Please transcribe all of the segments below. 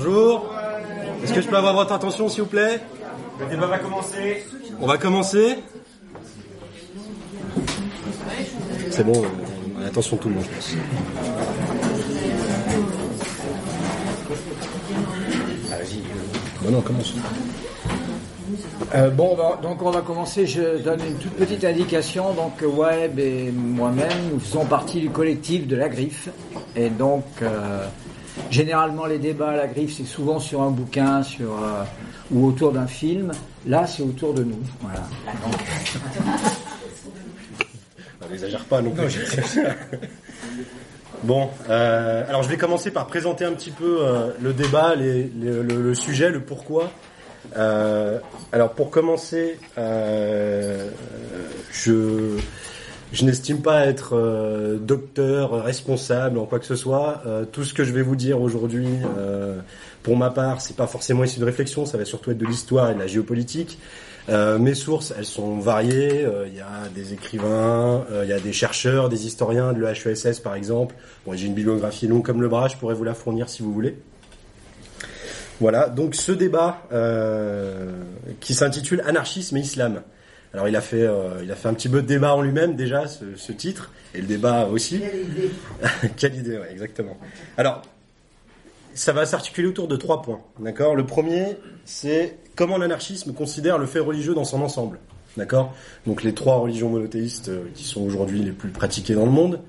Bonjour. Est-ce que je peux avoir votre attention, s'il vous plaît? Le débat va commencer. On va commencer. C'est bon, on a attention tout le monde, je pense. Vas-y. Bon, commence. Euh, bon, on va- donc on va commencer. Je donne une toute petite indication. Donc Web et moi-même, nous faisons partie du collectif de la Griffe. Et donc, euh, généralement, les débats à la Griffe, c'est souvent sur un bouquin, sur euh, ou autour d'un film. Là, c'est autour de nous. Voilà. Donc, On n'exagère pas non plus. bon, euh, alors je vais commencer par présenter un petit peu euh, le débat, les- les- le, le sujet, le pourquoi. Euh, alors pour commencer, euh, je, je n'estime pas être euh, docteur, responsable en quoi que ce soit. Euh, tout ce que je vais vous dire aujourd'hui, euh, pour ma part, c'est pas forcément issu de réflexion, ça va surtout être de l'histoire et de la géopolitique. Mes sources, elles sont variées. Il y a des écrivains, il y a des chercheurs, des historiens de l'EHESS par exemple. Bon, j'ai une bibliographie longue comme le bras, je pourrais vous la fournir si vous voulez. Voilà, donc ce débat qui s'intitule Anarchisme et Islam. Alors il a fait, euh, il a fait un petit peu de débat en lui-même déjà ce, ce titre et le débat aussi. Quelle idée Quelle idée, ouais, exactement. Alors ça va s'articuler autour de trois points. D'accord? Le premier, c'est comment l'anarchisme considère le fait religieux dans son ensemble. D'accord? Donc les trois religions monothéistes euh, qui sont aujourd'hui les plus pratiquées dans le monde,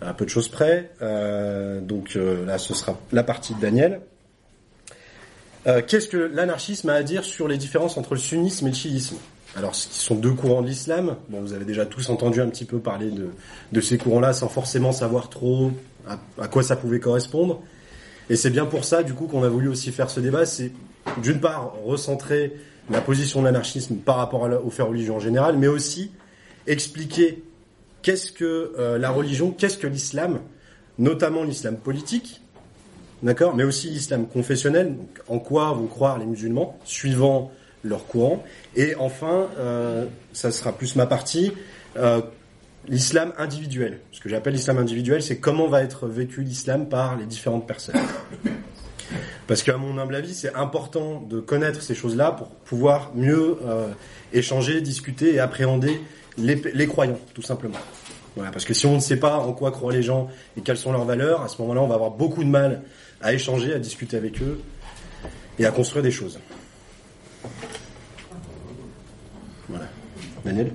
à peu de choses près. Euh, donc là, ce sera la partie de Daniel. Qu'est-ce que l'anarchisme a à dire sur les différences entre le sunnisme et le chiisme? Alors, ce sont deux courants de l'islam. Bon, vous avez déjà tous entendu un petit peu parler de, de ces courants-là sans forcément savoir trop à, quoi ça pouvait correspondre. Et c'est bien pour ça, du coup, qu'on a voulu aussi faire ce débat. C'est d'une part recentrer la position de l'anarchisme par rapport la- au fait religieux en général, mais aussi expliquer qu'est-ce que euh, la religion, qu'est-ce que l'islam, notamment l'islam politique, d'accord, mais aussi l'islam confessionnel, donc en quoi vont croire les musulmans, suivant leur courant. Et enfin, euh, ça sera plus ma partie, euh, l'islam individuel. Ce que j'appelle l'islam individuel, c'est comment va être vécu l'islam par les différentes personnes. Parce qu'à mon humble avis, c'est important de connaître ces choses-là pour pouvoir mieux euh, échanger, discuter et appréhender les, croyants, tout simplement. Parce que si on ne sait pas en quoi croient les gens et quelles sont leurs valeurs, à ce moment-là, on va avoir beaucoup de mal à échanger, à discuter avec eux et à construire des choses. Voilà. Daniel?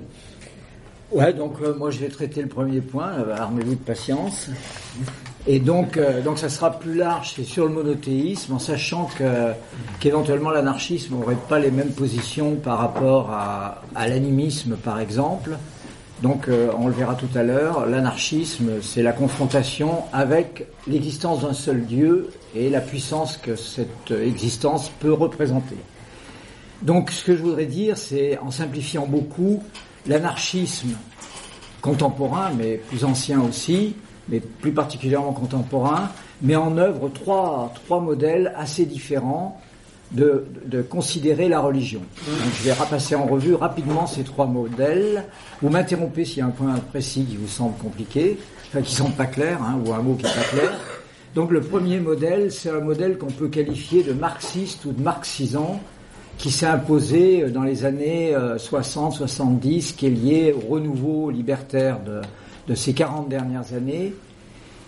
Ouais, donc euh, moi je vais traiter le premier point, euh, armez-vous de patience. Et donc, euh, donc ça sera plus large, sur le monothéisme, en sachant qu'éventuellement l'anarchisme n'aurait pas les mêmes positions par rapport à, l'animisme, par exemple. Donc, on le verra tout à l'heure, l'anarchisme, c'est la confrontation avec l'existence d'un seul Dieu et la puissance que cette existence peut représenter. Donc, ce que je voudrais dire, c'est, en simplifiant beaucoup, l'anarchisme contemporain, mais plus ancien aussi, mais plus particulièrement contemporain, met en œuvre trois, trois modèles assez différents de, de considérer la religion. Je vais repasser en revue rapidement ces trois modèles. Vous m'interrompez s'il y a un point précis qui vous semble compliqué, enfin qui semble pas clair, hein, ou un mot qui est pas clair. Donc le premier modèle, c'est un modèle qu'on peut qualifier de marxiste ou de marxisant, qui s'est imposé dans les années 60-70, qui est lié au renouveau libertaire de, ces 40 dernières années.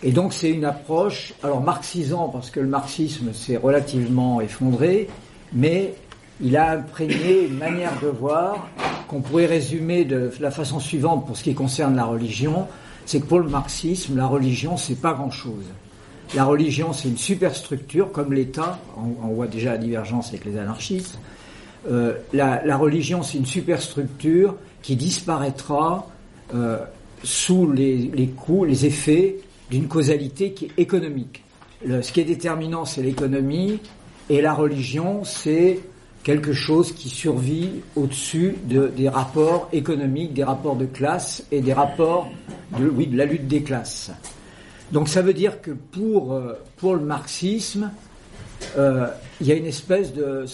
Et donc c'est une approche, alors marxisant, parce que le marxisme s'est relativement effondré, mais il a imprégné une manière de voir qu'on pourrait résumer de la façon suivante pour ce qui concerne la religion, c'est que pour le marxisme, la religion, c'est pas grand-chose. La religion, c'est une superstructure, comme l'État, on voit déjà la divergence avec les anarchistes, euh, la, religion, c'est une superstructure qui disparaîtra euh, sous les, les les effets d'une causalité qui est économique. Ce qui est déterminant, c'est l'économie, et la religion, c'est quelque chose qui survit au-dessus de, des rapports économiques, des rapports de classe et des rapports de, la lutte des classes. Donc ça veut dire que pour, euh, pour le marxisme, euh, il y a une espèce de,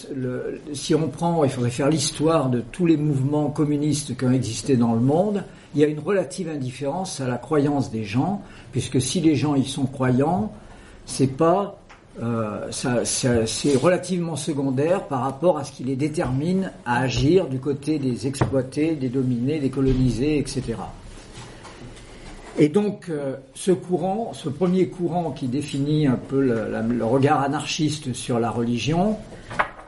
si on prend, il faudrait faire l'histoire de tous les mouvements communistes qui ont existé dans le monde, il y a une relative indifférence à la croyance des gens, puisque si les gens y sont croyants, c'est pas euh, ça, c'est relativement secondaire par rapport à ce qui les détermine à agir du côté des exploités, des dominés, des colonisés, etc. Et donc, euh, ce courant, ce premier courant qui définit un peu le, regard anarchiste sur la religion,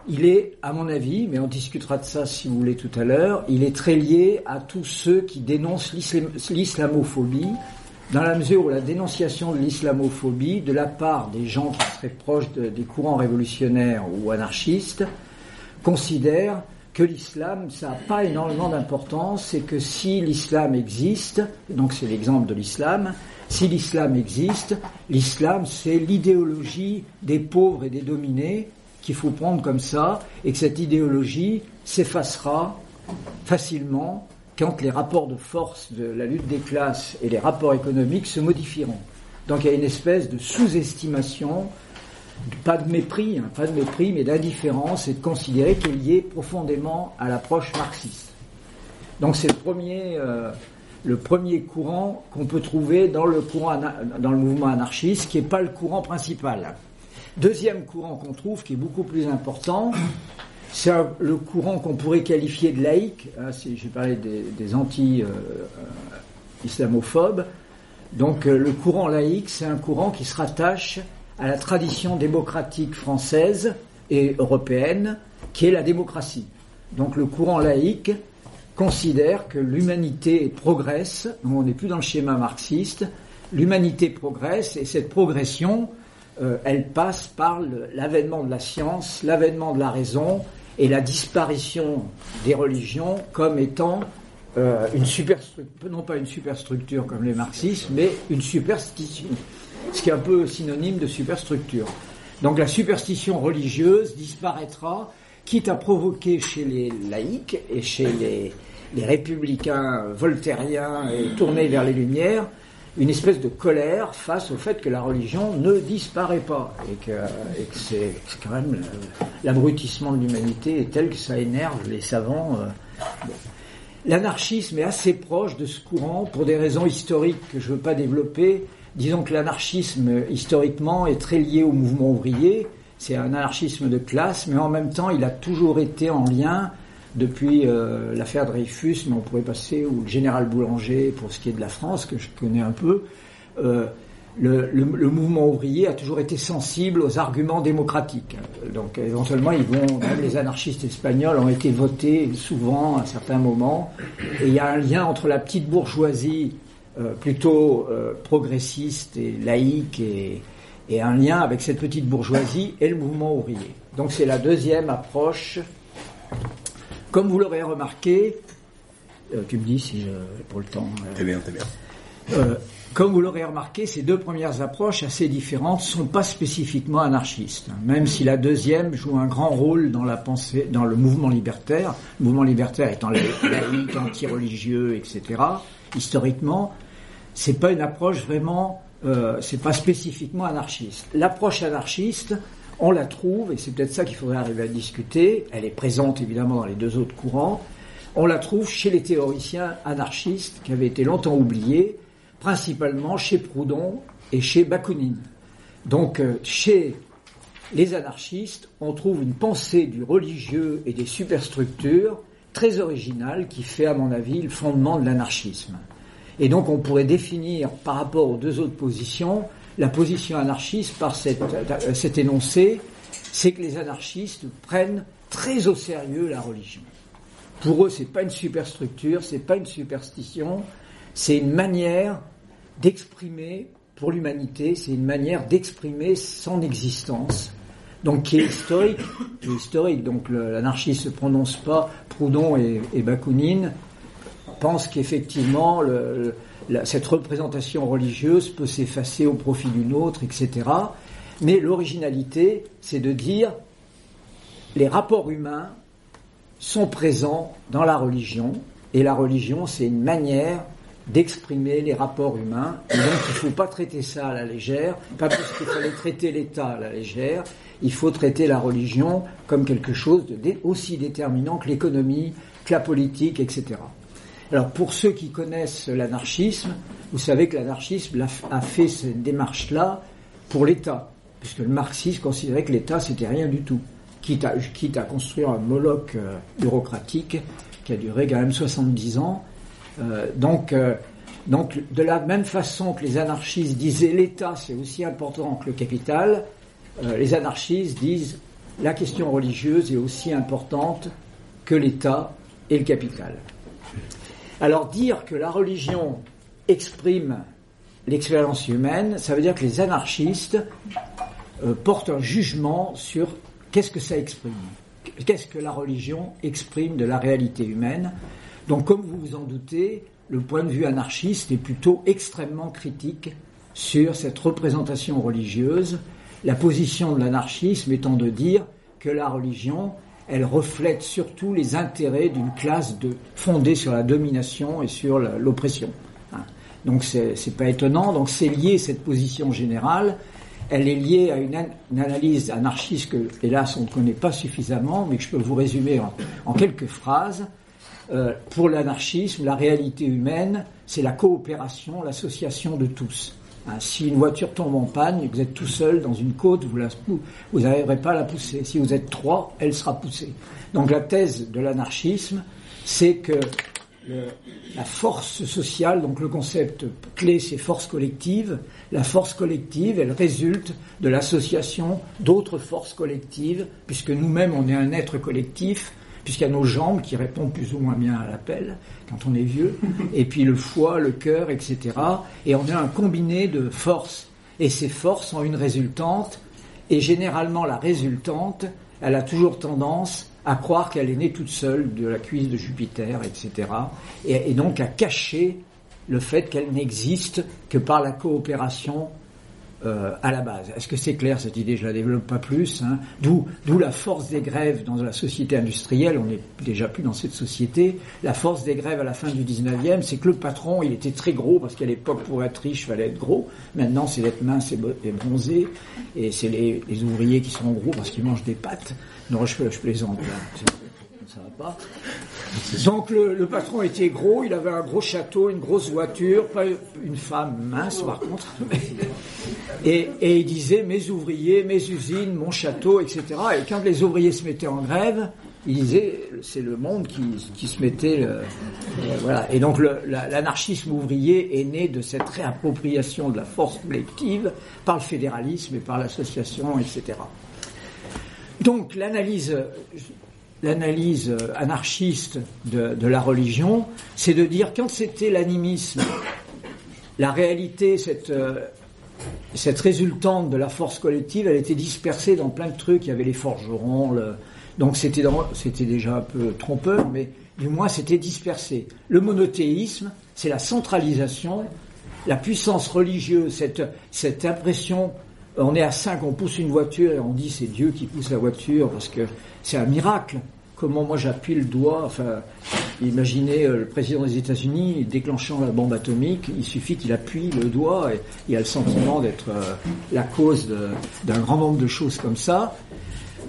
il est, à mon avis, mais on discutera de ça si vous voulez tout à l'heure, il est très lié à tous ceux qui dénoncent l'islam- l'islamophobie, dans la mesure où la dénonciation de l'islamophobie, de la part des gens qui seraient proches de- des courants révolutionnaires ou anarchistes, considère que l'islam, ça n'a pas énormément d'importance et que si l'islam existe, donc c'est l'exemple de l'islam, si l'islam existe, l'islam c'est l'idéologie des pauvres et des dominés qu'il faut prendre comme ça et que cette idéologie s'effacera facilement quand les rapports de force de la lutte des classes et les rapports économiques se modifieront. Donc il y a une espèce de sous-estimation pas de mépris, hein, pas de mépris, mais d'indifférence et de considérer qu'elle est liée profondément à l'approche marxiste. Donc c'est le premier, euh, le premier courant qu'on peut trouver dans le courant dans le mouvement anarchiste, qui n'est pas le courant principal. Deuxième courant qu'on trouve, qui est beaucoup plus important, c'est le courant qu'on pourrait qualifier de laïque. Hein, J'ai parlé des, anti-islamophobes. Donc euh, le courant laïque, c'est un courant qui se rattache à la tradition démocratique française et européenne, qui est la démocratie. Donc le courant laïque considère que l'humanité progresse, on n'est plus dans le schéma marxiste, l'humanité progresse et cette progression, euh, elle passe par l'avènement de la science, l'avènement de la raison et la disparition des religions comme étant euh, une superstructure, non pas une superstructure comme les marxistes, mais une superstition, ce qui est un peu synonyme de superstructure. Donc la superstition religieuse disparaîtra, quitte à provoquer chez les laïcs et chez les, républicains voltairiens et tournés vers les Lumières une espèce de colère face au fait que la religion ne disparaît pas et que, c'est quand même l'abrutissement de l'humanité est tel que ça énerve les savants. euh. L'anarchisme est assez proche de ce courant pour des raisons historiques que je ne veux pas développer. Disons que l'anarchisme, historiquement, est très lié au mouvement ouvrier. C'est un anarchisme de classe, mais en même temps, il a toujours été en lien depuis euh, l'affaire Dreyfus, mais on pourrait passer, ou le général Boulanger, pour ce qui est de la France, que je connais un peu. Euh, le, le- le mouvement ouvrier a toujours été sensible aux arguments démocratiques. Donc éventuellement, ils vont, même les anarchistes espagnols ont été votés souvent à certains moments. Et il y a un lien entre la petite bourgeoisie plutôt euh, progressiste et laïque et, et un lien avec cette petite bourgeoisie et le mouvement ouvrier. Donc c'est la deuxième approche. Comme vous l'aurez remarqué, euh, tu me dis si je, pour le temps. euh, T'es bien, t'es bien. euh, comme vous l'aurez remarqué, ces deux premières approches assez différentes sont pas spécifiquement anarchistes, hein, même si la deuxième joue un grand rôle dans la pensée, dans le mouvement libertaire. Le mouvement libertaire étant laïque, anti-religieux, etc. Historiquement, c'est pas une approche vraiment, euh, c'est pas spécifiquement anarchiste. L'approche anarchiste, on la trouve, et c'est peut-être ça qu'il faudrait arriver à discuter. Elle est présente évidemment dans les deux autres courants. On la trouve chez les théoriciens anarchistes qui avaient été longtemps oubliés, principalement chez Proudhon et chez Bakounine. Donc euh, chez les anarchistes, on trouve une pensée du religieux et des superstructures très originale qui fait, à mon avis, le fondement de l'anarchisme. Et donc on pourrait définir par rapport aux deux autres positions la position anarchiste par cette, euh, cet énoncé, c'est que les anarchistes prennent très au sérieux la religion. Pour eux, c'est pas une superstructure, c'est pas une superstition, c'est une manière d'exprimer pour l'humanité, c'est une manière d'exprimer son existence. Donc qui est historique, qui est historique. Donc l'anarchiste se prononce pas. Proudhon et Bakounine pensent qu'effectivement cette représentation religieuse peut s'effacer au profit d'une autre, etc. Mais l'originalité, c'est de dire les rapports humains sont présents dans la religion, et la religion, c'est une manière d'exprimer les rapports humains. Et donc, il ne faut pas traiter ça à la légère, pas parce qu'il fallait traiter l'État à la légère, il faut traiter la religion comme quelque chose de aussi déterminant que l'économie, que la politique, etc. Alors, pour ceux qui connaissent l'anarchisme, vous savez que l'anarchisme l'a- a fait cette démarche-là pour l'État puisque le marxisme considérait que l'État c'était rien du tout, quitte à, quitte à construire un moloch euh, bureaucratique qui a duré quand même 70 ans. Euh, donc, euh, donc, de la même façon que les anarchistes disaient l'État c'est aussi important que le capital, les anarchistes disent la question religieuse est aussi importante que l'État et le capital. Alors dire que la religion exprime l'expérience humaine, ça veut dire que les anarchistes euh, portent un jugement sur qu'est-ce que ça exprime, qu'est-ce que la religion exprime de la réalité humaine. Donc comme vous vous en doutez, le point de vue anarchiste est plutôt extrêmement critique sur cette représentation religieuse, la position de l'anarchisme étant de dire que la religion, elle reflète surtout les intérêts d'une classe fondée sur la domination et sur l'oppression. Hein. Donc c'est pas étonnant. Donc c'est lié cette position générale. Elle est liée à une, analyse anarchiste que, hélas, on ne connaît pas suffisamment, mais que je peux vous résumer en, quelques phrases. Euh, pour l'anarchisme, la réalité humaine, c'est la coopération, l'association de tous. Hein, si une voiture tombe en panne et que vous êtes tout seul dans une côte, vous n'arriverez pas à la pousser. Si vous êtes trois, elle sera poussée. Donc la thèse de l'anarchisme, c'est que la force sociale, donc le concept clé, c'est force collective. La force collective, elle résulte de l'association d'autres forces collectives, puisque nous-mêmes, on est un être collectif puisqu'il y a nos jambes qui répondent plus ou moins bien à l'appel quand on est vieux, et puis le foie, le cœur, etc. Et on a un combiné de forces. Et ces forces ont une résultante, et généralement la résultante, elle a toujours tendance à croire qu'elle est née toute seule de la cuisse de Jupiter, etc. Et, et donc à cacher le fait qu'elle n'existe que par la coopération euh, à la base. Est-ce que c'est clair cette idée Je la développe pas plus. Hein? D'où, d'où la force des grèves dans la société industrielle. On n'est déjà plus dans cette société. La force des grèves à la fin du 19e, c'est que le patron, il était très gros parce qu'à l'époque, pour être riche, fallait être gros. Maintenant, c'est d'être mince et bronzé. Et c'est les, ouvriers qui sont gros parce qu'ils mangent des pâtes. Non, je, plaisante. Là ça va pas. Donc le, patron était gros, il avait un gros château, une grosse voiture, pas une femme mince par contre. Et, il disait mes ouvriers, mes usines, mon château, etc. Et quand les ouvriers se mettaient en grève, il disait c'est le monde qui, se mettait euh, voilà et donc l'anarchisme ouvrier est né de cette réappropriation de la force collective par le fédéralisme et par l'association etc donc l'analyse l'analyse anarchiste de, la religion, c'est de dire quand c'était l'animisme, la réalité, cette, euh, cette résultante de la force collective, elle était dispersée dans plein de trucs. Il y avait les forgerons, donc c'était, c'était déjà un peu trompeur, mais du moins c'était dispersé. Le monothéisme, c'est la centralisation, la puissance religieuse, cette, cette impression on est à 5, on pousse une voiture et on dit c'est Dieu qui pousse la voiture parce que c'est un miracle comment moi j'appuie le doigt. Enfin, imaginez euh, le président des États-Unis déclenchant la bombe atomique, il suffit qu'il appuie le doigt et il a le sentiment d'être euh, la cause d'un grand nombre de choses comme ça.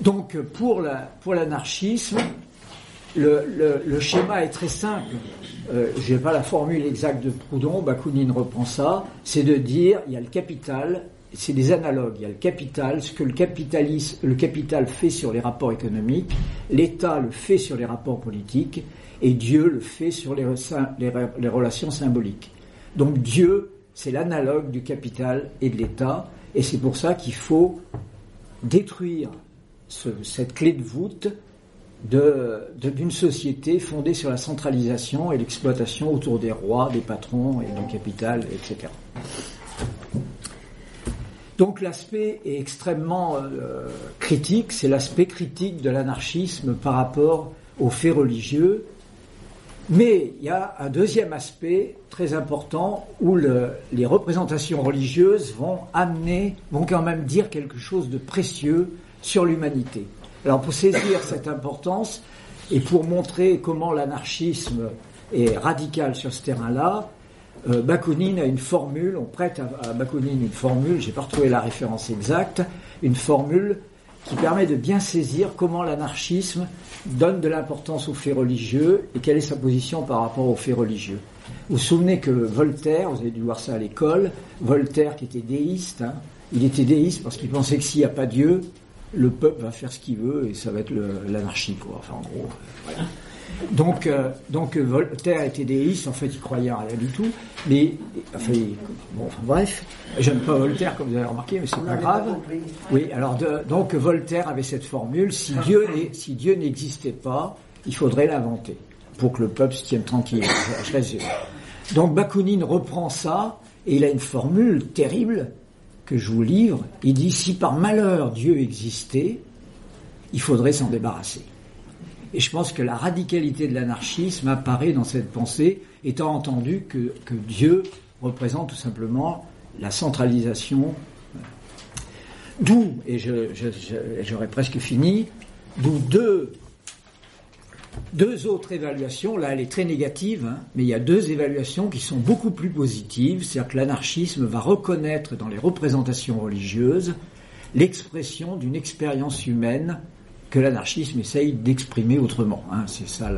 Donc pour la pour l'anarchisme, le, schéma est très simple. Euh, je n'ai pas la formule exacte de Proudhon, Bakounine reprend ça, c'est de dire il y a le capital c'est des analogues. Il y a le capital, ce que le, le capital fait sur les rapports économiques, l'État le fait sur les rapports politiques, et Dieu le fait sur les, relations symboliques. Donc Dieu, c'est l'analogue du capital et de l'État, et c'est pour ça qu'il faut détruire cette clé de voûte d'une société fondée sur la centralisation et l'exploitation autour des rois, des patrons et du capital, etc. Donc l'aspect est extrêmement euh, critique, c'est l'aspect critique de l'anarchisme par rapport aux faits religieux. Mais il y a un deuxième aspect très important où les représentations religieuses vont amener, vont quand même dire quelque chose de précieux sur l'humanité. Alors pour saisir cette importance et pour montrer comment l'anarchisme est radical sur ce terrain-là, euh, Bakounine a une formule, on prête à, Bakounine une formule, j'ai pas retrouvé la référence exacte, une formule qui permet de bien saisir comment l'anarchisme donne de l'importance aux faits religieux et quelle est sa position par rapport aux faits religieux. Vous vous souvenez que Voltaire, vous avez dû voir ça à l'école, Voltaire qui était déiste, hein, Il était déiste parce qu'il pensait que s'il n'y a pas Dieu, le peuple va faire ce qu'il veut et ça va être l'anarchie, quoi. Enfin, en gros, voilà. Donc, euh, donc Voltaire était déiste, en fait il croyait en rien du tout, mais enfin, bon, enfin bref, j'aime pas Voltaire comme vous avez remarqué, mais c'est pas grave. Oui, alors de, donc Voltaire avait cette formule si Dieu si Dieu n'existait pas, il faudrait l'inventer pour que le peuple se tienne tranquille. donc Bakounine reprend ça et il a une formule terrible que je vous livre. Il dit si par malheur Dieu existait, il faudrait s'en débarrasser. Et je pense que la radicalité de l'anarchisme apparaît dans cette pensée, étant entendu que, Dieu représente tout simplement la centralisation. D'où, et j'aurais presque fini, d'où deux, deux autres évaluations, là elle est très négative, hein, mais il y a deux évaluations qui sont beaucoup plus positives, c'est-à-dire que l'anarchisme va reconnaître dans les représentations religieuses l'expression d'une expérience humaine que l'anarchisme essaye d'exprimer autrement. Hein, c'est ça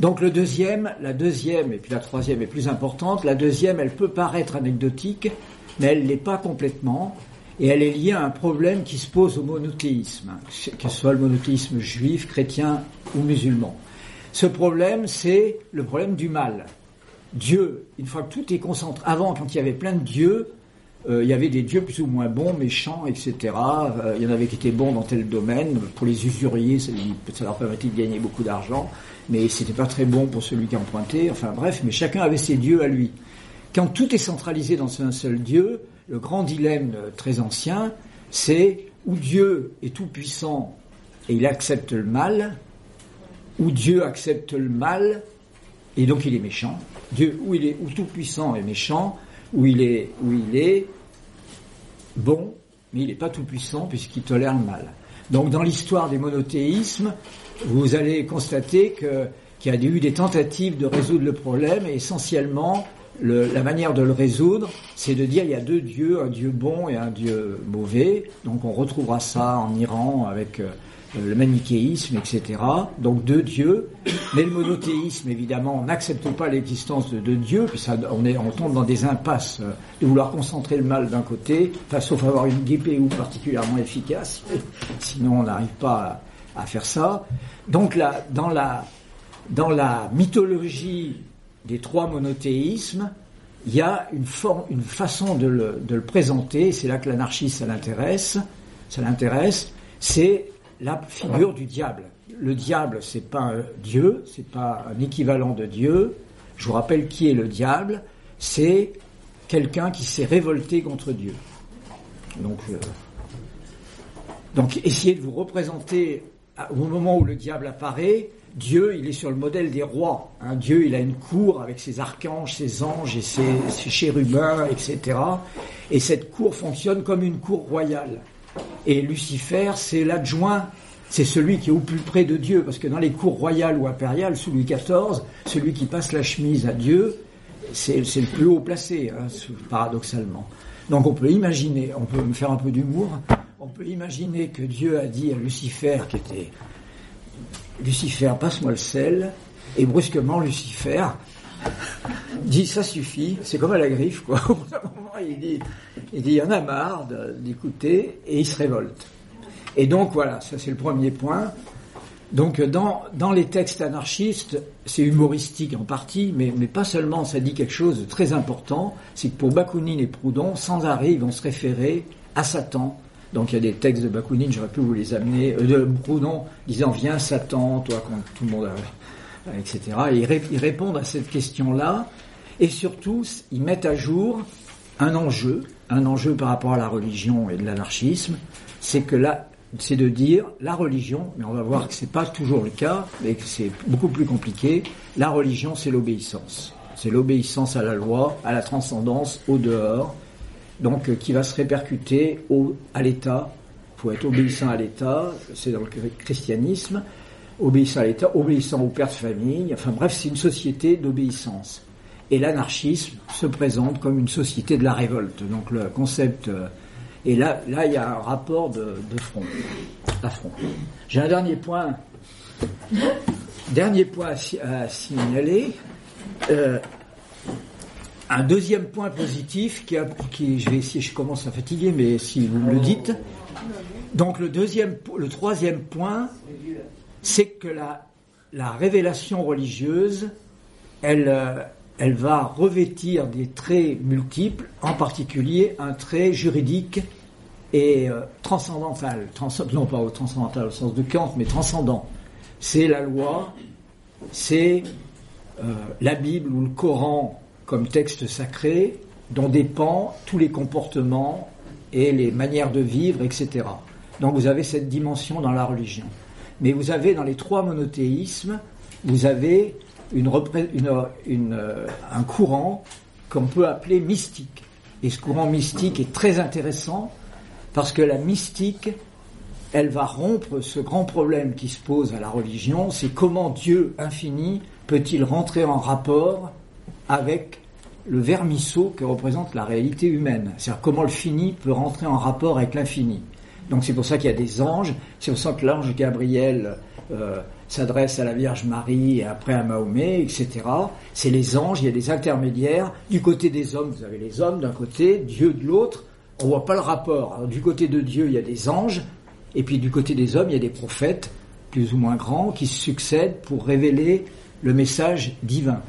Donc le deuxième, la deuxième et puis la troisième est plus importante. La deuxième, elle peut paraître anecdotique, mais elle l'est pas complètement. Et elle est liée à un problème qui se pose au monothéisme, que ce soit le monothéisme juif, chrétien ou musulman. Ce problème, c'est le problème du mal. Dieu, une fois que tout est concentré, avant, quand il y avait plein de dieux, il y avait des dieux plus ou moins bons, méchants, etc. Euh, il y en avait qui étaient bons dans tel domaine. Pour les usuriers, ça, leur permettait de gagner beaucoup d'argent, mais c'était pas très bon pour celui qui empruntait. Enfin bref, mais chacun avait ses dieux à lui. Quand tout est centralisé dans un seul Dieu, le grand dilemme très ancien, c'est où Dieu est tout puissant et il accepte le mal, ou Dieu accepte le mal et donc il est méchant. Dieu, où il est, tout puissant est méchant, où il est, où il est bon, mais il n'est pas tout puissant puisqu'il tolère le mal. Donc dans l'histoire des monothéismes, vous allez constater qu'il y a eu des tentatives de résoudre le problème et essentiellement la manière de le résoudre, c'est de dire il y a deux dieux, un dieu bon et un dieu mauvais. Donc on retrouvera ça en Iran avec euh, le manichéisme, etc. Donc deux dieux, mais le monothéisme, évidemment, n'accepte pas l'existence de deux dieux, puis ça, on, est, on tombe dans des impasses euh, de vouloir concentrer le mal d'un côté, enfin, sauf avoir une GPU particulièrement efficace, sinon on n'arrive pas à, faire ça. Donc là, dans la, dans la mythologie des trois monothéismes, il y a une, forme, une façon de le, de le présenter, c'est là que l'anarchiste, ça l'intéresse, ça l'intéresse, c'est la figure du diable. Le diable, c'est pas un Dieu, c'est pas un équivalent de Dieu. Je vous rappelle qui est le diable. C'est quelqu'un qui s'est révolté contre Dieu. Donc, euh, essayez de vous représenter au moment où le diable apparaît. Dieu, il est sur le modèle des rois. Un Dieu, il a une cour avec ses archanges, ses anges et ses chérubins, etc. Et cette cour fonctionne comme une cour royale. Et Lucifer, c'est l'adjoint, c'est celui qui est au plus près de Dieu, parce que dans les cours royales ou impériales, sous Louis XIV, celui qui passe la chemise à Dieu, c'est le plus haut placé, hein, paradoxalement. Donc on peut imaginer, on peut me faire un peu d'humour, on peut imaginer que Dieu a dit à Lucifer, qui était Lucifer, passe-moi le sel, et brusquement Lucifer dit ça suffit, c'est comme à la griffe, quoi. il dit, il dit, y en a marre d'écouter, et il se révolte. Et donc voilà, ça c'est le premier point. Donc dans, dans les textes anarchistes, c'est humoristique en partie, mais, mais pas seulement, ça dit quelque chose de très important, c'est que pour Bakounine et Proudhon, sans arrêt, ils vont se référer à Satan. Donc il y a des textes de Bakounine, j'aurais pu vous les amener, euh, de Proudhon, disant viens Satan, toi quand tout le monde a etc. Et ils, répondent à cette question-là, et surtout, ils mettent à jour un enjeu, un enjeu par rapport à la religion et de l'anarchisme, c'est que là, c'est de dire la religion, mais on va voir que c'est pas toujours le cas, mais que c'est beaucoup plus compliqué. La religion, c'est l'obéissance. C'est l'obéissance à la loi, à la transcendance, au dehors, donc euh, qui va se répercuter au, à l'État. Il faut être obéissant à l'État, c'est dans le christianisme obéissant à l'État, obéissant au père de famille. Enfin bref, c'est une société d'obéissance. Et l'anarchisme se présente comme une société de la révolte. Donc le concept. Euh, et là, il y a un rapport de, front, front. J'ai un dernier point. Dernier point à, signaler. Euh, un deuxième point positif qui, a, qui, je vais essayer, je commence à fatiguer, mais si vous me le dites. Donc le deuxième, le troisième point, c'est que la, la révélation religieuse, elle, euh, elle va revêtir des traits multiples, en particulier un trait juridique et euh, transcendantal, trans, non pas au transcendantal au sens de Kant, mais transcendant. C'est la loi, c'est euh, la Bible ou le Coran comme texte sacré dont dépend tous les comportements et les manières de vivre, etc. Donc vous avez cette dimension dans la religion. Mais vous avez dans les trois monothéismes, vous avez euh, un courant qu'on peut appeler mystique. Et ce courant mystique est très intéressant parce que la mystique, elle va rompre ce grand problème qui se pose à la religion, c'est comment Dieu infini peut-il rentrer en rapport avec le vermisseau que représente la réalité humaine C'est-à-dire comment le fini peut rentrer en rapport avec l'infini. Donc c'est pour ça qu'il y a des anges, c'est pour ça que l'ange Gabriel euh, s'adresse à la Vierge Marie et après à Mahomet, etc. C'est les anges, il y a des intermédiaires. Du côté des hommes, vous avez les hommes d'un côté, Dieu de l'autre. On voit pas le rapport. Du côté de Dieu, il y a des anges, et puis du côté des hommes, il y a des prophètes, plus ou moins grands, qui succèdent pour révéler le message divin.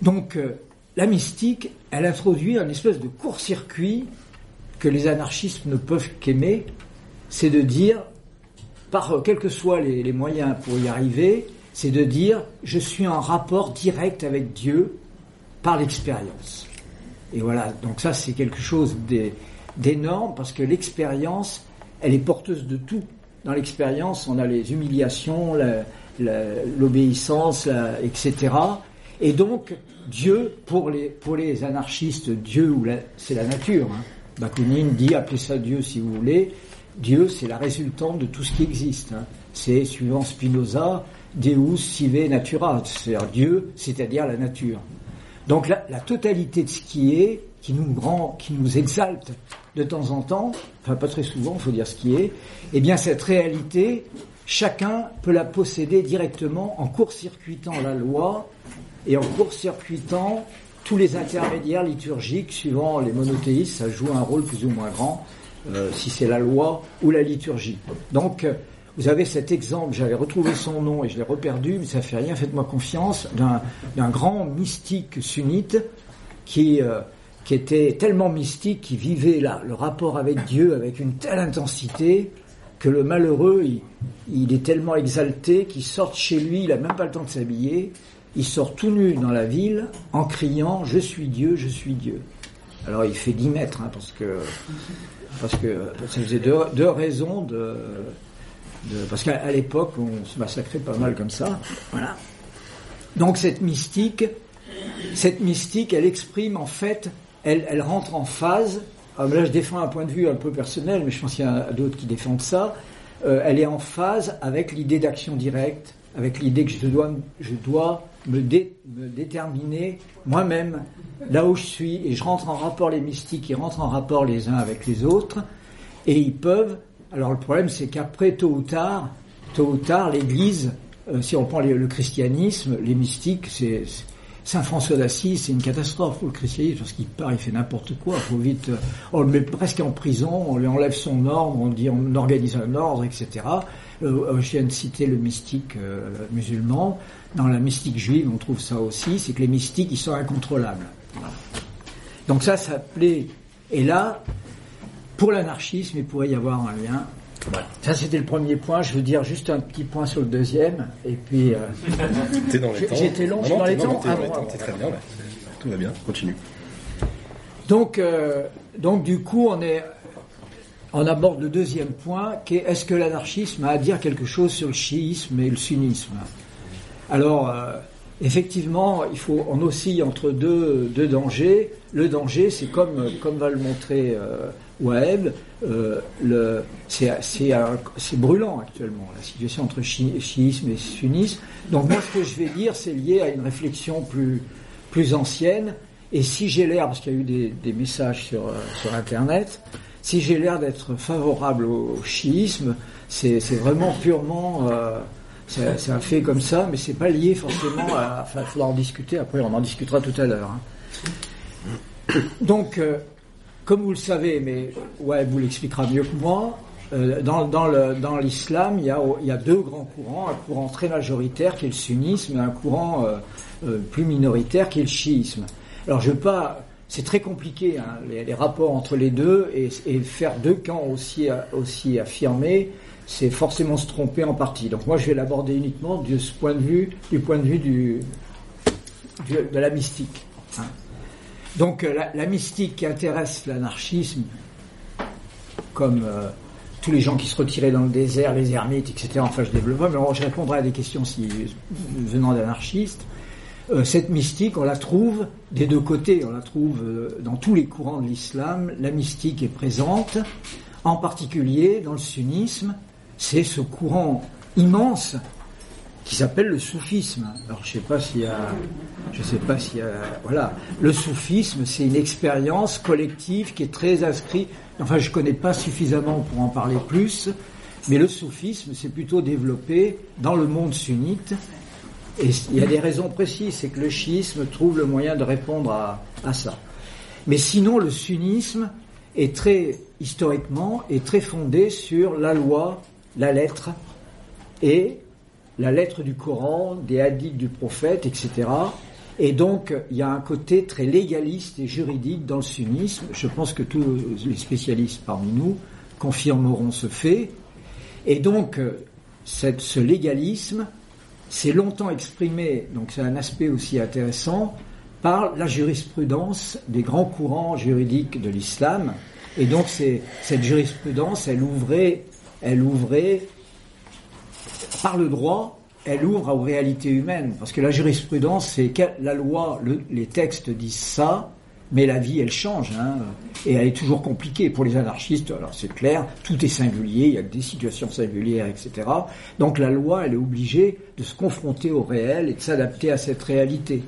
Donc, euh, la mystique, elle introduit un espèce de court-circuit que les anarchistes ne peuvent qu'aimer, c'est de dire, par quels que soient les, les moyens pour y arriver, c'est de dire, je suis en rapport direct avec Dieu par l'expérience. Et voilà, donc ça c'est quelque chose d'énorme parce que l'expérience, elle est porteuse de tout. Dans l'expérience, on a les humiliations, l'obéissance, etc. Et donc, Dieu, pour les, pour les anarchistes, Dieu, c'est la nature. Hein. Bakounine dit, appelez ça Dieu si vous voulez. Dieu, c'est la résultante de tout ce qui existe. Hein. C'est, suivant Spinoza, Deus sive natura, c'est-à-dire Dieu, c'est-à-dire la nature. Donc la, totalité de ce qui est, qui nous rend, qui nous exalte de temps en temps, enfin pas très souvent, il faut dire ce qui est, eh bien cette réalité, chacun peut la posséder directement en court-circuitant la loi et en court-circuitant tous les intermédiaires liturgiques, suivant les monothéistes, ça joue un rôle plus ou moins grand, euh, si c'est la loi ou la liturgie. Donc, euh, vous avez cet exemple, j'avais retrouvé son nom et je l'ai reperdu, mais ça fait rien, faites-moi confiance, d'un grand mystique sunnite qui, euh, qui était tellement mystique, qui vivait là, le rapport avec Dieu avec une telle intensité que le malheureux, il, il est tellement exalté qu'il sort chez lui, il n'a même pas le temps de s'habiller, il sort tout nu dans la ville en criant Je suis Dieu, je suis Dieu. Alors il fait 10 mètres, hein, parce que parce que ça faisait deux, deux raisons de, parce qu'à l'époque on se massacrait pas mal comme ça. Voilà. Donc cette mystique, cette mystique, elle exprime en fait, elle, elle rentre en phase. Alors là, je défends un point de vue un peu personnel, mais je pense qu'il y a d'autres qui défendent ça. Euh, elle est en phase avec l'idée d'action directe, avec l'idée que je dois, je dois me, déterminer moi-même là où je suis et je rentre en rapport les mystiques, ils rentrent en rapport les uns avec les autres et ils peuvent. Alors le problème c'est qu'après tôt ou tard, tôt ou tard, l'Église, euh, si on prend le christianisme, les mystiques, c'est Saint François d'Assise, c'est une catastrophe pour le christianisme parce qu'il part, il fait n'importe quoi. Faut vite, euh, on le met presque en prison, on lui enlève son ordre, on dit on organise un ordre, etc. Euh, je viens de citer le mystique euh, musulman. Dans la mystique juive, on trouve ça aussi, c'est que les mystiques, ils sont incontrôlables. Donc ça, ça plaît. Et là, pour l'anarchisme, il pourrait y avoir un lien. Voilà. Ça, c'était le premier point. Je veux dire juste un petit point sur le deuxième. Et puis. Euh, T'es dans les temps. J'étais long, dans les temps. T'es dans les temps, t'es très bien là. Tout va bien, continue. Donc, euh, donc du coup, on est on aborde le deuxième point, qui est est-ce que l'anarchisme a à dire quelque chose sur le chiisme et le sunnisme Alors, euh, effectivement, il faut, on oscille entre deux, deux dangers. Le danger, c'est comme, comme va le montrer euh, euh, c'est, c'est, c'est brûlant actuellement, la situation entre chiisme et sunnisme. Donc moi, ce que je vais dire, c'est lié à une réflexion plus, plus ancienne. Et si j'ai l'air, parce qu'il y a eu des, des messages sur, sur Internet, si j'ai l'air d'être favorable au chiisme, c'est vraiment purement, euh, c'est un fait comme ça, mais c'est pas lié forcément à. Enfin, il faudra en discuter. Après, on en discutera tout à l'heure. Hein. Donc, euh, comme vous le savez, mais ouais, vous l'expliquera mieux que moi, euh, dans, l'islam, il y, a, deux grands courants, un courant très majoritaire qui est le sunnisme et un courant plus minoritaire qui est le chiisme. Alors je pas, c'est très compliqué hein, les, rapports entre les deux et, faire deux camps aussi affirmés, c'est forcément se tromper en partie. Donc moi je vais l'aborder uniquement de ce point de vue, du point de vue de la mystique. Hein. Donc la, la, mystique qui intéresse l'anarchisme, comme euh, tous les gens qui se retiraient dans le désert, les ermites, etc. Enfin, je développe mais je répondrai à des questions venant d'anarchistes. Euh, cette mystique, on la trouve des deux côtés, on la trouve euh, dans tous les courants de l'islam. La mystique est présente, en particulier dans le sunnisme. C'est ce courant immense qui s'appelle le soufisme. Alors je sais pas s'il y a, je sais pas s'il y a, voilà, le soufisme, c'est une expérience collective qui est très inscrite. Enfin, je connais pas suffisamment pour en parler plus, mais le soufisme s'est plutôt développé dans le monde sunnite. Et il y a des raisons précises, c'est que le chiisme trouve le moyen de répondre à, ça. Mais sinon, le sunnisme est très historiquement est très fondé sur la loi, la lettre et la lettre du Coran, des hadiths du prophète, etc. Et donc, il y a un côté très légaliste et juridique dans le sunnisme. Je pense que tous les spécialistes parmi nous confirmeront ce fait. Et donc, ce légalisme s'est longtemps exprimé, donc c'est un aspect aussi intéressant, par la jurisprudence des grands courants juridiques de l'islam. Et donc, cette jurisprudence, elle ouvrait, elle ouvrait par le droit, elle ouvre aux réalités humaines. Parce que la jurisprudence, c'est la loi, le, les textes disent ça, mais la vie, elle change. Hein, et elle est toujours compliquée. Pour les anarchistes, alors c'est clair, tout est singulier, il y a des situations singulières, etc. Donc la loi, elle est obligée de se confronter au réel et de s'adapter à cette réalité.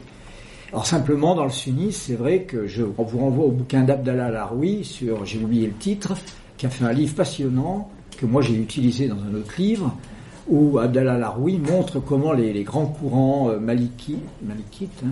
Alors simplement, dans le sunnisme, c'est vrai que je vous renvoie au bouquin d'Abdallah Laroui sur, j'ai oublié le titre, qui a fait un livre passionnant, que moi j'ai utilisé dans un autre livre, où Abdallah Laroui montre comment les, grands courants euh, maliki, malikites.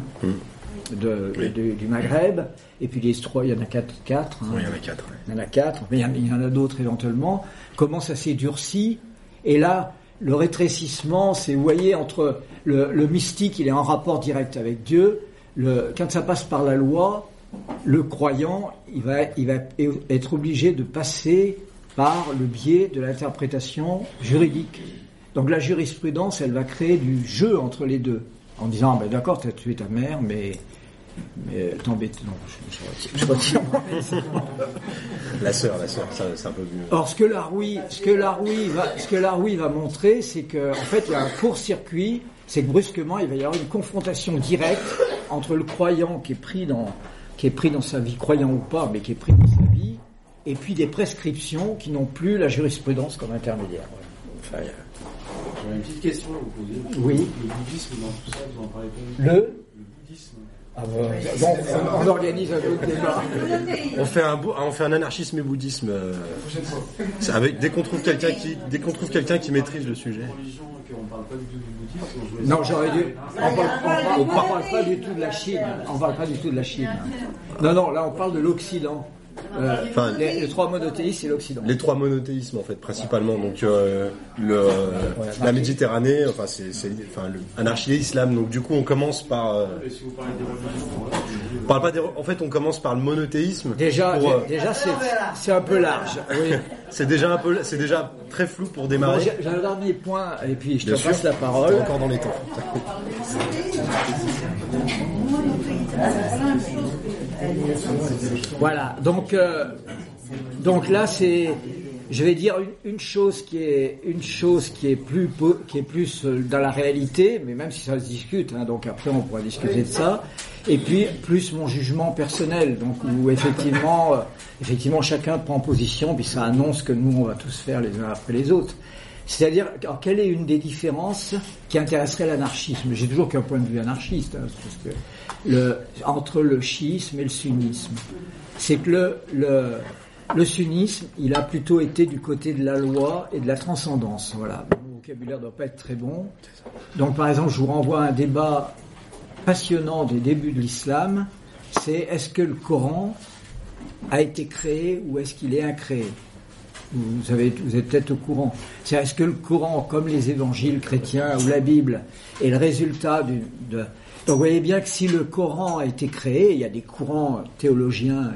De, oui. de, du Maghreb, et puis les trois, il y en a quatre, quatre, hein, oui, il y en a quatre, il y en a quatre, mais il y en, il y en a d'autres éventuellement, comment ça s'est durci, et là, le rétrécissement, c'est, vous voyez, entre le, le, mystique, il est en rapport direct avec Dieu, le, quand ça passe par la loi, le croyant, il va, il va être obligé de passer par le biais de l'interprétation juridique. Donc la jurisprudence, elle va créer du jeu entre les deux, en disant, ben d'accord, tu as tué ta mère, mais, mais t'embête. Non, je, je, retire. Je retire la sœur, la sœur, c'est un peu mieux. Or, ce que Laroui, ce que Laroui va, ce que Laroui va montrer, c'est que, en fait, il y a un court-circuit, c'est que brusquement, il va y avoir une confrontation directe entre le croyant qui est pris dans, qui est pris dans sa vie, croyant ou pas, mais qui est pris dans sa vie, et puis des prescriptions qui n'ont plus la jurisprudence comme intermédiaire. Enfin, J'aurais une petite question à vous poser. Oui. Le bouddhisme dans tout ça, vous en parlez pas Le Le bouddhisme. ah bon, donc, on, on, organise un autre débat. On fait un, on fait un anarchisme et bouddhisme. Euh, avec, dès qu'on trouve quelqu'un qui, dès qu'on trouve quelqu'un qui maîtrise le sujet. Religion, on parle pas du tout du bouddhisme. Non, j'aurais dû. On parle, on, parle, on parle pas du tout de la Chine. On parle pas du tout de la Chine. Non, non, là on parle de l'Occident. Euh, enfin, les, les, trois monothéismes, c'est l'Occident. Les trois monothéismes, en fait, principalement. Donc, euh, le, ouais, la Méditerranée, enfin, c'est, enfin, anarchie et islam. Donc, du coup, on commence par. Euh, si vous parlez des religions, on parle pas des, en fait, on commence par le monothéisme. Déjà, pour, déjà, c'est, c'est un peu large. Oui. c'est déjà un peu, c'est déjà très flou pour démarrer. Bon, j'ai, un dernier point, et puis je Bien te sûr. passe la parole. encore dans les temps. Voilà, donc, euh, donc là c'est, je vais dire une, chose qui est une chose qui est plus qui est plus dans la réalité, mais même si ça se discute, hein, donc après on pourra discuter de ça. Et puis plus mon jugement personnel, donc où effectivement, euh, effectivement chacun prend position, puis ça annonce que nous on va tous faire les uns après les autres. C'est-à-dire, quelle est une des différences qui intéresserait l'anarchisme? J'ai toujours qu'un point de vue anarchiste, hein, parce que le, entre le chiisme et le sunnisme. C'est que le, le, le, sunnisme, il a plutôt été du côté de la loi et de la transcendance. Voilà. Mon vocabulaire ne doit pas être très bon. Donc, par exemple, je vous renvoie à un débat passionnant des débuts de l'islam c'est est-ce que le Coran a été créé ou est-ce qu'il est incréé? Vous, savez, vous êtes peut-être au courant. C'est est-ce que le Coran, comme les évangiles chrétiens ou la Bible, est le résultat d'une, de, donc vous voyez bien que si le Coran a été créé, il y a des courants théologiens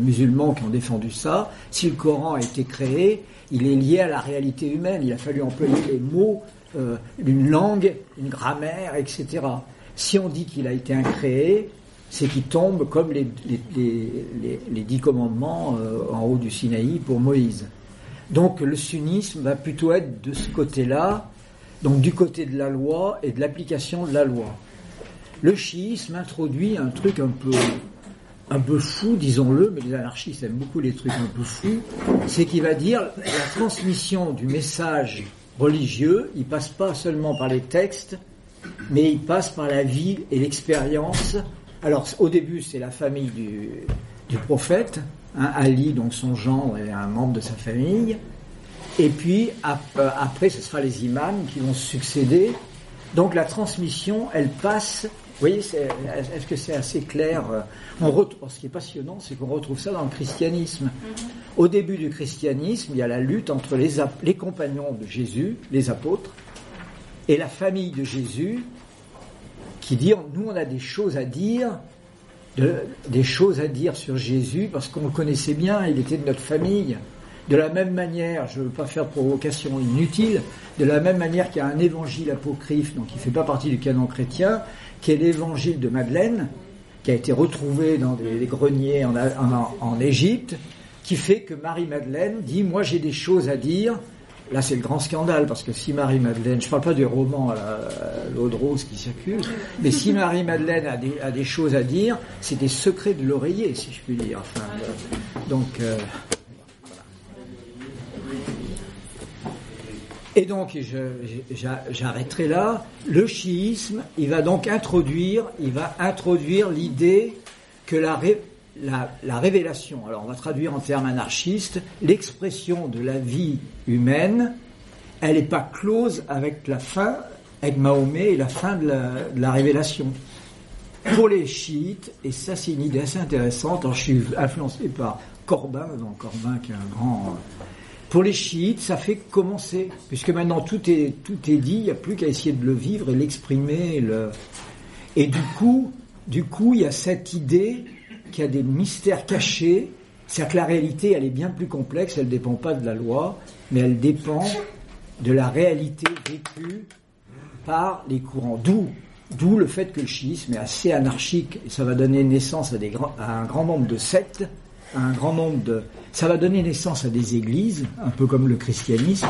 musulmans qui ont défendu ça, si le Coran a été créé, il est lié à la réalité humaine, il a fallu employer les mots, euh, une langue, une grammaire, etc. Si on dit qu'il a été incréé, c'est qu'il tombe comme les, les, dix commandements euh, en haut du Sinaï pour Moïse. Donc le sunnisme va plutôt être de ce côté-là, donc du côté de la loi et de l'application de la loi. Le chiisme introduit un truc un peu, un peu fou, disons-le, mais les anarchistes aiment beaucoup les trucs un peu fous, c'est qu'il va dire la transmission du message religieux, il passe pas seulement par les textes, mais il passe par la vie et l'expérience. Alors au début c'est la famille du, prophète, hein, Ali, donc son gendre et un membre de sa famille, et puis euh, après ce sera les imams qui vont succéder. Donc la transmission, elle passe voyez, est-ce que c'est assez clair on retrouve, Ce qui est passionnant, c'est qu'on retrouve ça dans le christianisme. Mm-hmm. Au début du christianisme, il y a la lutte entre les, les compagnons de Jésus, les apôtres, et la famille de Jésus, qui dit, nous on a des choses à dire, des choses à dire sur Jésus, parce qu'on le connaissait bien, il était de notre famille. De la même manière, je ne veux pas faire de provocation inutile, de la même manière qu'il y a un évangile apocryphe, donc qui ne fait pas partie du canon chrétien, qui est l'évangile de Madeleine, qui a été retrouvé dans des, greniers en, Égypte, qui fait que Marie-Madeleine dit Moi j'ai des choses à dire. Là, c'est le grand scandale, parce que si Marie-Madeleine, je ne parle pas du roman L'eau de rose qui circule, mais si Marie-Madeleine a des, choses à dire, c'est des secrets de l'oreiller, si je puis dire. Enfin, donc, euh, Et donc, j'arrêterai là. Le chiisme, il va donc introduire, il va introduire l'idée que la, la, révélation, alors on va traduire en termes anarchistes, l'expression de la vie humaine, elle n'est pas close avec la fin, avec Mahomet et la fin de la, de la révélation. Pour les chiites, et ça c'est une idée assez intéressante, alors je suis influencé par Corbin, donc Corbin qui est un grand pour les chiites, ça fait commencer, puisque maintenant tout est, tout est dit, il n'y a plus qu'à essayer de le vivre et l'exprimer. Le... Et du coup, du coup, il y a cette idée qu'il y a des mystères cachés, c'est-à-dire que la réalité, elle est bien plus complexe, elle ne dépend pas de la loi, mais elle dépend de la réalité vécue par les courants. D'où, d'où le fait que le chiisme est assez anarchique, et ça va donner naissance à, des, à un grand nombre de sectes, un grand nombre de, ça va donner naissance à des églises, un peu comme le christianisme,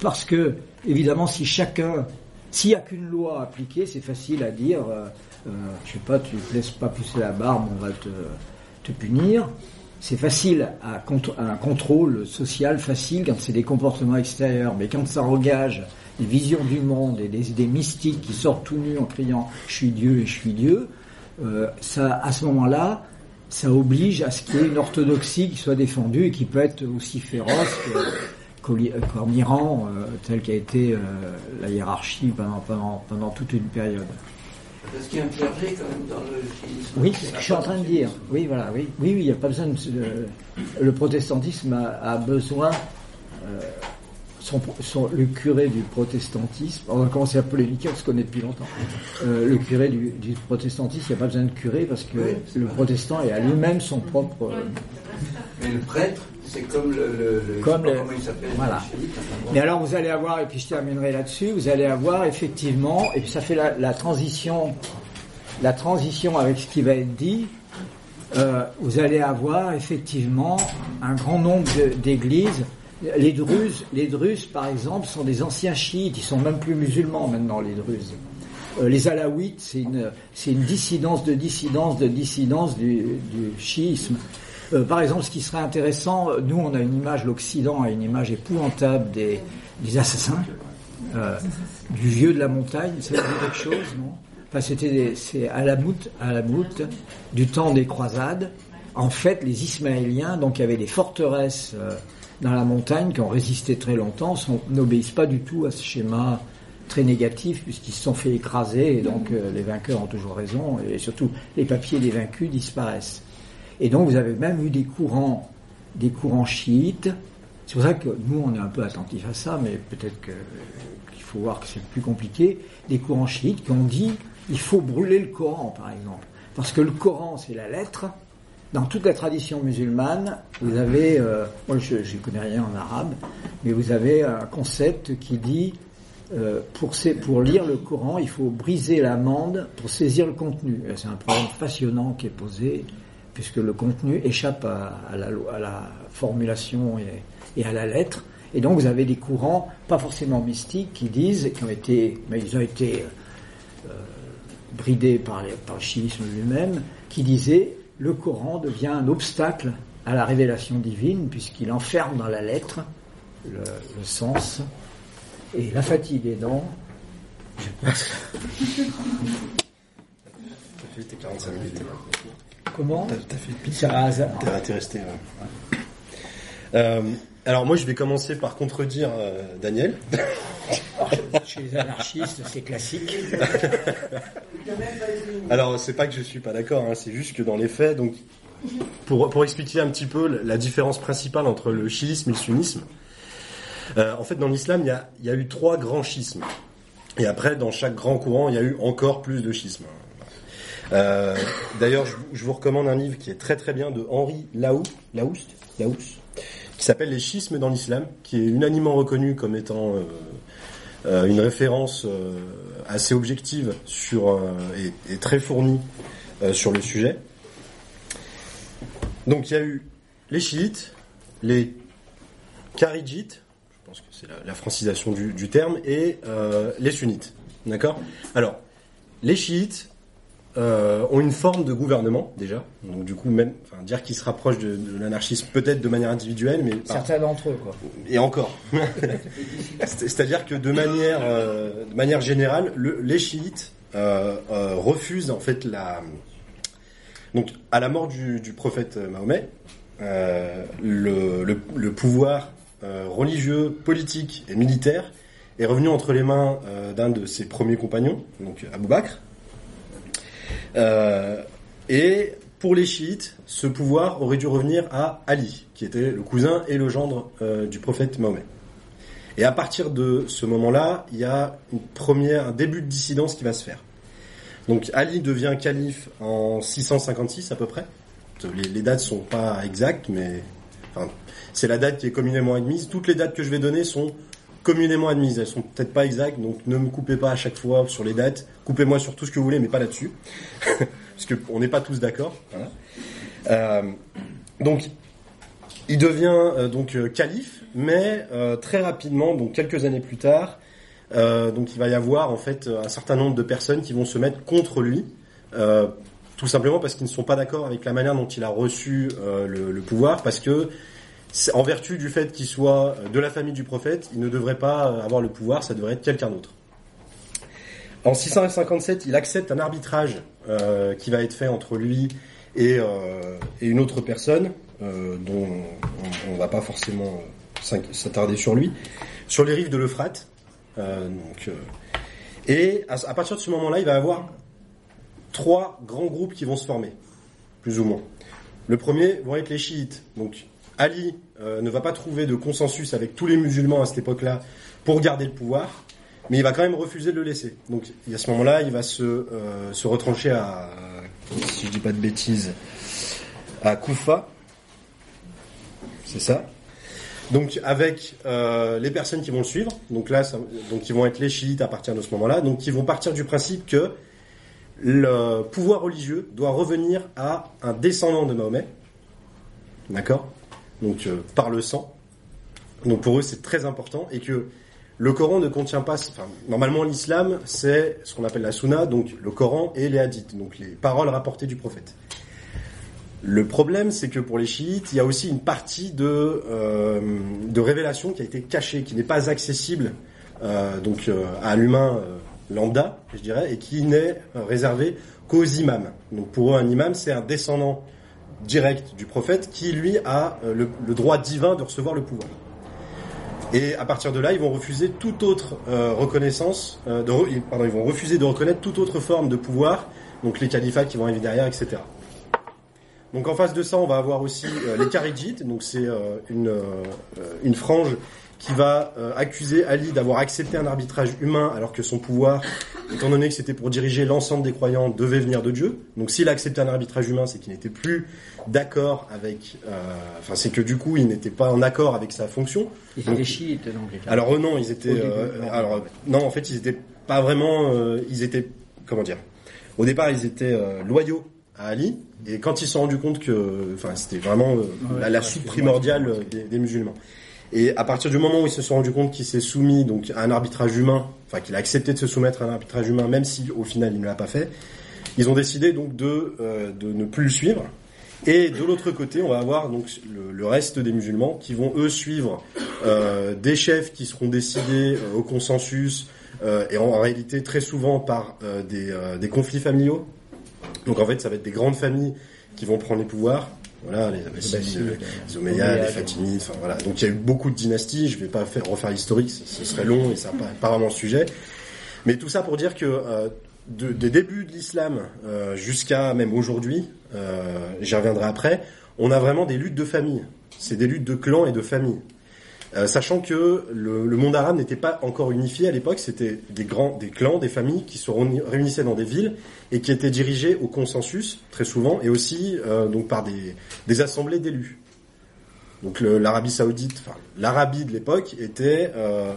parce que, évidemment, si chacun, s'il n'y a qu'une loi appliquée, c'est facile à dire, euh, euh, je sais pas, tu ne laisses pas pousser la barbe, on va te, te punir. C'est facile à, un contrôle social facile quand c'est des comportements extérieurs, mais quand ça engage des visions du monde et des mystiques qui sortent tout nus en criant je suis Dieu et je suis Dieu, euh, ça, à ce moment-là, ça oblige à ce qu'il y ait une orthodoxie qui soit défendue et qui peut être aussi féroce qu'en Iran, euh, telle qu'a été euh, la hiérarchie pendant, pendant, pendant toute une période. Est-ce qu'il y a un clergé quand même dans le Oui, c'est ce que je suis en train de dire. Oui, voilà, oui, oui, oui il n'y a pas besoin de. le protestantisme a, besoin. Euh, son, le curé du protestantisme, on va commencer à polémiquer, on se connaît depuis longtemps. Euh, le curé du, protestantisme, il n'y a pas besoin de curé parce que le protestant est à lui-même son propre. Mais le prêtre, c'est comme le. comme le, comment il s'appelle Voilà. Mais alors vous allez avoir, et puis je terminerai là-dessus, vous allez avoir effectivement, et puis ça fait la, transition, la transition avec ce qui va être dit. Euh, vous allez avoir effectivement un grand nombre d'églises les Druzes, les Druzes, par exemple, sont des anciens chiites, ils sont même plus musulmans maintenant, les Druzes. Euh, les Alaouites, c'est une, dissidence de dissidence de dissidence du, chiisme. Euh, par exemple, ce qui serait intéressant, nous on a une image, l'Occident a une image épouvantable des, assassins, euh, du vieux de la montagne, ça veut dire quelque chose, non? Enfin, c'était c'est à la moute, à la moute, du temps des croisades. En fait, les Ismaéliens, donc, il y avait des forteresses dans la montagne qui ont résisté très longtemps n'obéissent pas du tout à ce schéma très négatif puisqu'ils se sont fait écraser et donc euh, les vainqueurs ont toujours raison et surtout les papiers des vaincus disparaissent. Et donc vous avez même eu des courants, des courants chiites. C'est pour ça que nous on est un peu attentifs à ça, mais peut-être qu'il faut voir que c'est plus compliqué. Des courants chiites qui ont dit il faut brûler le Coran par exemple, parce que le Coran c'est la lettre. Dans toute la tradition musulmane, vous avez, euh, moi je ne connais rien en arabe, mais vous avez un concept qui dit euh, pour, pour lire le Coran, il faut briser l'amande pour saisir le contenu. C'est un problème passionnant qui est posé, puisque le contenu échappe à, la, à la formulation et, à la lettre. Et donc vous avez des courants, pas forcément mystiques, qui disent, qui ont été, mais ils ont été euh, bridés par, par le chiisme lui-même, qui disaient le Coran devient un obstacle à la révélation divine, puisqu'il enferme dans la lettre le, le sens et la fatigue aidant, je pense. T'as fait tes 45 minutes. Comment T'as fait T'es arrêté resté. ouais. Euh, alors moi je vais commencer par contredire euh, Daniel. Chez les anarchistes, c'est classique. Alors c'est pas que je suis pas d'accord, hein, c'est juste que dans les faits, donc pour, pour expliquer un petit peu la- différence principale entre le chiisme et le sunnisme, euh, en fait dans l'islam il y a, y a eu trois grands schismes. Et après dans chaque grand courant il y a eu encore plus de schismes. Euh, D'ailleurs je, vous- recommande un livre qui est très très bien de Henri Laou, Laoust, Laous, qui s'appelle Les schismes dans l'islam, qui est unanimement reconnu comme étant euh, une référence assez objective sur euh, et, très fournie euh, sur le sujet. Donc il y a eu les chiites, les kharidjites, je pense que c'est la, la francisation du, du terme, et euh, les sunnites. D'accord? Alors, les chiites euh, ont une forme de gouvernement déjà, donc du coup même, enfin, dire qu'ils se rapprochent de, de l'anarchisme peut-être de manière individuelle, mais Certains d'entre eux, quoi. et encore. C'est- C'est-à-dire que de manière, euh, de manière générale, le- les chiites euh, refusent en fait la. Donc, à la mort du, du prophète Mahomet, le, le- le pouvoir religieux, politique et militaire est revenu entre les mains d'un de ses premiers compagnons, donc Abou Bakr. Euh, et pour les chiites, ce pouvoir aurait dû revenir à Ali, qui était le cousin et le gendre euh, du prophète Mahomet. Et à partir de ce moment-là, il y a une première, un début de dissidence qui va se faire. Donc Ali devient calife en 656 à peu près. Les, les dates sont pas exactes, mais c'est la date qui est communément admise. Toutes les dates que je vais donner sont communément admises. Elles sont peut-être pas exactes, donc ne me coupez pas à chaque fois sur les dates. Coupez-moi sur tout ce que vous voulez, mais pas là-dessus, parce que on n'est pas tous d'accord. Voilà. Euh, donc il devient euh, donc euh, calife, mais euh, très rapidement, donc quelques années plus tard, donc il va y avoir en fait un certain nombre de personnes qui vont se mettre contre lui, tout simplement parce qu'ils ne sont pas d'accord avec la manière dont il a reçu le, le pouvoir, parce que en vertu du fait qu'il soit de la famille du prophète, il ne devrait pas euh, avoir le pouvoir, ça devrait être quelqu'un d'autre. En 657, il accepte un arbitrage euh, qui va être fait entre lui et, euh, une autre personne euh, dont on ne va pas forcément euh, s'attarder sur lui, sur les rives de l'Euphrate. Euh, euh, et à, à partir de ce moment-là, il va y avoir trois grands groupes qui vont se former, plus ou moins. Le premier vont être les chiites. Donc Ali euh, ne va pas trouver de consensus avec tous les musulmans à cette époque-là pour garder le pouvoir, mais il va quand même refuser de le laisser. Donc à ce moment-là, il va se, euh, se retrancher à, si je dis pas de bêtises, à Koufa. C'est ça. Donc avec euh, les personnes qui vont le suivre, donc là, donc vont être les chiites à partir de ce moment-là, donc ils vont partir du principe que le pouvoir religieux doit revenir à un descendant de Mahomet, d'accord? Donc euh, par le sang. Donc pour eux c'est très important et que le Coran ne contient pas. Enfin, normalement l'islam c'est ce qu'on appelle la sunna, donc le Coran et les hadiths, donc les paroles rapportées du prophète. Le problème, c'est que pour les chiites, il y a aussi une partie de, euh, de révélation qui a été cachée, qui n'est pas accessible euh, donc à l'humain lambda, je dirais, et qui n'est réservée qu'aux imams. Donc pour eux, un imam, c'est un descendant direct du prophète qui, lui, a euh, le, droit divin de recevoir le pouvoir. Et à partir de là, ils vont refuser toute autre euh, reconnaissance, euh, de pardon, ils vont refuser de reconnaître toute autre forme de pouvoir, donc les califats qui vont arriver derrière, etc. Donc en face de ça, on va avoir aussi les Kharidjites, donc c'est une, une frange qui va euh, accuser Ali d'avoir accepté un arbitrage humain alors que son pouvoir, étant donné que c'était pour diriger l'ensemble des croyants, devait venir de Dieu. Donc s'il a accepté un arbitrage humain, c'est qu'il n'était plus d'accord avec... euh, Enfin, c'est que du coup, il n'était pas en accord avec sa fonction. Ils étaient chiites, donc. Alors non, ils étaient. Début, euh, non. alors non, en fait, ils étaient pas vraiment. euh, ils étaient comment dire Au départ, ils étaient euh, loyaux à Ali, et quand ils se sont rendus compte que, enfin, c'était vraiment euh, Ouais, la, la ouais, soupe excuse-moi, primordiale des, des musulmans. Et à partir du moment où ils se sont rendus compte qu'il s'est soumis donc à un arbitrage humain, enfin qu'il a accepté de se soumettre à un arbitrage humain, même si au final il ne l'a pas fait, ils ont décidé donc de euh, de ne plus le suivre. Et de l'autre côté, on va avoir donc le, reste des musulmans qui vont eux suivre euh, des chefs qui seront décidés euh, au consensus et en, en réalité très souvent par des, des conflits familiaux. Donc en fait, ça va être des grandes familles qui vont prendre les pouvoirs. Voilà, les les, euh, les Omeyyades, les Fatimides, enfin voilà. Donc il y a eu beaucoup de dynasties. Je vais pas faire, refaire l'historique, ce, ce serait long et ça pas, pas vraiment le sujet. Mais tout ça pour dire que euh, de- des débuts de l'islam euh, jusqu'à même aujourd'hui, euh, j'y reviendrai après, on a vraiment des luttes de famille. C'est des luttes de clans et de famille. Euh, sachant que le, monde arabe n'était pas encore unifié à l'époque, c'était des grands, des clans, des familles qui se réuni- réunissaient dans des villes et qui étaient dirigées au consensus très souvent et aussi euh, donc par des, assemblées d'élus. Donc l'Arabie Saoudite, enfin l'Arabie de l'époque était, euh,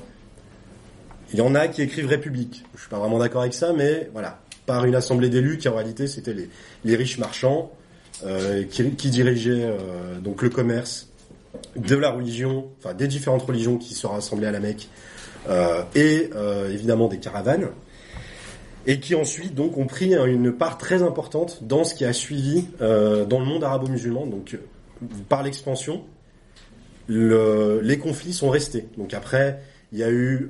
il y en a qui écrivent République. Je suis pas vraiment d'accord avec ça, mais voilà, par une assemblée d'élus qui en réalité c'était les, riches marchands qui, qui dirigeaient donc le commerce de la religion, enfin des différentes religions qui se rassemblaient à la Mecque, euh, et euh, évidemment des caravanes, et qui ensuite donc ont pris une part très importante dans ce qui a suivi euh, dans le monde arabo-musulman. Donc par l'expansion, le- les conflits sont restés. Donc après, il y a eu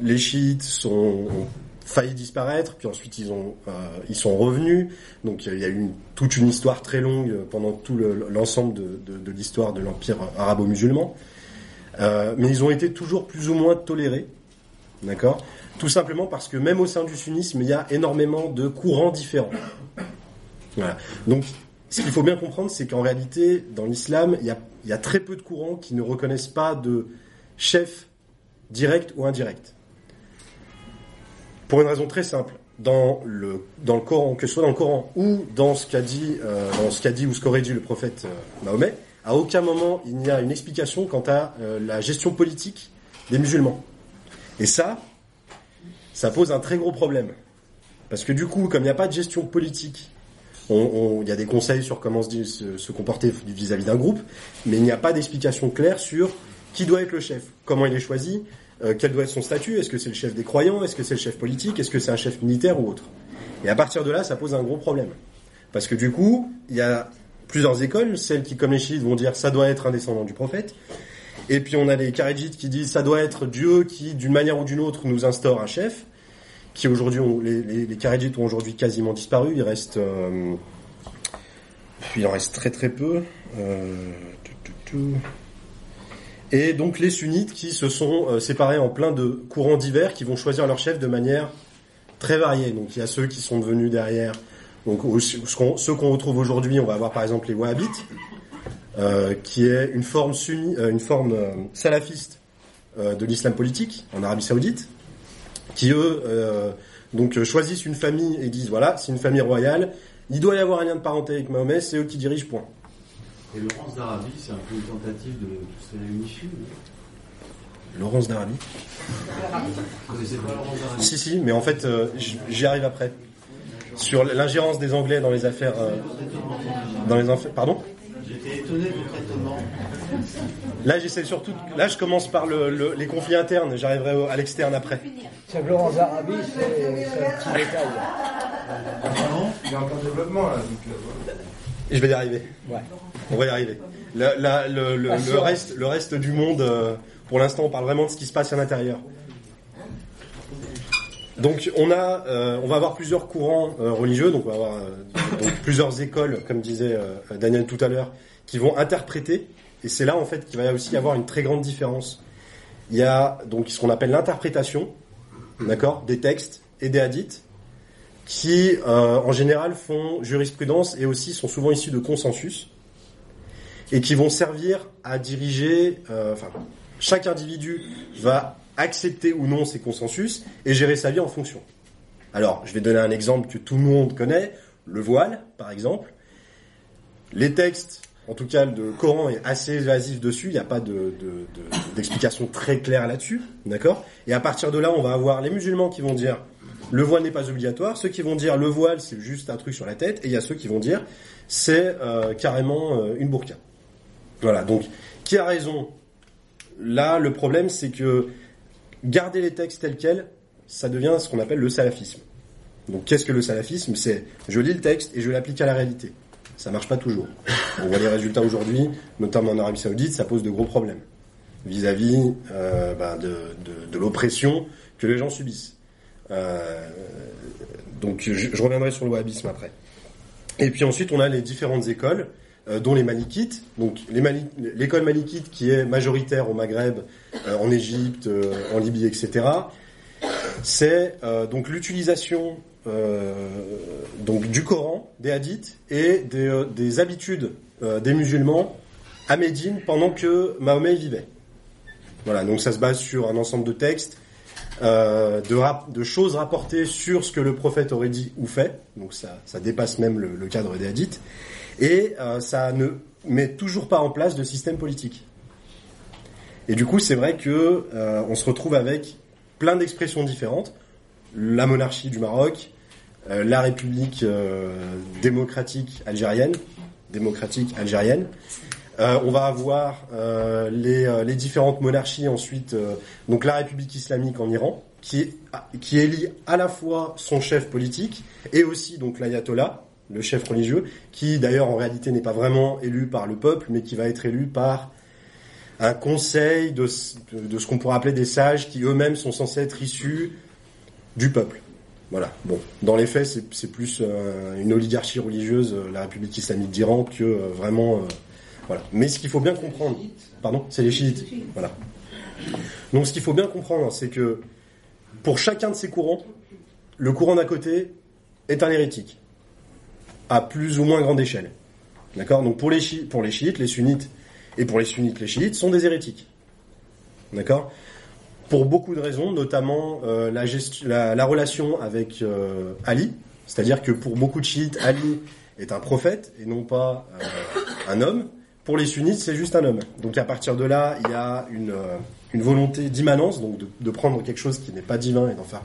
les chiites sont ont failli disparaître, puis ensuite euh, ils sont revenus. Donc il y a eu toute une histoire très longue pendant tout le- l'ensemble de, l'histoire de l'empire arabo-musulman. Euh, mais ils ont été toujours plus ou moins tolérés, d'accord? Tout simplement parce que même au sein du sunnisme, il y a énormément de courants différents. Donc ce qu'il faut bien comprendre, c'est qu'en réalité, dans l'islam, il il y a très peu de courants qui ne reconnaissent pas de chef direct ou indirect. Pour une raison très simple. Dans le, dans le Coran, que ce soit dans le Coran ou dans ce qu'a dit, euh, dans ce qu'a dit ou ce qu'aurait dit le prophète euh, Mahomet, à aucun moment il n'y a une explication quant à euh, la gestion politique des musulmans. Et ça, ça pose un très gros problème. Parce que du coup, comme il n'y a pas de gestion politique, il y a des conseils sur comment se comporter vis-à-vis d'un groupe, mais il n'y a pas d'explication claire sur qui doit être le chef, comment il est choisi, euh, quel doit être son statut, est-ce que c'est le chef des croyants, est-ce que c'est le chef politique, est-ce que c'est un chef militaire ou autre? Et à partir de là, ça pose un gros problème. Parce que du coup, il y a plusieurs écoles, celles qui, comme les chiites, vont dire ça doit être un descendant du prophète, et puis on a les kharidjites qui disent ça doit être Dieu qui, d'une manière ou d'une autre, nous instaure un chef, qui aujourd'hui, les, les, ont aujourd'hui quasiment disparu, il reste... euh, il en reste très très peu. Euh, tout, tout, tout. Et donc les sunnites qui se sont euh, séparés en plein de courants divers qui vont choisir leur chef de manière très variée. Donc il y a ceux qui sont devenus derrière, donc ceux qu'on retrouve aujourd'hui, on va avoir par exemple les wahhabites, euh, qui est une forme sunni, euh, une forme salafiste de l'islam politique en Arabie Saoudite, qui eux donc choisissent une famille et disent voilà c'est une famille royale, il doit y avoir un lien de parenté avec Mahomet, c'est eux qui dirigent point. Et Laurence d'Arabie, c'est un peu une tentative de tous se réunifier. Laurence d'Arabie. Vous connaissez pas Laurence d'Arabie Si, si, mais en fait, euh, j'y arrive après. Sur l'ingérence des Anglais dans les affaires. euh, dans les affaires. Pardon? J'étais étonné de votre étonnement. Là, j'essaie surtout. Là, je commence par le- le- les conflits internes. J'arriverai à l'externe après. C'est Laurence Arabi, c'est un petit détail. Il est en plein développement là, donc euh, voilà. Et je vais y arriver. Ouais. On va y arriver. La- la- le, le- le reste, le reste du monde, euh, pour l'instant, on parle vraiment de ce qui se passe à l'intérieur. Donc, on a, euh, on va avoir plusieurs courants euh, religieux. Donc, on va avoir donc, plusieurs écoles, comme disait Daniel tout à l'heure, qui vont interpréter. Et c'est là, en fait, qu'il va aussi y avoir une très grande différence. il y a donc ce qu'on appelle l'interprétation, d'accord, des textes et des hadiths, qui euh, en général font jurisprudence et aussi sont souvent issus de consensus et qui vont servir à diriger. euh, enfin, chaque individu va accepter ou non ces consensus et gérer sa vie en fonction. Alors, je vais donner un exemple que tout le monde connaît, le voile, par exemple. Les textes, en tout cas le Coran est assez évasif dessus, il n'y a pas de- de- de- d'explication très claire là-dessus, d'accord? Et à partir de là, on va avoir les musulmans qui vont dire le voile n'est pas obligatoire, ceux qui vont dire le voile c'est juste un truc sur la tête, et il y a ceux qui vont dire c'est euh, carrément euh, une burqa. Voilà, donc qui a raison? Là, le problème c'est que garder les textes tels quels, ça devient ce qu'on appelle le salafisme. Donc qu'est-ce que le salafisme? C'est je lis le texte et je l'applique à la réalité. Ça marche pas toujours. On voit les résultats aujourd'hui, notamment en Arabie Saoudite, ça pose de gros problèmes vis-à-vis euh, bah, de, l'oppression que les gens subissent. Euh, donc je, reviendrai sur le wahhabisme après. Et puis ensuite, on a les différentes écoles, euh, dont les Malikites. Donc les Mali- l'école malikite qui est majoritaire au Maghreb, euh, en Égypte, en Libye, etc. C'est donc l'utilisation donc du Coran, des hadiths et des, des habitudes des musulmans à Médine pendant que Mahomet vivait. Voilà, donc ça se base sur un ensemble de textes, euh, de, de choses rapportées sur ce que le prophète aurait dit ou fait. Donc ça, ça dépasse même le, le cadre des hadiths. Et euh, ça ne met toujours pas en place de système politique. Et du coup, c'est vrai que euh, on se retrouve avec plein d'expressions différentes. La monarchie du Maroc, euh, la République euh, démocratique algérienne, démocratique algérienne. Euh, on va avoir euh, les, euh, les différentes monarchies ensuite, donc la République islamique en Iran, qui, qui élit à la fois son chef politique et aussi donc l'ayatollah, le chef religieux, qui d'ailleurs en réalité n'est pas vraiment élu par le peuple, mais qui va être élu par un conseil de, de ce qu'on pourrait appeler des sages qui eux-mêmes sont censés être issus du peuple. Voilà. Bon, dans les faits, c'est plus une oligarchie religieuse, la République islamique d'Iran, que vraiment. Voilà. Mais ce qu'il faut bien comprendre, pardon, c'est les chiites. Voilà. Donc, ce qu'il faut bien comprendre, c'est que pour chacun de ces courants, le courant d'à côté est un hérétique, à plus ou moins grande échelle. D'accord? Donc, pour les, chi- pour les chiites, les sunnites, et pour les sunnites, les chiites sont des hérétiques. D'accord? Pour beaucoup de raisons, notamment euh, la relation avec euh, Ali, c'est-à-dire que pour beaucoup de chiites, Ali est un prophète et non pas euh, un homme. Pour les sunnites, c'est juste un homme. Donc à partir de là, il y a une, euh, une volonté d'immanence, donc de, de prendre quelque chose qui n'est pas divin et d'en faire.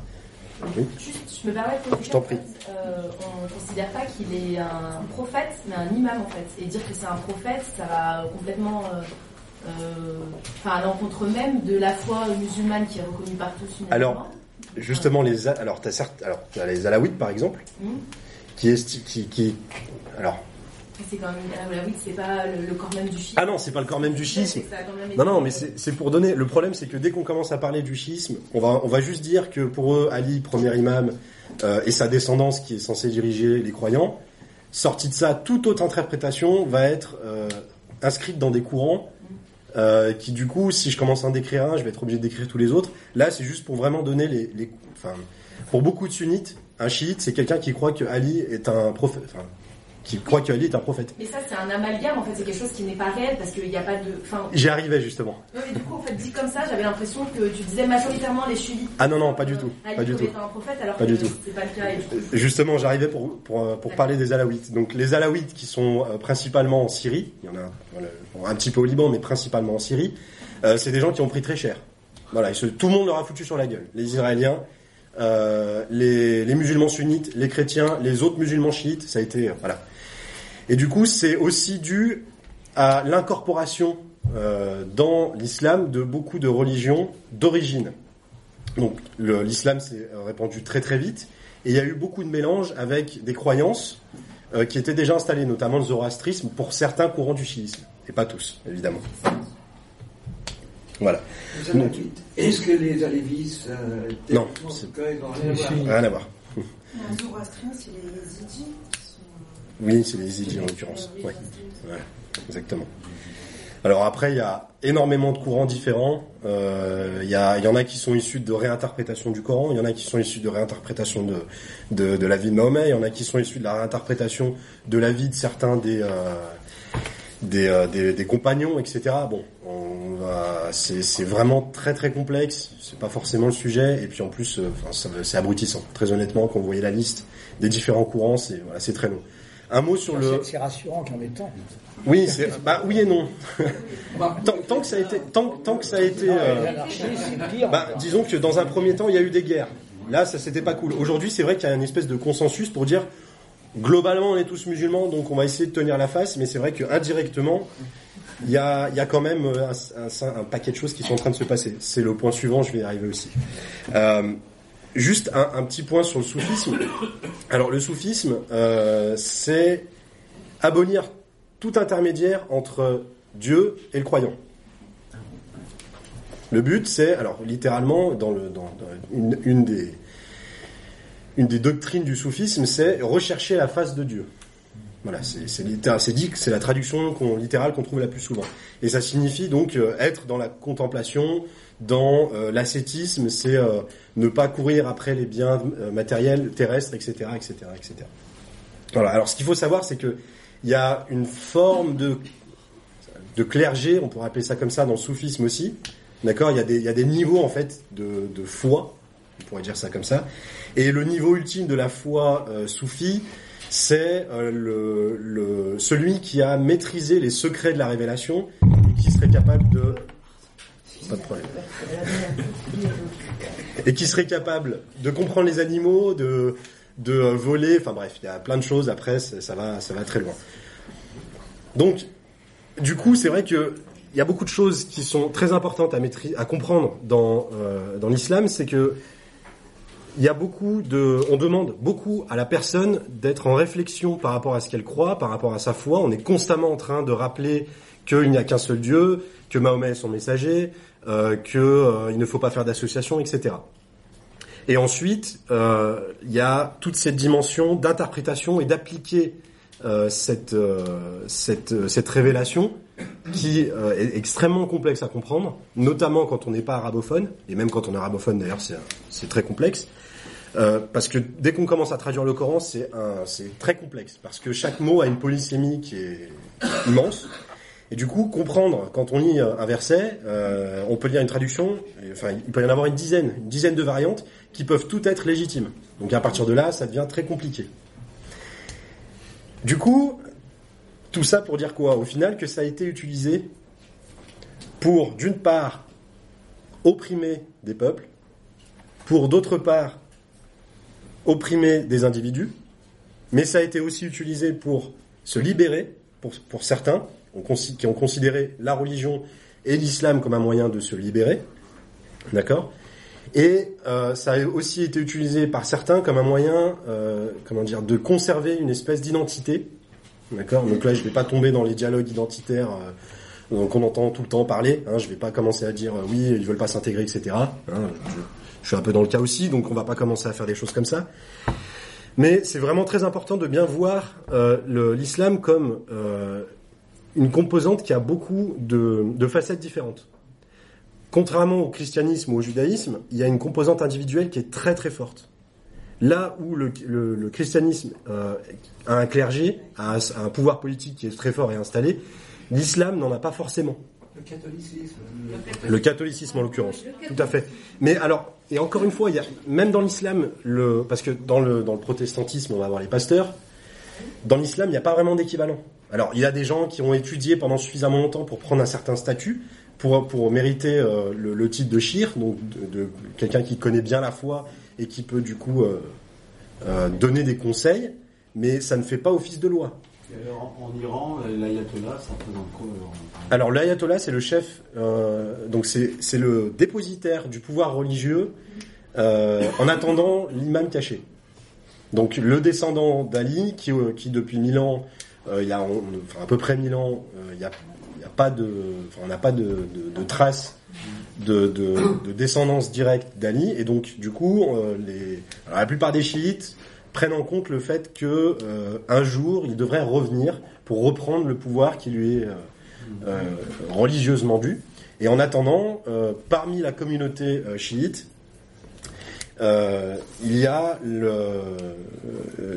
Oui. Juste, je me permets de poser Je t'en prie. Euh, on ne considère pas qu'il est un prophète, mais un imam en fait. Et dire que c'est un prophète, ça va complètement euh, euh, enfin, à l'encontre même de la foi musulmane qui est reconnue par tous. Alors, Justement, les alors t'as certes, alors t'as les alaouites par exemple, Mhm. qui est qui, qui alors c'est quand même, ah, c'est pas le, le corps même du chiisme. ah non, c'est pas le corps même du schisme. Non, non, mais c'est pour donner. Le problème, c'est que dès qu'on commence à parler du schisme, on va, on va juste dire que pour eux, Ali, premier imam, euh, et sa descendance qui est censée diriger les croyants, sorti de ça, toute autre interprétation va être euh, inscrite dans des courants euh, qui, du coup, si je commence à en décrire un, je vais être obligé de décrire tous les autres. Là, c'est juste pour vraiment donner les, les, enfin, pour beaucoup de sunnites, un chiite, c'est quelqu'un qui croit que Ali est un prophète, enfin, qui croit que Ali est un prophète. Mais ça, c'est un amalgame, en fait, c'est quelque chose qui n'est pas réel parce qu'il n'y a pas de. Enfin, J'y arrivais justement. non, mais du coup, en fait, dit comme ça, j'avais l'impression que tu disais majoritairement les chiites. Ah non, non, pas du tout, Ali pas du tout. étant un prophète, alors Pas que du tout. pas le cas. et du coup, Justement, j'arrivais pour, pour, euh, pour parler des Alaouites. Donc les Alaouites qui sont euh, principalement en Syrie, il y en a voilà, bon, un petit peu au Liban, mais principalement en Syrie, euh, c'est des gens qui ont pris très cher. Voilà, et ce- tout le monde leur a foutu sur la gueule. Les Israéliens, les, les musulmans sunnites, les chrétiens, les autres musulmans chiites, ça a été... voilà. Et du coup, c'est aussi dû à l'incorporation euh, dans l'islam de beaucoup de religions d'origine. Donc l'islam s'est répandu très très vite et il y a eu beaucoup de mélanges avec des croyances euh, qui étaient déjà installées, notamment le zoroastrisme pour certains courants du chiisme et pas tous évidemment. Voilà, Les. Est-ce que les Alévis euh, Non, c'est- rien à voir. rien à voir. Un zoroastrien, c'est les Oui, c'est les Yézidis en l'occurrence. Ouais. Ouais, exactement. Alors après, il y a énormément de courants différents. Euh, Il y, en a qui sont issus de réinterprétation du Coran, il y en a qui sont issus de réinterprétation de, de, la vie de Mahomet, il y en a qui sont issus de la réinterprétation de la vie de certains des, euh, euh, des, des compagnons, etc. Bon, c'est vraiment très très complexe. C'est pas forcément le sujet. Et puis en plus, c'est abrutissant. Très honnêtement, quand vous voyez la liste des différents courants, c'est voilà, très long. Un mot sur le. C'est- rassurant qu'il y en ait tant. Oui, c'est bah oui et non. tant, tant que ça a été, tant, tant que ça a été. euh, L'anarchie, c'est pire. bah, disons que dans un premier temps, il y a eu des guerres. Là, ça c'était pas cool. Aujourd'hui, c'est vrai qu'il y a une espèce de consensus pour dire globalement, on est tous musulmans, donc on va essayer de tenir la face. Mais c'est vrai que indirectement, il y a, il y a quand même euh, un, un- un paquet de choses qui sont en train de se passer. C'est le point suivant. Je vais y arriver aussi. Euh, juste un, petit point sur le soufisme. Alors, le soufisme, euh, c'est abolir tout intermédiaire entre Dieu et le croyant. Le but, c'est, alors littéralement, dans, une, des, une des doctrines du soufisme, c'est rechercher la face de Dieu. Voilà, c'est dit que c'est la traduction littérale qu'on trouve la plus souvent. Et ça signifie donc euh, être dans la contemplation, dans euh, l'ascétisme, c'est euh, ne pas courir après les biens euh, matériels terrestres, etc., etc., etc. Voilà. Alors, ce qu'il faut savoir, c'est que il y a une forme de de clergé, on pourrait appeler ça comme ça dans le soufisme aussi. D'accord? Il y a des il y a des niveaux en fait de de foi, on pourrait dire ça comme ça. Et le niveau ultime de la foi soufie, c'est le celui qui a maîtrisé les secrets de la révélation et qui serait capable de de problème. Et qui serait capable de comprendre les animaux, de de euh, voler, enfin bref, il y a plein de choses après, ça va ça va très loin. Donc du coup, c'est vrai que il y a beaucoup de choses qui sont très importantes à à comprendre dans euh, dans l'islam, c'est que il y a beaucoup de, on demande beaucoup à la personne d'être en réflexion par rapport à ce qu'elle croit, par rapport à sa foi. On est constamment en train de rappeler qu'il n'y a qu'un seul Dieu, que Mahomet est son messager, euh, que euh, ne faut pas faire d'association, etc. Et ensuite, euh, il y a toute cette dimension d'interprétation et d'appliquer euh, cette, cette, cette révélation qui est extrêmement complexe à comprendre, notamment quand on n'est pas arabophone, et même quand on est arabophone d'ailleurs, c'est c'est très complexe. Euh, parce que dès qu'on commence à traduire le Coran, c'est très complexe, parce que chaque mot a une polysémie qui est immense. Et du coup, comprendre quand on lit un verset, euh, on peut lire une traduction, enfin, il peut y en avoir une dizaine, une dizaine de variantes qui peuvent toutes être légitimes. Donc à partir de là, ça devient très compliqué. Du coup, tout ça pour dire quoi? Au final, que ça a été utilisé pour, d'une part, opprimer des peuples, pour, d'autre part, opprimer des individus, mais ça a été aussi utilisé pour se libérer, pour, pour certains, on consi- qui ont considéré la religion et l'islam comme un moyen de se libérer, d'accord? Et euh, ça a aussi été utilisé par certains comme un moyen, euh, comment dire, de conserver une espèce d'identité, d'accord? Donc là, je vais pas tomber dans les dialogues identitaires euh, qu'on entend tout le temps parler. Hein, je vais pas commencer à dire euh, oui, ils veulent pas s'intégrer, etc. Hein, je, suis un peu dans le cas aussi, donc on va pas commencer à faire des choses comme ça. Mais c'est vraiment très important de bien voir euh, l'islam comme euh, une composante qui a beaucoup de, de facettes différentes. Contrairement au christianisme ou au judaïsme, il y a une composante individuelle qui est très très forte. Là où le, le- le christianisme euh, a un clergé, a un, a un pouvoir politique qui est très fort et installé, l'islam n'en a pas forcément. Le catholicisme. Le catholicisme en l'occurrence, tout à fait. Mais alors, et encore une fois, il y a même dans l'islam, le, parce que dans le dans le protestantisme, on va avoir les pasteurs. Dans l'islam, il n'y a pas vraiment d'équivalent. Alors, il y a des gens qui ont étudié pendant suffisamment longtemps pour prendre un certain statut, pour pour mériter euh, le, le titre de shir, donc de, de quelqu'un qui connaît bien la foi et qui peut du coup euh, euh, donner des conseils, mais ça ne fait pas office de loi. Et alors, en, Iran, l'ayatollah, ça représente quoi alors l'ayatollah, c'est le chef, donc c'est le dépositaire du pouvoir religieux en attendant l'imam caché. Donc le descendant d'Ali, qui, qui depuis mille ans, il y a à peu près mille ans, euh, il y a, pas de, on n'a pas de, traces de, de, de descendance directe d'Ali, et donc du coup, euh, la plupart des chiites prennent en compte le fait que euh, un jour il devrait revenir pour reprendre le pouvoir qui lui est euh, euh, religieusement due. Et en attendant, euh, parmi la communauté euh, chiite, euh, euh,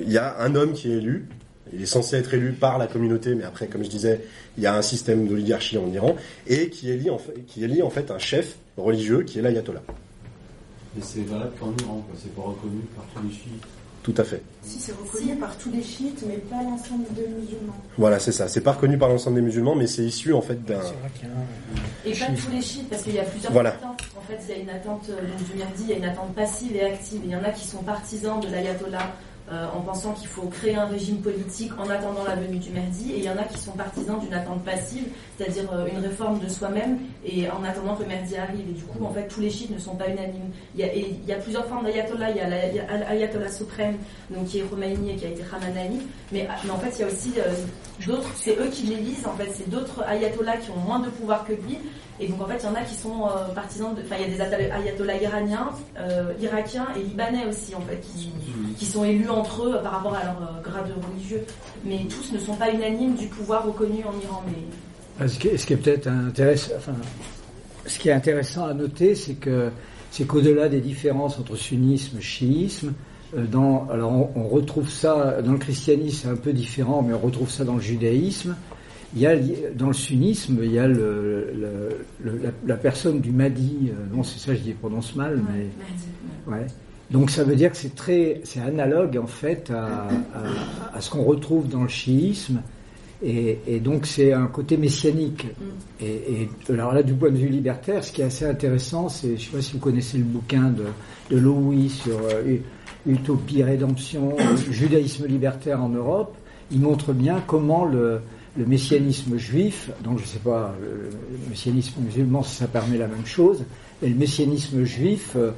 il y a un homme qui est élu. Il est censé être élu par la communauté, mais après, comme je disais, il y a un système d'oligarchie en Iran et qui élit en fait, qui élit en fait un chef religieux qui est l'ayatollah. Et c'est valable qu'en Iran, quoi. C'est pas reconnu par tous les chiites. Tout à fait. Si c'est reconnu par tous les chiites, mais pas l'ensemble des musulmans. Voilà, c'est ça. C'est pas reconnu par l'ensemble des musulmans, mais c'est issu en fait d'un. Un- Et pas tous les chiites, parce qu'il y a plusieurs Voilà. attentes. En fait, il y a une attente euh, donc, du Merdi, il y a une attente passive et active. Il y en a qui sont partisans de l'ayatollah euh, en pensant qu'il faut créer un régime politique en attendant la venue du Merdi, et il y en a qui sont partisans d'une attente passive, c'est-à-dire euh, une réforme de soi-même et en attendant que le Merdi arrive. Et du coup, en fait, tous les chiites ne sont pas unanimes. Il y a, et il y a plusieurs formes d'ayatollah. Il y a l'ayatollah suprême, donc qui est Khomeini et qui a été Khamenei, mais, mais en fait, il y a aussi euh, d'autres. C'est eux qui l'élisent. En fait, c'est d'autres ayatollahs qui ont moins de pouvoir que lui. Et donc en fait, il y en a qui sont euh, partisans de. Enfin, il y a des ayatollahs- iraniens, euh, irakiens et libanais aussi, en fait, qui, qui sont élus entre eux par rapport à leur euh, grade religieux. Mais tous ne sont pas unanimes du pouvoir reconnu en Iran. Mais Ce qui est, ce qui est peut-être intéressant, enfin, ce qui est intéressant à noter, c'est que c'est qu'au-delà des différences entre sunnisme et chiisme, euh, dans, alors on, on retrouve ça dans le christianisme, c'est un peu différent, mais on retrouve ça dans le judaïsme. Il y a dans le sunnisme, il y a le, le- le- la, la personne du Mahdi. euh, non, c'est ça, je dis prononce mal, mais Ouais. Donc ça veut dire que c'est très, c'est analogue en fait à, à- à ce qu'on retrouve dans le chiisme, et, et donc c'est un côté messianique. Et, et alors là, du point de vue libertaire, ce qui est assez intéressant, c'est, je sais pas si vous connaissez le bouquin de, de Louis sur euh, Utopie, rédemption, euh, judaïsme libertaire en Europe. Il montre bien comment le, messianisme juif, donc je sais pas, le, messianisme musulman, ça permet la même chose, et le messianisme juif euh,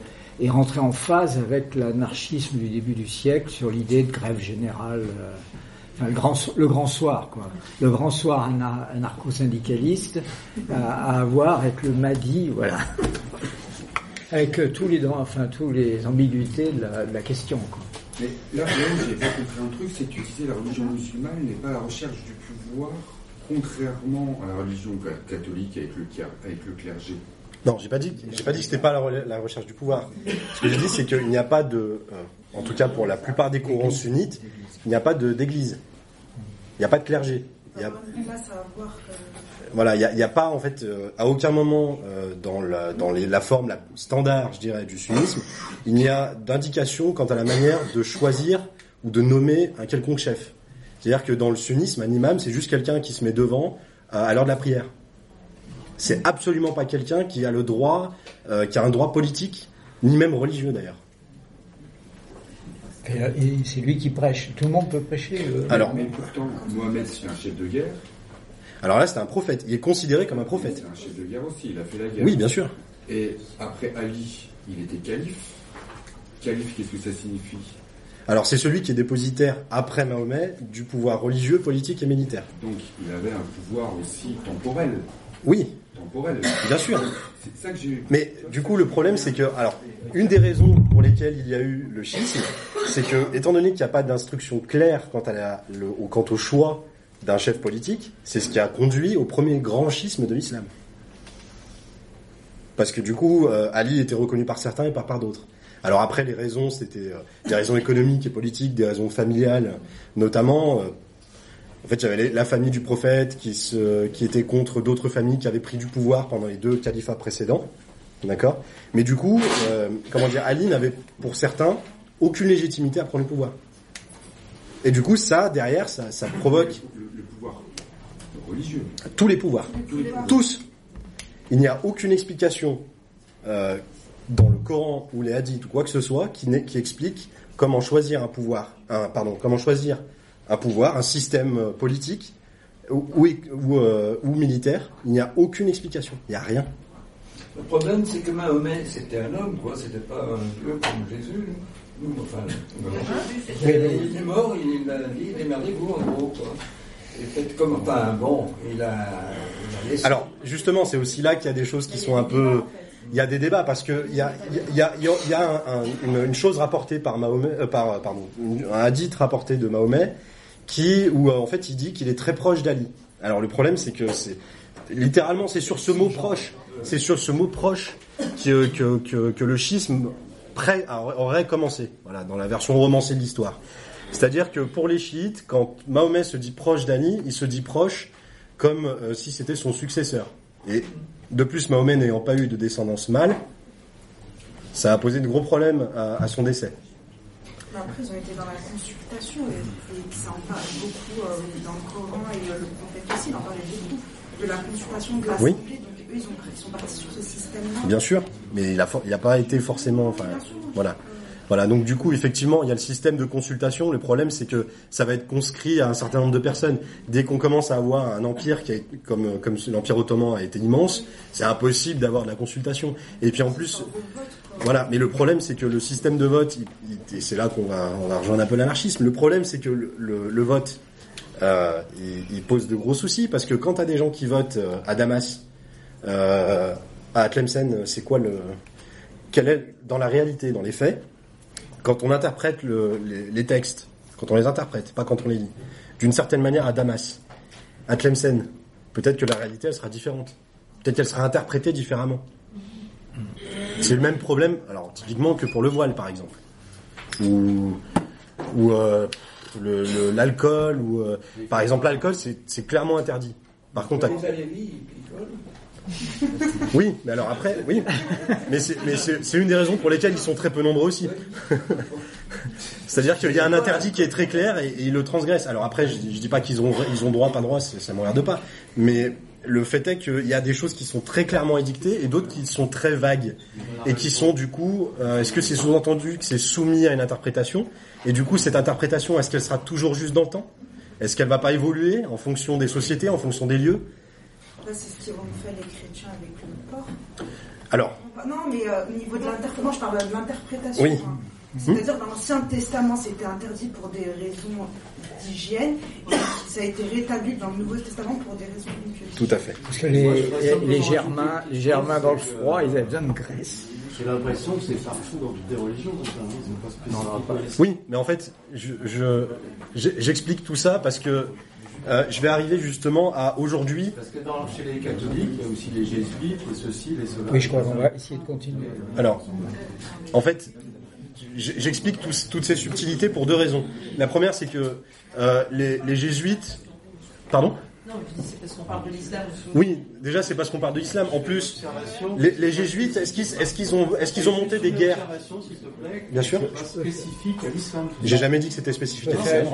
est rentré en phase avec l'anarchisme du début du siècle sur l'idée de grève générale, euh, enfin, le, grand, soir, quoi. Le grand soir ana- anarcho-syndicaliste à, à avoir avec le Mahdi, voilà. Avec euh, tous les, enfin, tous les ambiguïtés de la, de la question, quoi. Mais là, là où j'ai pas compris un truc, c'est que tu disais la religion musulmane n'est pas à la recherche du pouvoir, contrairement à la religion ca- catholique avec le, avec le clergé. Non, j'ai pas dit, j'ai pas dit que c'était pas la, re- la recherche du pouvoir. Ce que j'ai dit, c'est qu'il n'y a pas de, euh, en tout cas pour la plupart des courants sunnites, il n'y a pas de d'église. Il n'y a pas de clergé. Y a, voilà, il n'y a, pas en fait euh, à aucun moment euh, dans, la, dans les- la forme la standard, je dirais, du sunnisme, il n'y a d'indication quant à la manière de choisir ou de nommer un quelconque chef. C'est-à-dire que dans le sunnisme, un imam, c'est juste quelqu'un qui se met devant euh, à l'heure de la prière. C'est absolument pas quelqu'un qui a le droit, qui a un droit politique, ni même religieux d'ailleurs. Et, euh, c'est lui qui prêche. Tout le monde peut prêcher. euh, Alors, Mais pourtant, Mohamed, c'est un chef de guerre. alors là, c'est un prophète. Il est considéré comme un prophète. C'est un chef de guerre aussi, il a fait la guerre. Oui, bien sûr. Et après Ali, il était calife. Calife, qu'est-ce que ça signifie? Alors c'est celui qui est dépositaire après Mahomet du pouvoir religieux, politique et militaire. Donc, il avait un pouvoir aussi temporel. Oui, Temporel. bien sûr. Ça que. Mais du coup, le problème, c'est que, alors, une des raisons pour lesquelles il y a eu le schisme, c'est que, étant donné qu'il n'y a pas d'instruction claire quant, à la, le, au, quant au choix d'un chef politique, c'est ce qui a conduit au premier grand schisme de l'islam. Parce que du coup, euh, Ali était reconnu par certains et pas par d'autres. Alors après, les raisons, c'était euh, des raisons économiques et politiques, des raisons familiales, notamment. euh, en fait, j'avais la famille du prophète qui, se, qui était contre d'autres familles qui avaient pris du pouvoir pendant les deux califats précédents. D'accord? Mais du coup, euh, comment dire, Ali n'avait, pour certains, aucune légitimité à prendre le pouvoir. Et du coup, ça, derrière, ça, ça provoque Le, le pouvoir religieux. tous les pouvoirs. Tous les pouvoirs. Tous. Il n'y a aucune explication euh, dans le Coran ou les hadiths ou quoi que ce soit qui, explique comment choisir un pouvoir, un, pardon, comment choisir un pouvoir, un système euh, politique ou, ou, ou, euh, ou militaire. Il n'y a aucune explication. Il n'y a rien. Le problème, c'est que Mahomet, c'était un homme, quoi. C'était pas un dieu comme Jésus. Nous, enfin, il est mort, il a dit, démerdez-vous, en gros, quoi. Et faites comme, enfin, bon, il a, il a laissé. Alors, justement, c'est aussi là qu'il y a des choses qui sont un peu... Il y a des débats parce que il y a, il y a, il y a, il y a un- un- une, une chose rapportée par Mahomet, euh, par, pardon, un hadith rapporté de Mahomet qui, où euh, en fait il dit qu'il est très proche d'Ali. Alors le problème c'est que c'est, littéralement, c'est sur ce mot proche, c'est sur ce mot proche que, que, que, le schisme prêt aurait commencé, voilà, dans la version romancée de l'histoire. C'est-à-dire que pour les chiites, quand Mahomet se dit proche d'Ali, il se dit proche comme euh, si c'était son successeur. Et de plus, Mahomet n'ayant pas eu de descendance mâle, ça a posé de gros problèmes à son décès. Après, ils ont été dans la consultation et, et ça en parle beaucoup euh, dans le Coran et euh, le prophète aussi, il en parlait beaucoup de la consultation de l'Assemblée. Oui. Donc eux, ils, ont, ils sont partis sur ce système-là. Bien sûr, mais il a, for- il a pas été forcément. Enfin, Bien sûr. voilà. Voilà, donc du coup, effectivement, il y a le système de consultation. Le problème, c'est que ça va être conscrit à un certain nombre de personnes. Dès qu'on commence à avoir un empire qui est comme comme l'empire ottoman a été immense, c'est impossible d'avoir de la consultation. Et puis en plus, voilà. Mais le problème, c'est que le système de vote, et c'est là qu'on va on va rejoindre un peu l'anarchisme. Le problème, c'est que le, vote, euh, il, pose de gros soucis parce que quand t'as des gens qui votent euh, à Damas, euh, à Tlemcen, c'est quoi le quel est dans la réalité, dans les faits, quand on interprète le- les, les textes, quand on les interprète, pas quand on les lit, d'une certaine manière à Damas, à Tlemcen, peut-être que la réalité elle sera différente. Peut-être qu'elle sera interprétée différemment. C'est le même problème, alors typiquement que pour le voile par exemple, ou ou euh, l'alcool, ou euh, par exemple l'alcool c'est clairement interdit. Par contre, à- oui, mais alors après, oui. Mais c'est, une des raisons pour lesquelles ils sont très peu nombreux aussi. C'est-à-dire qu'il y a un interdit qui est très clair et, et ils le transgressent. Alors après, je, je dis pas qu'ils ont, ils ont droit, pas droit, ça me regarde pas. Mais le fait est qu'il y a des choses qui sont très clairement édictées et d'autres qui sont très vagues. Et qui sont du coup, euh, est-ce que c'est sous-entendu que c'est soumis à une interprétation Et du coup, cette interprétation, est-ce qu'elle sera toujours juste dans le temps? Est-ce qu'elle va pas évoluer en fonction des sociétés, en fonction des lieux? C'est ce qu'ils ont fait les chrétiens avec le porc. Alors, Non, mais euh, au niveau de l'interprétation, je parle de l'interprétation. Oui. hein. C'est-à-dire, dans l'Ancien Testament, c'était interdit pour des raisons d'hygiène, et ça a été rétabli dans le Nouveau Testament pour des raisons religieuses. tout à fait. Parce que les, Germains, les Germains dans le froid, ils avaient besoin de graisse. J'ai l'impression que c'est partout dans toutes les religions. Oui, mais en fait, je, je- j'explique tout ça parce que euh, je vais arriver justement à aujourd'hui. Parce que dans, chez les catholiques, il y a aussi les jésuites, les ceci, les cela. Oui, je crois qu'on va essayer de continuer. Alors, en fait, j'explique toutes ces subtilités pour deux raisons. La première, c'est que euh, les, les jésuites, pardon? Non, c'est parce qu'on parle de l'islam. Oui, déjà c'est parce qu'on parle de l'islam. En plus, les, les jésuites, est-ce qu'ils ont monté des guerres? Plaît, Bien sûr. Spécifique à l'islam. J'ai jamais dit que c'était spécifique à l'islam.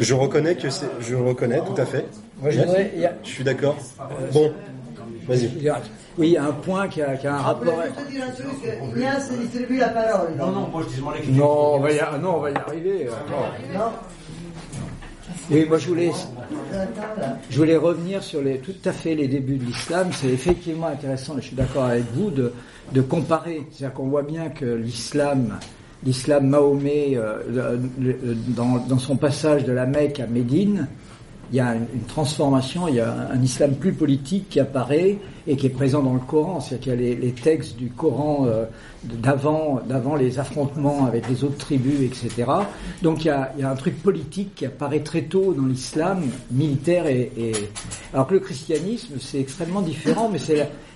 Je reconnais que c'est, je reconnais tout à fait. Moi, je voudrais- il y a- Je suis d'accord. Bon, vas-y. Oui, il y a un point qui a, qui a un rapport. dire un truc, Ignace distribue la parole. Non, non, moi je dis demandais Non, on va y, non, on va y arriver. Non Oui, moi je voulais, je voulais revenir sur les, tout à fait les débuts de l'islam. C'est effectivement intéressant, et je suis d'accord avec vous, de, de comparer. C'est-à-dire qu'on voit bien que l'islam, l'islam Mahomet, euh, dans, dans son passage de la Mecque à Médine, il y a une, transformation, il y a un, islam plus politique qui apparaît et qui est présent dans le Coran. C'est-à-dire qu'il y a les, textes du Coran euh, d'avant, d'avant les affrontements avec les autres tribus, etc. Donc il y, a, un truc politique qui apparaît très tôt dans l'islam, militaire et, alors que le christianisme c'est extrêmement différent, mais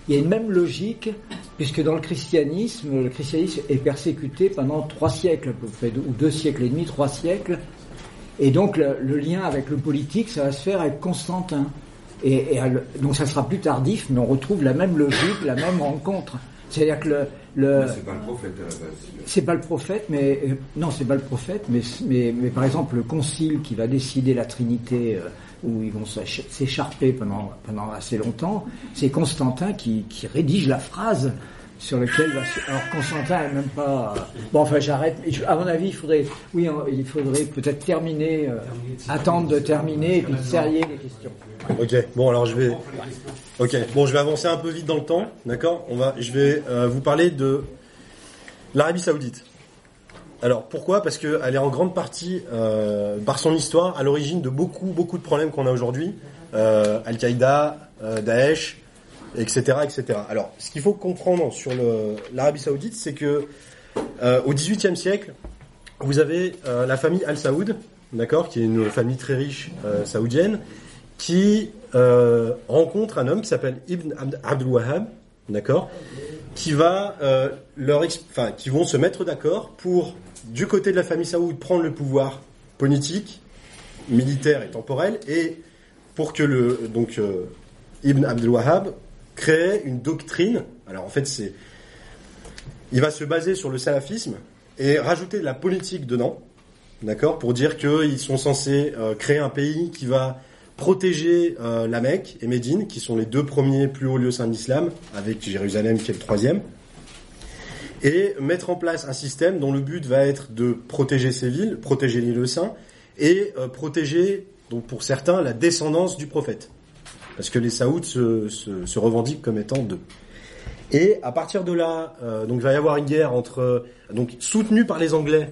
il y a une même logique puisque dans le christianisme, le christianisme est persécuté pendant trois siècles ou deux siècles et demi, trois siècles. Et donc le, le lien avec le politique, ça va se faire avec Constantin. Et, donc ça sera plus tardif, mais on retrouve la même logique, la même rencontre. C'est-à-dire que le, le C'est pas le prophète à la base. c'est pas le prophète, mais euh, non, c'est pas le prophète, mais, mais, mais par exemple le concile qui va décider la Trinité, euh, où ils vont s'éch- s'écharper pendant pendant assez longtemps, c'est Constantin qui, qui rédige la phrase sur laquelle va. se- Alors Constantin est même pas. euh, Bon, enfin j'arrête. À mon avis, il faudrait, oui, hein, il faudrait peut-être terminer, euh, attendre de terminer et puis serrer les questions. Ok. Bon, alors je vais. Ok. Bon, je vais avancer un peu vite dans le temps. D'accord? Va. Je vais euh, vous parler de l'Arabie Saoudite. Alors pourquoi? Parce que elle est en grande partie, par son histoire, à l'origine de beaucoup, beaucoup de problèmes qu'on a aujourd'hui. Al-Qaïda, Daesh, etc., etc. Alors, ce qu'il faut comprendre sur l'Arabie Saoudite, c'est que euh, au XVIIIe siècle, vous avez euh, la famille Al Saoud, d'accord, qui est une famille très riche euh, saoudienne, qui rencontre un homme qui s'appelle Ibn Abd Abdul Wahhab, d'accord, qui va leur, enfin, qui vont se mettre d'accord pour du côté de la famille Saoud prendre le pouvoir politique, militaire et temporel, et pour que le donc Ibn Abdul Wahhab crée une doctrine. Alors en fait, c'est il va se baser sur le salafisme et rajouter de la politique dedans, d'accord, pour dire qu'ils sont censés euh, créer un pays qui va protéger euh, la Mecque et Médine, qui sont les deux premiers plus hauts lieux saints de l'islam, avec Jérusalem qui est le troisième, et mettre en place un système dont le but va être de protéger ces villes, protéger les lieux saints, et euh, protéger, donc pour certains, la descendance du prophète. Parce que les Saouds se, revendiquent comme étant d'eux. Et à partir de là, euh, donc il va y avoir une guerre entre, donc soutenue par les Anglais.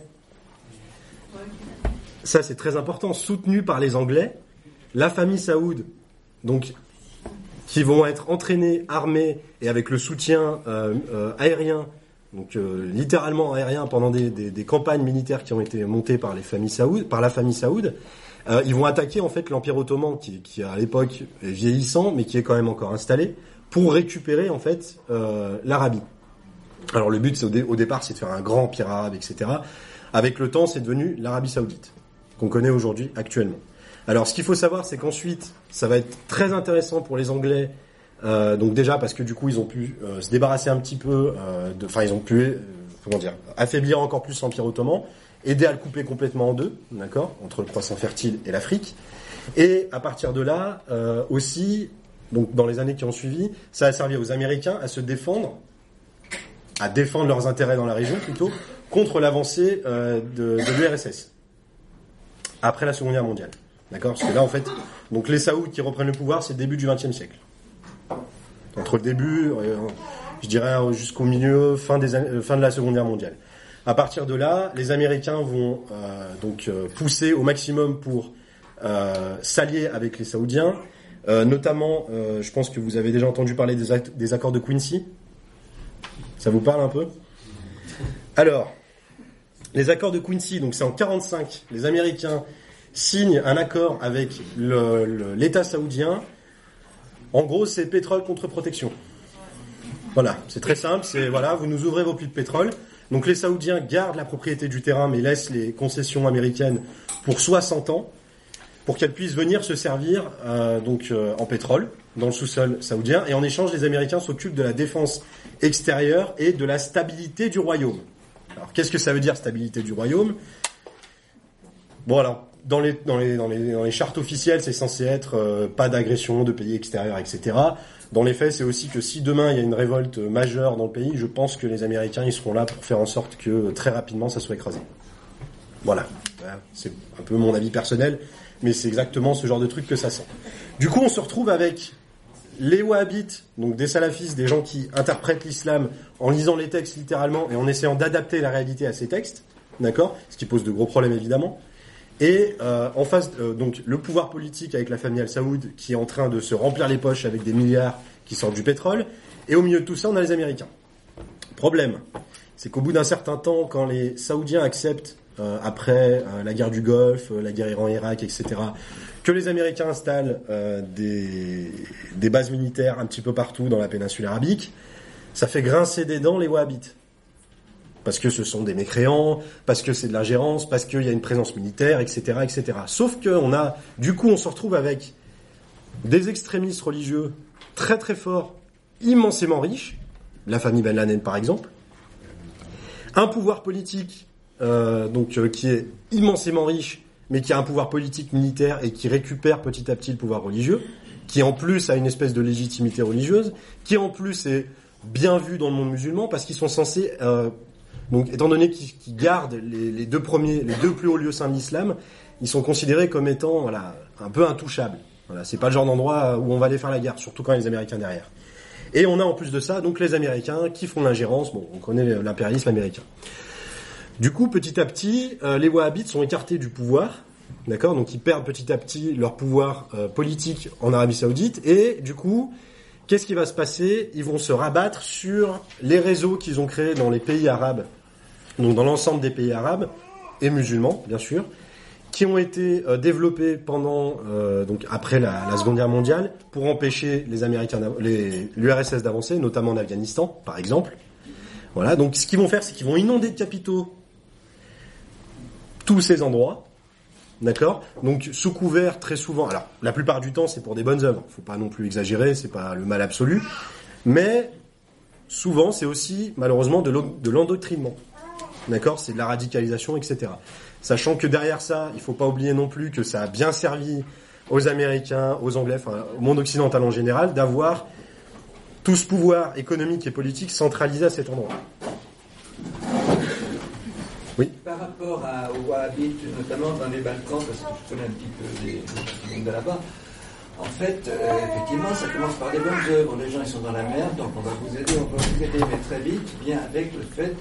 Ça c'est très important, soutenue par les Anglais, la famille Saoud, donc qui vont être entraînés, armés et avec le soutien euh, euh, aérien, donc littéralement aérien pendant des, des- des campagnes militaires qui ont été montées par les familles Saoud, par la famille Saoud. Euh, ils vont attaquer en fait l'empire ottoman qui, à l'époque est vieillissant mais qui est quand même encore installé pour récupérer en fait euh, l'Arabie. Alors le but c'est au, dé- au départ c'est de faire un grand empire arabe etc. Avec le temps c'est devenu l'Arabie Saoudite qu'on connaît aujourd'hui actuellement. Alors ce qu'il faut savoir c'est qu'ensuite ça va être très intéressant pour les Anglais. euh, donc déjà parce que du coup ils ont pu se débarrasser un petit peu, enfin ils ont pu comment dire affaiblir encore plus l'empire ottoman, aider à le couper complètement en deux, d'accord, entre le croissant fertile et l'Afrique. Et à partir de là euh, aussi, donc dans les années qui ont suivi, ça a servi aux Américains à se défendre, à défendre leurs intérêts dans la région plutôt, contre l'avancée euh, de, l'URSS après la Seconde Guerre mondiale. D'accord Parce que là, en fait, donc les Saouds qui reprennent le pouvoir, c'est le début du XXe siècle. Entre le début, euh, je dirais jusqu'au milieu, fin, des, fin de la Seconde Guerre mondiale. À partir de là, les Américains vont euh, donc euh, pousser au maximum pour euh, s'allier avec les Saoudiens. Notamment, je pense que vous avez déjà entendu parler des, accords de Quincy. Ça vous parle un peu? Alors, les accords de Quincy, donc c'est en 45, les Américains signent un accord avec l'État saoudien. En gros, c'est pétrole contre protection. Voilà, c'est très simple. C'est voilà, vous nous ouvrez vos puits de pétrole. Donc les Saoudiens gardent la propriété du terrain, mais laissent les concessions américaines pour 60 ans, pour qu'elles puissent venir se servir euh, donc euh, en pétrole dans le sous-sol saoudien. Et en échange, les Américains s'occupent de la défense extérieure et de la stabilité du royaume. Alors qu'est-ce que ça veut dire stabilité du royaume? Bon alors dans les dans les dans les dans les chartes officielles, c'est censé être euh, pas d'agression de pays extérieurs, etc. Dans les faits, c'est aussi que si demain il y a une révolte majeure dans le pays, je pense que les Américains ils seront là pour faire en sorte que euh, très rapidement ça soit écrasé. Voilà, c'est un peu mon avis personnel, mais c'est exactement ce genre de truc que ça sent. Du coup, on se retrouve avec les wahhabites, donc des salafistes, des gens qui interprètent l'islam en lisant les textes littéralement et en essayant d'adapter la réalité à ces textes, d'accord? Ce qui pose de gros problèmes évidemment. Et euh, en face, euh, donc le pouvoir politique avec la famille Al Saoud qui est en train de se remplir les poches avec des milliards qui sortent du pétrole. Et au milieu de tout ça, on a les Américains. Problème, c'est qu'au bout d'un certain temps, quand les Saoudiens acceptent, euh, après la guerre du Golfe, la guerre Iran-Irak, etc., que les Américains installent des, des bases militaires un petit peu partout dans la péninsule arabique, ça fait grincer des dents les Wahhabites. Parce que ce sont des mécréants, parce que c'est de l'ingérence, parce qu'il y a une présence militaire, etc., etc. Sauf que on a, du coup, on se retrouve avec des extrémistes religieux très très forts, immensément riches, la famille Ben Laden par exemple, un pouvoir politique euh, donc euh, qui est immensément riche, mais qui a un pouvoir politique militaire et qui récupère petit à petit le pouvoir religieux, qui en plus a une espèce de légitimité religieuse, qui en plus est bien vu dans le monde musulman parce qu'ils sont censés euh, donc, étant donné qu'ils gardent les, les deux premiers, les deux plus hauts lieux saints de l'islam, ils sont considérés comme étant, voilà, un peu intouchables. Voilà, c'est pas le genre d'endroit où on va aller faire la guerre, surtout quand il y a les Américains derrière. Et on a en plus de ça, donc les Américains qui font l'ingérence. Bon, on connaît l'impérialisme américain. Du coup, petit à petit, euh, les Wahhabites sont écartés du pouvoir, d'accord? Donc, ils perdent petit à petit leur pouvoir euh, politique en Arabie Saoudite, et du coup, qu'est-ce qui va se passer? Ils vont se rabattre sur les réseaux qu'ils ont créés dans les pays arabes donc dans l'ensemble des pays arabes et musulmans, bien sûr, qui ont été euh, développés pendant euh, donc après la, Seconde Guerre mondiale pour empêcher les Américains, l'URSS d'avancer, notamment en Afghanistan, par exemple. Voilà. Donc, ce qu'ils vont faire, c'est qu'ils vont inonder de capitaux tous ces endroits. D'accord? Donc sous couvert très souvent. Alors la plupart du temps c'est pour des bonnes œuvres. Faut pas non plus exagérer, c'est pas le mal absolu. Mais souvent c'est aussi malheureusement de l'endoctrinement. D'accord C'est de la radicalisation, etc. Sachant que derrière ça, il faut pas oublier non plus que ça a bien servi aux Américains, aux Anglais, au monde occidental en général, d'avoir tout ce pouvoir économique et politique centralisé à cet endroit. Par rapport à, aux notamment dans les Balkans, parce que je connais un petit peu les, de là-bas, en fait, euh, effectivement, ça commence par des bonnes œuvres. Les gens, ils sont dans la merde, donc on va vous aider, on va vous aider, mais très vite vient avec le fait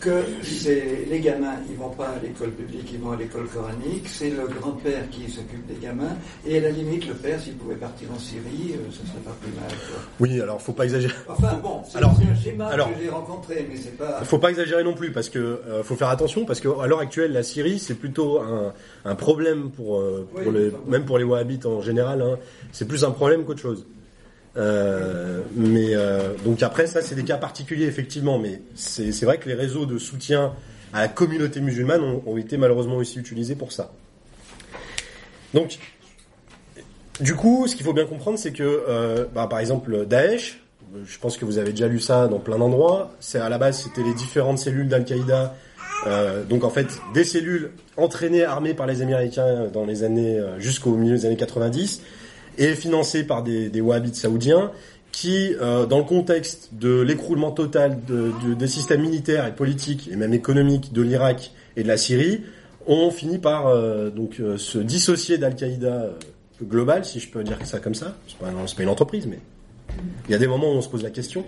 que c'est les gamins, ils vont pas à l'école publique, ils vont à l'école coranique. C'est le grand-père qui s'occupe des gamins. Et à la limite, le père, s'il pouvait partir en Syrie, euh, ce serait pas plus mal. quoi. Oui, alors faut pas exagérer. Enfin bon, c'est un schéma alors- que j'ai rencontré, mais c'est pas. Faut pas exagérer non plus parce que euh, faut faire attention parce que à l'heure actuelle la Syrie c'est plutôt un, un problème pour, euh, pour Oui, les, enfin, même pour les Wahhabites en général. hein. C'est plus un problème qu'autre chose. Euh, mais euh, donc après ça c'est des cas particuliers effectivement, mais c'est c'est vrai que les réseaux de soutien à la communauté musulmane ont, ont été malheureusement aussi utilisés pour ça. Donc du coup, ce qu'il faut bien comprendre, c'est que, euh, bah, par exemple, Daesh, je pense que vous avez déjà lu ça dans plein d'endroits. C'est à la base, c'était les différentes cellules d'Al-Qaïda. Euh, donc en fait, des cellules entraînées, armées par les Américains dans les années jusqu'au milieu des années 90 et financées par des, des Wahhabites saoudiens qui, euh, dans le contexte de l'écroulement total de, de- des systèmes militaires et politiques et même économiques de l'Irak et de la Syrie, ont fini par euh, donc euh, se dissocier d'Al-Qaïda euh, global, si je peux dire ça comme ça. C'est pas, pas une entreprise, mais il y a des moments où on se pose la question.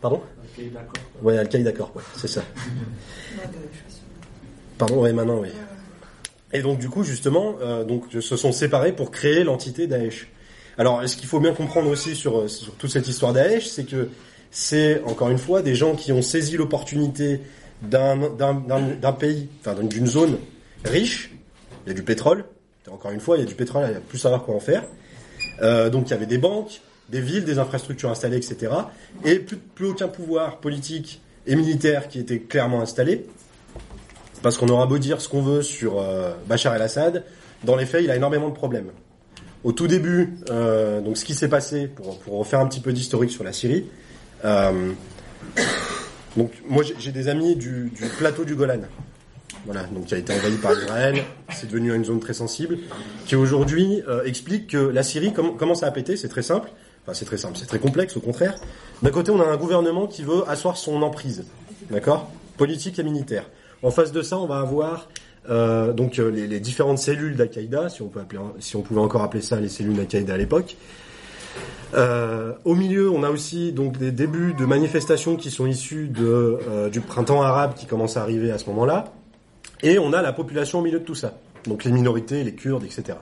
Pardon? Ok, d'accord. Ouais, Al-Qaïda Corp, ouais, c'est ça. Pardon, ouais, maintenant, oui. Et donc, du coup, justement, euh, donc, se sont séparés pour créer l'entité Daesh. Alors, ce qu'il faut bien comprendre aussi sur, euh, sur toute cette histoire Daesh, c'est que c'est, encore une fois, des gens qui ont saisi l'opportunité d'un pays, enfin, d'une zone riche. Il y a du pétrole. Encore une fois, il y a du pétrole, il y a plus savoir quoi en faire. Euh, donc, il y avait des banques, des villes, des infrastructures installées, etc. Et plus, plus aucun pouvoir politique et militaire qui était clairement installé. Parce qu'on aura beau dire ce qu'on veut sur euh, Bachar el-Assad, dans les faits, il a énormément de problèmes. Au tout début, euh, donc ce qui s'est passé, pour, pour refaire un petit peu d'historique sur la Syrie, euh, donc moi j'ai- des amis du, plateau du Golan, voilà, donc qui a été envahi par Israël, c'est devenu une zone très sensible, qui aujourd'hui explique que la Syrie com- commence à péter, c'est très simple, enfin c'est très simple, c'est très complexe au contraire. D'un côté, on a un gouvernement qui veut asseoir son emprise, d'accord, politique et militaire. En face de ça, on va avoir euh, donc euh, les, différentes cellules d'Al-Qaïda, si on si on pouvait encore appeler ça les cellules d'Al-Qaïda à l'époque. Euh, au milieu, on a aussi des débuts de manifestations qui sont issues du printemps arabe qui commence à arriver à ce moment-là, et on a la population au milieu de tout ça, donc les minorités, les Kurdes, etc.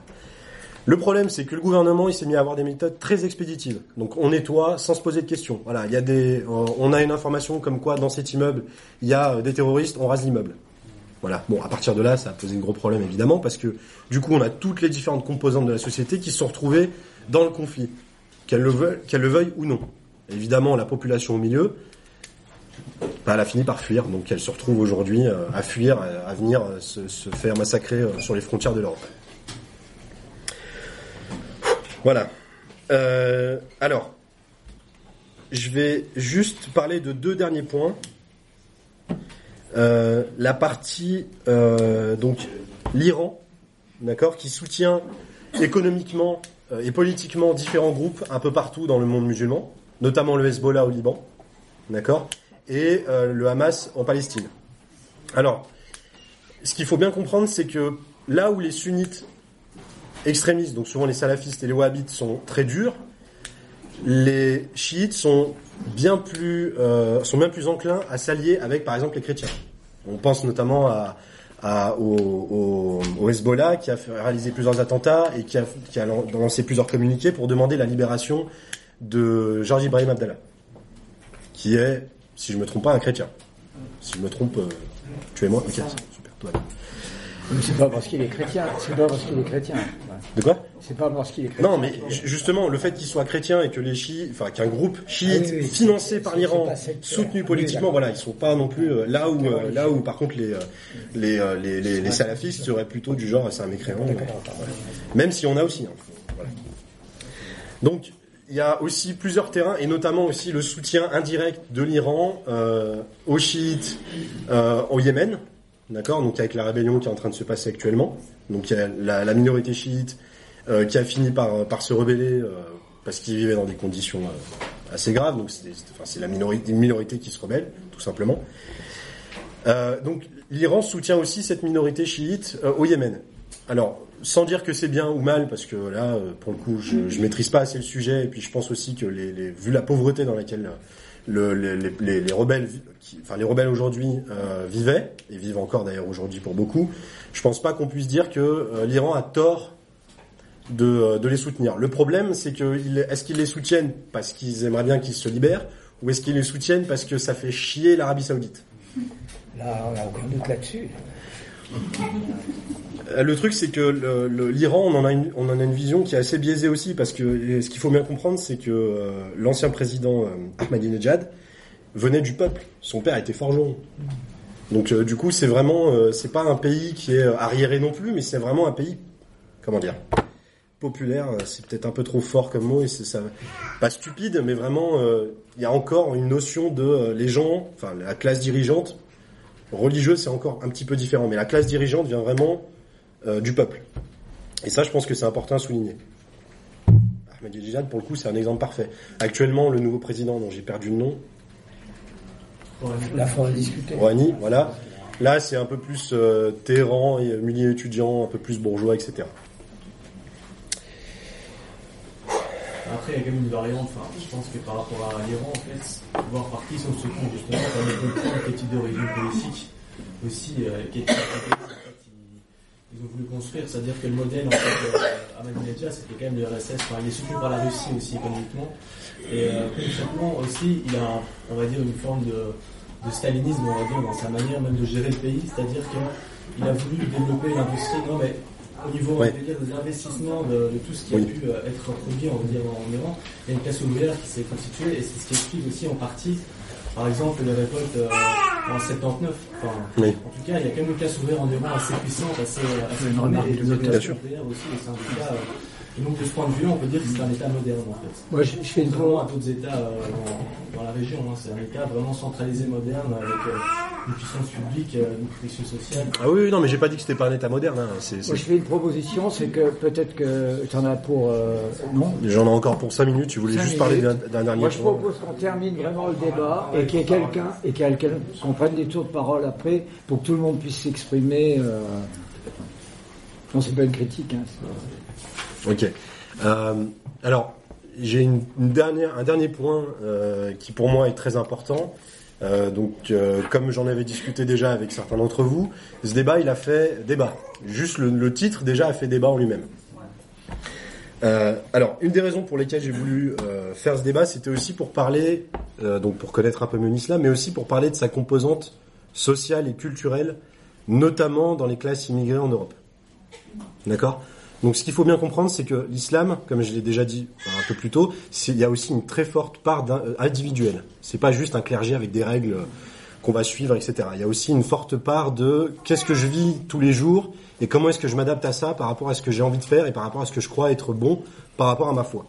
Le problème, c'est que le gouvernement, il s'est mis à avoir des méthodes très expéditives. Donc, on nettoie sans se poser de questions. Voilà, il y a des, euh, on a une information comme quoi dans cet immeuble, il y a euh, des terroristes, on rase l'immeuble. Voilà. Bon, à partir de là, ça a posé un gros problème évidemment parce que du coup, on a toutes les différentes composantes de la société qui se sont retrouvées dans le conflit, qu'elles le veuillent, ou non. Évidemment, la population au milieu, bah, elle a fini par fuir, donc elle se retrouve aujourd'hui euh, à fuir, à, venir se, faire massacrer sur les frontières de l'Europe. Voilà. Euh, alors, je vais juste parler de deux derniers points. Euh, la partie euh, donc l'Iran, d'accord, qui soutient économiquement et politiquement différents groupes un peu partout dans le monde musulman, notamment le Hezbollah au Liban, d'accord, et le Hamas en Palestine. Alors, ce qu'il faut bien comprendre, c'est que là où les sunnites extrémistes, donc souvent les salafistes et les wahhabites sont très durs, les chiites sont bien plus euh, sont bien plus enclins à s'allier avec par exemple les chrétiens. On pense notamment à, au, au- Hezbollah qui a réalisé plusieurs attentats et qui a, qui a lan- lancé plusieurs communiqués pour demander la libération de Georges Ibrahim Abdallah, qui est, si je me trompe pas, un chrétien. Si je me trompe, euh, tu es moi, ok, super. Mais C'est pas parce qu'il est chrétien. C'est pas parce qu'il est chrétien. De quoi C'est pas parce qu'il est chrétien. Non, mais ju- justement, le fait qu'il soit chrétien et que les chiites, enfin qu'un groupe chiite Ah oui, oui. financé par l'Iran, sectaire. soutenu politiquement, voilà, ils sont pas non plus euh, là où euh, là où par contre les euh, les, euh, les, les, les salafistes seraient plutôt du genre c'est un mécréant. Euh, voilà. Même si on a aussi. hein. Voilà. Donc il y a aussi plusieurs terrains et notamment aussi le soutien indirect de l'Iran euh, aux chiites euh, au Yémen, d'accord, donc avec la rébellion qui est en train de se passer actuellement. Donc il y a la, la minorité chiite euh, qui a fini par, par se rebeller euh, parce qu'ils vivaient dans des conditions euh, assez graves. Donc c'est enfin, la minorité, une minorité qui se rebelle, tout simplement. Euh, donc l'Iran soutient aussi cette minorité chiite euh, au Yémen. Alors, sans dire que c'est bien ou mal, parce que là, euh, pour le coup, je, je maîtrise pas assez le sujet, et puis je pense aussi que les, les- vu la pauvreté dans laquelle le, les, les- les- les rebelles, qui- enfin les rebelles aujourd'hui euh, vivaient et vivent encore d'ailleurs aujourd'hui pour beaucoup, je pense pas qu'on puisse dire que euh, l'Iran a tort de, euh, de les soutenir. Le problème, c'est que est-ce qu'ils les soutiennent parce qu'ils aimeraient bien qu'ils se libèrent, ou est-ce qu'ils les soutiennent parce que ça fait chier l'Arabie Saoudite? Là, on n'a aucun doute là-dessus. Euh, Le truc, c'est que l'Iran, on en a une, vision qui est assez biaisée aussi, parce que ce qu'il faut bien comprendre, c'est que euh, l'ancien président euh, Ahmadinejad venait du peuple. Son père était forgeron. Donc, du coup, c'est vraiment, c'est pas un pays qui est arriéré non plus, mais c'est vraiment un pays, comment dire, populaire. C'est peut-être un peu trop fort comme mot, et c'est ça, pas stupide, mais vraiment, il y a encore une notion de les gens, enfin la classe dirigeante religieuse, c'est encore un petit peu différent, mais la classe dirigeante vient vraiment euh, du peuple. Et ça, je pense que c'est important à souligner. Ahmadinejad, pour le coup, c'est un exemple parfait. Actuellement, le nouveau président, dont j'ai perdu le nom, discuter. Rouhani, voilà. Là, c'est un peu plus euh, Téhéran et euh, milieu étudiant, un peu plus bourgeois, etc. Après, il y a quand même une variante. Enfin, je pense que par rapport à l'Iran, en fait, voir par qui sont soutenus, justement, permet de comprendre quel type d'origine politique aussi, euh, quel type ils, ont voulu construire. C'est-à-dire que le modèle, en fait, euh, Ahmadinejad, c'était quand même le RSS. Il est soutenu par la Russie aussi, économiquement. Et euh, concrètement aussi, il a, on va dire, une forme de, de stalinisme, on va dire, dans sa manière même de gérer le pays. C'est-à-dire qu'il a voulu développer l'industrie, non mais au niveau Ouais. on va dire, des investissements, de, de tout ce qui a pu euh, être produit, on va dire, en Iran, il y a une classe ouvrière qui s'est constituée et c'est ce qui explique aussi en partie, par exemple, les révoltes euh, en 79. Enfin, Oui. En tout cas, il y a quand même une classe ouvrière en Iran assez puissante, assez, assez remarque et de les ouvrières aussi, les syndicats. euh, et donc, de ce point de vue-là, on peut dire que c'est un État moderne, en fait. Moi, je, je fais une Contrairement à d'autres États euh, dans, dans la région, hein, c'est un État vraiment centralisé, moderne, avec euh, une puissance publique, euh, une protection sociale. Ah oui, non, mais j'ai pas dit que c'était pas un État moderne. Hein. Moi, je fais une proposition, c'est que peut-être que tu en as pour... euh, non? J'en ai encore pour 5 minutes. Tu voulais Cinq juste parler d'un, dernier Moi, je propose qu'on termine vraiment le débat et qu'il y ait quelqu'un et qu'il y ait quelqu'un qu'on prenne des tours de parole après pour que tout le monde puisse s'exprimer. euh. Non, c'est pas une critique. Hein, Ok. Euh, alors, j'ai une, dernière, un dernier point euh, qui pour moi est très important. Euh, donc, comme j'en avais discuté déjà avec certains d'entre vous, ce débat, il a fait débat. Juste le, titre déjà a fait débat en lui-même. Alors, une des raisons pour lesquelles j'ai voulu faire ce débat, c'était aussi pour parler, donc pour connaître un peu mieux l'islam, mais aussi pour parler de sa composante sociale et culturelle, notamment dans les classes immigrées en Europe. D'accord? Donc ce qu'il faut bien comprendre, c'est que l'islam, comme je l'ai déjà dit un peu plus tôt, il y a aussi une très forte part euh, individuelle. C'est pas juste un clergé avec des règles euh, qu'on va suivre, etc. Il y a aussi une forte part de qu'est-ce que je vis tous les jours et comment est-ce que je m'adapte à ça par rapport à ce que j'ai envie de faire et par rapport à ce que je crois être bon par rapport à ma foi.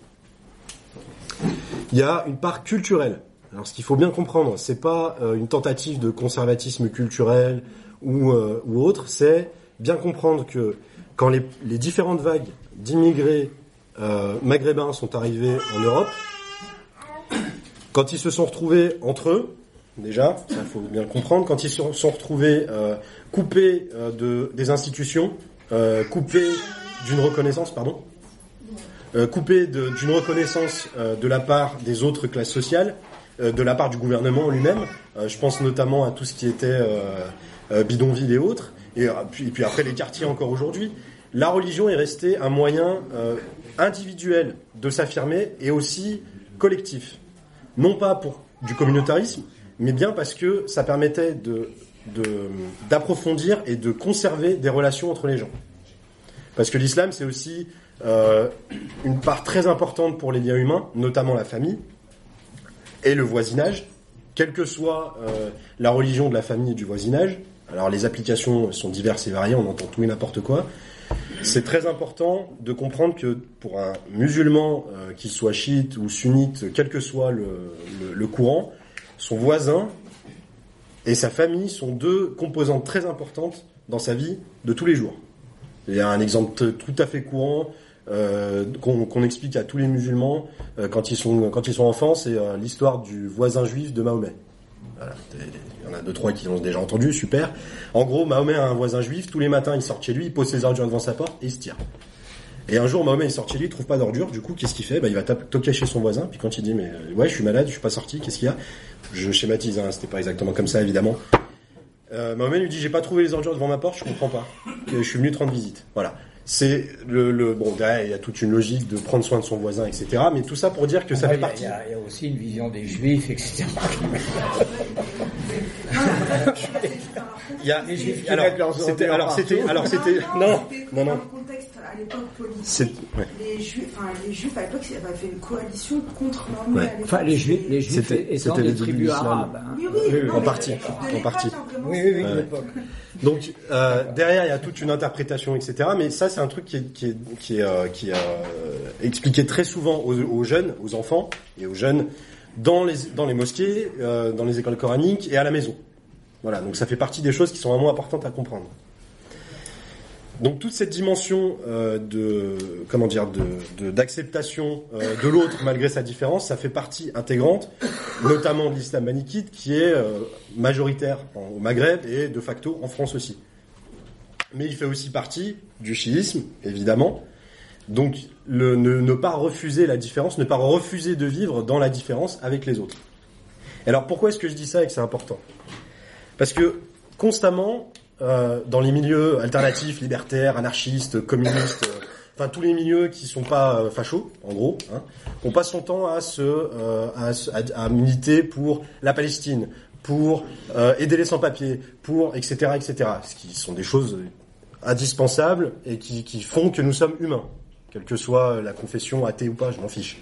Il y a une part culturelle. Alors ce qu'il faut bien comprendre, c'est pas euh, une tentative de conservatisme culturel ou, ou autre, c'est bien comprendre que quand les, différentes vagues d'immigrés euh, maghrébins sont arrivés en Europe, quand ils se sont retrouvés entre eux, déjà, ça faut bien le comprendre, quand ils se sont retrouvés euh, coupés euh, de, des institutions, coupés d'une reconnaissance, pardon, coupés d'une reconnaissance de la part des autres classes sociales, de la part du gouvernement lui-même. Je pense notamment à tout ce qui était bidonville et autres, et, euh, puis, après les quartiers encore aujourd'hui. La religion est restée un moyen euh, individuel de s'affirmer et aussi collectif. Non pas pour du communautarisme, mais bien parce que ça permettait d'approfondir et de conserver des relations entre les gens. Parce que l'islam, c'est aussi euh, une part très importante pour les liens humains, notamment la famille et le voisinage, quelle que soit la religion de la famille et du voisinage. Alors les applications sont diverses et variées, on entend tout et n'importe quoi. C'est très important de comprendre que pour un musulman, euh, qu'il soit chiite ou sunnite, quel que soit le, courant, son voisin et sa famille sont deux composantes très importantes dans sa vie de tous les jours. Il y a un exemple tout à fait courant euh, qu'on explique à tous les musulmans euh, quand ils sont quand ils sont enfants, c'est l'histoire du voisin juif de Mahomet. Voilà. Il y en a deux trois qui l'ont déjà entendu, super. En gros, Mahomet a un voisin juif. Tous les matins, il sort chez lui, il pose ses ordures devant sa porte et il se tire. Et un jour, Mahomet il sort chez lui, il trouve pas d'ordures. Du coup, qu'est-ce qu'il fait? Bah, Il va toquer chez son voisin. Puis quand il dit mais euh, ouais, je suis malade, je suis pas sorti, qu'est-ce qu'il y a? Je schématise, hein, c'était pas exactement comme ça évidemment. Euh, Mahomet lui dit j'ai pas trouvé les ordures devant ma porte, je comprends pas. Je suis venu te rendre visite. Voilà. C'est le, le bon derrière il y a toute une logique de prendre soin de son voisin, etc. Mais tout ça pour dire que ça fait partie. Il y, a- il y a aussi une vision des juifs, etc. Il y a, Les Juifs qui alors, c'était, alors c'était, alors c'était, non, non, non. le contexte à l'époque politique. C'est, ouais. Les juifs, enfin, les juifs à l'époque, ils avaient fait une coalition contre l'époque. Enfin, les juifs, les juifs C'était- étant c'était des tribus arabes. hein. Oui, oui, Oui, non, en mais partie, en partie. hein, Oui, oui, oui, Ouais. de l'époque. Donc euh, derrière il y a toute une interprétation, etc. Mais ça c'est un truc qui est, qui est, qui est, euh, qui est, euh, expliqué très souvent aux, aux jeunes, aux enfants et aux jeunes dans les dans les mosquées, euh, dans les écoles coraniques et à la maison. Voilà, donc ça fait partie des choses qui sont vraiment importantes à comprendre. Donc toute cette dimension euh, de comment dire de de- d'acceptation euh, de l'autre malgré sa différence, ça fait partie intégrante, notamment de l'islam manikite qui est majoritaire au Maghreb et de facto en France aussi. Mais il fait aussi partie du chiisme, évidemment. Donc le, ne, pas refuser la différence, ne pas refuser de vivre dans la différence avec les autres. Alors pourquoi est-ce que je dis ça et que c'est important? Parce que constamment, euh, dans les milieux alternatifs, libertaires, anarchistes, communistes, euh, enfin tous les milieux qui sont pas euh, fachos, en gros, hein, on passe son temps à se, euh, à, se- à- à militer pour la Palestine, pour aider les sans-papiers, pour etc. etc. Ce qui sont des choses indispensables et qui, qui font que nous sommes humains, quelle que soit la confession athée ou pas, je m'en fiche.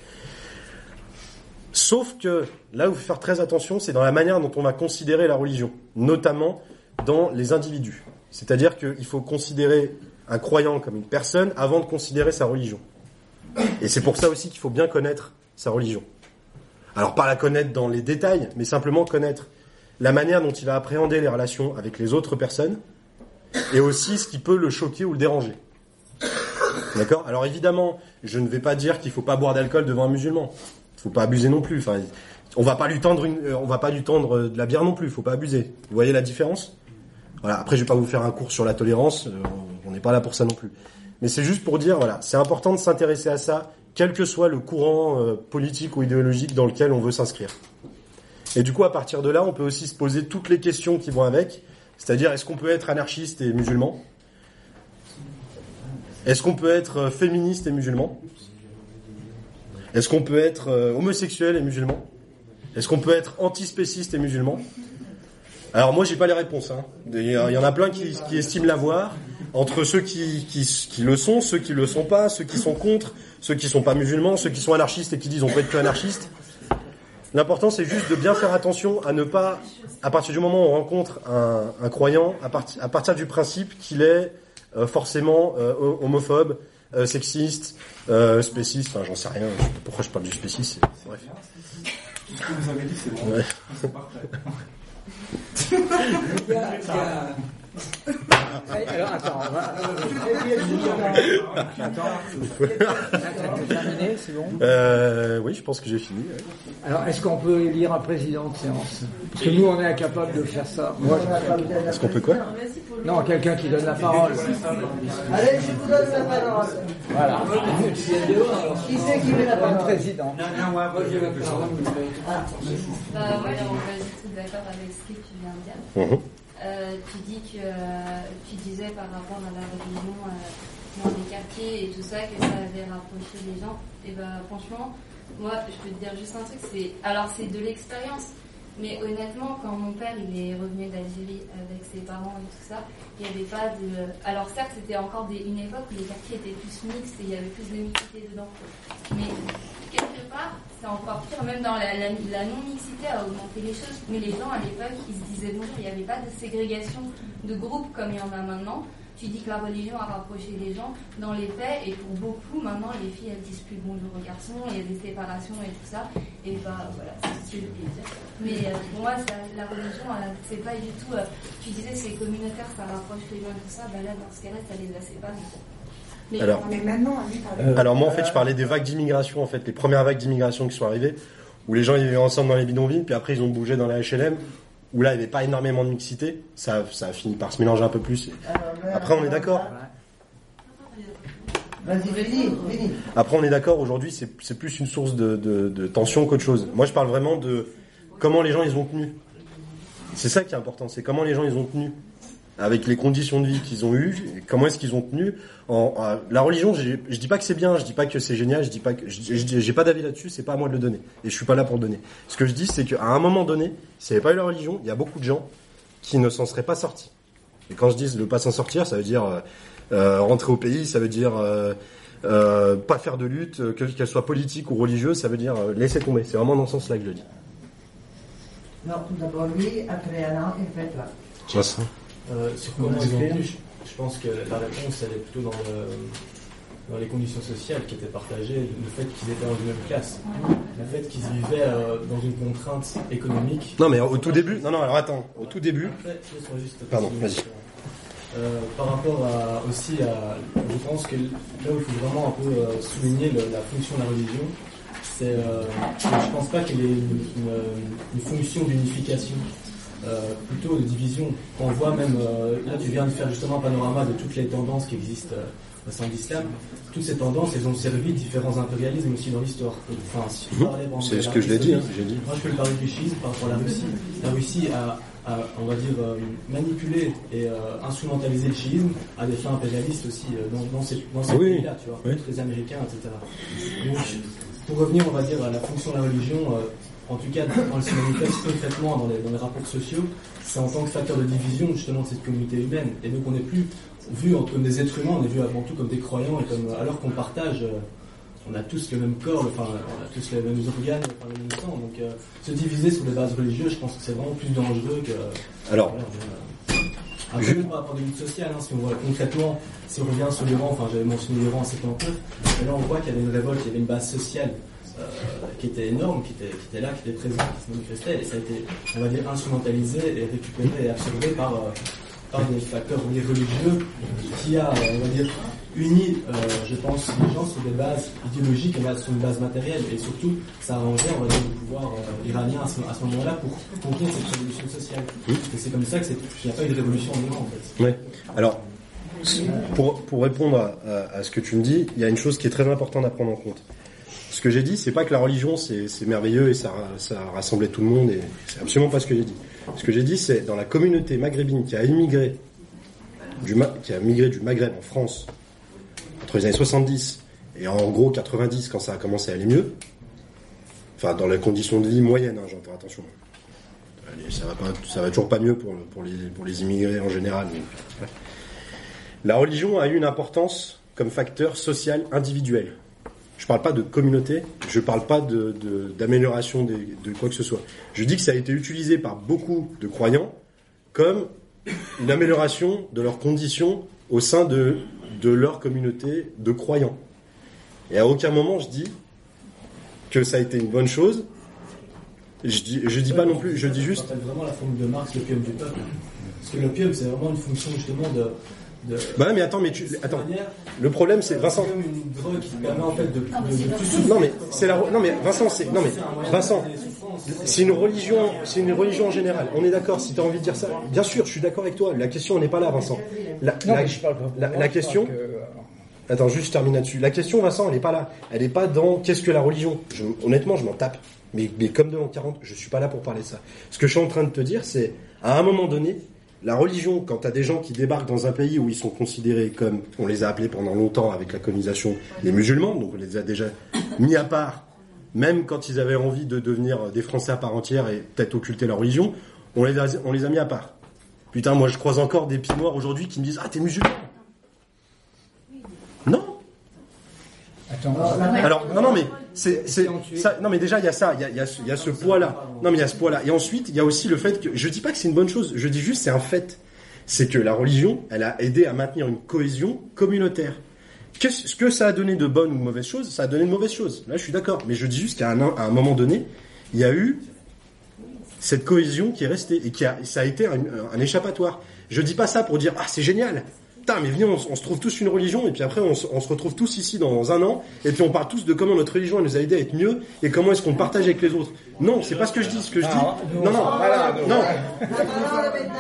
Sauf que là où il faut faire très attention, c'est dans la manière dont on va considérer la religion, notamment dans les individus. C'est-à-dire qu'il faut considérer un croyant comme une personne avant de considérer sa religion. Et c'est pour ça aussi qu'il faut bien connaître sa religion. Alors pas la connaître dans les détails, mais simplement connaître la manière dont il va appréhender les relations avec les autres personnes et aussi ce qui peut le choquer ou le déranger. D'accord? Alors évidemment, je ne vais pas dire qu'il faut pas boire d'alcool devant un musulman. Il faut pas abuser non plus. On va pas lui tendre euh, va pas lui tendre euh, de la bière non plus. Il faut pas abuser. Vous voyez la différence? Voilà. Après, je vais pas vous faire un cours sur la tolérance. euh, on n'est pas là pour ça non plus. Mais c'est juste pour dire, voilà, c'est important de s'intéresser à ça, quel que soit le courant politique ou idéologique dans lequel on veut s'inscrire. Et du coup, à partir de là, on peut aussi se poser toutes les questions qui vont avec. C'est-à-dire, est-ce qu'on peut être anarchiste et musulman? Est-ce qu'on peut être euh, féministe et musulman? Est-ce qu'on peut être euh, homosexuel et musulman? Est-ce qu'on peut être antispéciste et musulman? Alors moi, j'ai pas les réponses. Hein. Il y en a plein qui, estiment l'avoir. Entre ceux qui, le sont, ceux qui le sont pas, ceux qui sont contre, ceux qui sont pas musulmans, ceux qui sont anarchistes et qui disent on peut être que anarchiste. L'important, c'est juste de bien faire attention à ne pas, à partir du moment où on rencontre un, croyant, à, partir du principe qu'il est forcément euh, homophobe, euh, sexiste, euh, spéciste, enfin j'en sais rien, je sais pas pourquoi je parle du spéciste, c'est- bref. Tout ce que vous avez dit, c'est bon. Ouais. C'est parfait. Alors attends, on va... Attends, terminé, c'est bon Euh, oui, je pense que j'ai fini. ouais. Alors, est-ce qu'on peut élire un président de séance Parce que nous, on est incapable de faire ça. Moi, je- Est-ce qu'on peut quoi Non, quelqu'un qui donne la parole. Allez, je vous donne la parole. Voilà. Qui c'est qui veut la Un parole président. Moi, j'ai la parole. Bah, ouais, on va être d'accord avec ce que tu viens de dire. Euh, euh, tu disais par rapport à la religion euh, dans les quartiers et tout ça que ça avait rapproché les gens. Et bah franchement, moi je peux te dire juste un truc, c'est alors c'est de l'expérience, Mais honnêtement, quand mon père il est revenu d'Algérie avec ses parents et tout ça, il n'y avait pas de. Alors certes, c'était encore une époque où les quartiers étaient plus mixtes et il y avait plus de mixité dedans. Mais quelque part, c'est encore pire, même dans la, non-mixité a augmenté les choses. Mais les gens à l'époque, ils se disaient bonjour, il n'y avait pas de ségrégation de groupes comme il y en a maintenant. Tu dis que la religion a rapproché les gens dans les faits, et pour beaucoup, maintenant, les filles, elles disent plus bonjour aux garçons, il y a des séparations et tout ça. Et bah voilà, c'est voulais dire. Mais euh, pour moi, la religion, c'est pas du tout. euh, tu disais c'est communautaire, ça rapproche les gens tout ça. Bah là, dans ce cas-là, ça les a séparés. Mais, Alors- maintenant, Euh, Alors moi en fait je parlais des vagues d'immigration en fait, les premières vagues d'immigration qui sont arrivées, où les gens ils vivaient ensemble dans les bidonvilles, puis après ils ont bougé dans la HLM, où là il n'y avait pas énormément de mixité, ça, ça a fini par se mélanger un peu plus. Après on est d'accord. Après on est d'accord, aujourd'hui c'est c'est plus une source de, de, de tension qu'autre chose. Moi je parle vraiment de comment les gens ils ont tenu. C'est ça qui est important, c'est comment les gens ils ont tenu. Avec les conditions de vie qu'ils ont eues, comment est-ce qu'ils ont tenu. En, en- la religion, je dis pas que c'est bien, je dis pas que c'est génial, je dis pas que j'ai pas d'avis là-dessus, c'est pas à moi de le donner. Et je suis pas là pour le donner. Ce que je dis, c'est qu'à un moment donné, s'il n'y avait pas eu la religion, il y a beaucoup de gens qui ne s'en seraient pas sortis. Et quand je dis ne pas s'en sortir, ça veut dire euh, euh, rentrer au pays, ça veut dire euh, euh, pas faire de lutte, que- qu'elle soit politique ou religieuse, ça veut dire euh, laisser tomber. C'est vraiment dans ce sens-là que je le dis. Non, tout d'abord lui, après Alain, et faites là. Tu vois ça Euh, sur comment ils ont tenu, je, je pense que la réponse elle est plutôt dans, le- dans les conditions sociales qui étaient partagées, le fait qu'ils étaient dans une même classe, le fait qu'ils vivaient euh, dans une contrainte économique. Non mais au tout début, non non alors attends, au tout début, Après, laisse-moi juste Pardon, vas-y. Euh, par rapport à, aussi à, je pense que là où il faut vraiment un peu euh, souligner le- la fonction de la religion, c'est, euh, que je pense pas qu'elle ait une, une- une fonction d'unification, euh, plutôt de division. On voit même, euh, là tu viens de faire justement un panorama de toutes les tendances qui existent euh, au sein de l'islam. Toutes ces tendances, elles ont servi différents impérialismes aussi dans l'histoire. Enfin, si exemple, C'est ce que je l'ai dit, hein, dit. moi, je peux le parler du schisme par rapport à la Russie. La Russie a, a, on va dire, euh, manipulé et instrumentalisé le chiisme à des fins impérialistes aussi dans, dans ces, dans ces oui, pays-là, tu vois, oui. les Américains, etc. Donc, pour revenir, on va dire, à la fonction de la religion, en tout cas, quand elle se manifeste concrètement dans les, dans les rapports sociaux, c'est en tant que facteur de division justement de cette communauté humaine. Et donc, on n'est plus vu comme des êtres humains, on est vu avant tout comme des croyants, et comme, alors qu'on partage. euh, on a tous le même corps, enfin, on a tous les mêmes organes, enfin, le même sang. Donc, euh, se diviser sur les bases religieuses, je pense que c'est vraiment plus dangereux que. Alors, Voilà, après, même par rapport à des luttes sociales, hein, si on voit concrètement, si on revient sur l'Iran, enfin, j'avais mentionné l'Iran en 79, mais là, on voit qu'il y avait une révolte, il y avait une base sociale euh, qui était énorme, qui était, qui était là, qui était présente, qui se manifestait, et ça a été, on va dire, instrumentalisé et récupéré et absorbé par, euh, par des facteurs on va dire, religieux qui a, on va dire, uni, euh, je pense, les gens sur des bases idéologiques et sur une base matérielle. Et surtout, ça a arrangé, on va dire, le pouvoir iranien à ce, à ce moment-là pour contenir cette révolution sociale. Et c'est comme ça qu'il n'y a pas eu de révolution en Iran, en fait. Ouais. Alors, pour, pour répondre à, à- à ce que tu me dis, il y a une chose qui est très importante à prendre en compte. Que j'ai dit, c'est pas que la religion c'est merveilleux et ça, ça rassemblait tout le monde et c'est absolument pas ce que j'ai dit. Ce que j'ai dit, c'est dans la communauté maghrébine qui a immigré du, qui a migré du Maghreb en France entre les années 70 et en gros 90 quand ça a commencé à aller mieux. Enfin, dans les conditions de vie moyennes, hein, j'entends attention. Ça va va toujours pas mieux pour, les, pour les immigrés en général. La religion a eu une importance comme facteur social individuel. Je parle pas de communauté, je parle pas d'amélioration de quoi que ce soit. Je dis que ça a été utilisé par beaucoup de croyants comme une amélioration de leurs conditions au sein de, leur communauté de croyants. Et à aucun moment je dis que ça a été une bonne chose. Je dis, dis pas non plus, je dis juste. Vraiment la forme de Marx, l'opium du peuple. Parce que l'opium, c'est vraiment une fonction justement de. De Bah mais attends, mais tu, attends. Le problème c'est Vincent. Une drogue qui permet en fait de, de, de plus souffrir. Non mais c'est la non mais Vincent c'est non mais Vincent c'est une religion c'est une religion en général. On est d'accord si tu as envie de dire ça. Bien sûr, je suis d'accord avec toi. La question n'est pas là Vincent. La, Non, la- mais je parle pas pour la- moi, la je question que- Attends, juste je termine là-dessus. La question Vincent, elle n'est pas là. Elle n'est pas dans qu'est-ce que la religion. Je- honnêtement, je m'en tape. Mais, mais comme de l'an 40, je suis pas là pour parler de ça. Ce que je suis en train de te dire, c'est à un moment donné, la religion, quand tu des gens qui débarquent dans un pays où ils sont considérés comme, on les a appelés pendant longtemps avec la colonisation, les musulmans, donc on les a déjà mis à part même quand ils avaient envie de devenir des Français à part entière et peut-être occulter leur religion, on les a, on les a mis à part. Putain, moi je croise encore des pieds noirs aujourd'hui qui me disent Ah, t'es musulman Attends, Alors, non, non, mais c'est, c'est, ça, non, mais déjà, il y a ça, il y a, il y a ce, il y a ce poids-là. Non, mais il y a ce poids-là. Et ensuite, il y a aussi le fait que, je dis pas que c'est une bonne chose, je dis juste c'est un fait. C'est que la religion, elle a aidé à maintenir une cohésion communautaire. Qu'est-ce que ça a donné de bonnes ou de mauvaises choses Ça a donné de mauvaises choses. Là, je suis d'accord. Mais je dis juste qu'à un, à un moment donné, il y a eu cette cohésion qui est restée et qui a, ça a été un, un échappatoire. Je dis pas ça pour dire ah c'est génial. Putain, mais viens, on, se trouve tous une religion et puis après on, se- on se retrouve tous ici dans un an et puis on parle tous de comment notre religion elle nous a aidé à être mieux et comment est-ce qu'on partage avec les autres. Non, c'est pas ce que je dis. Ce que je dis, non, non, non,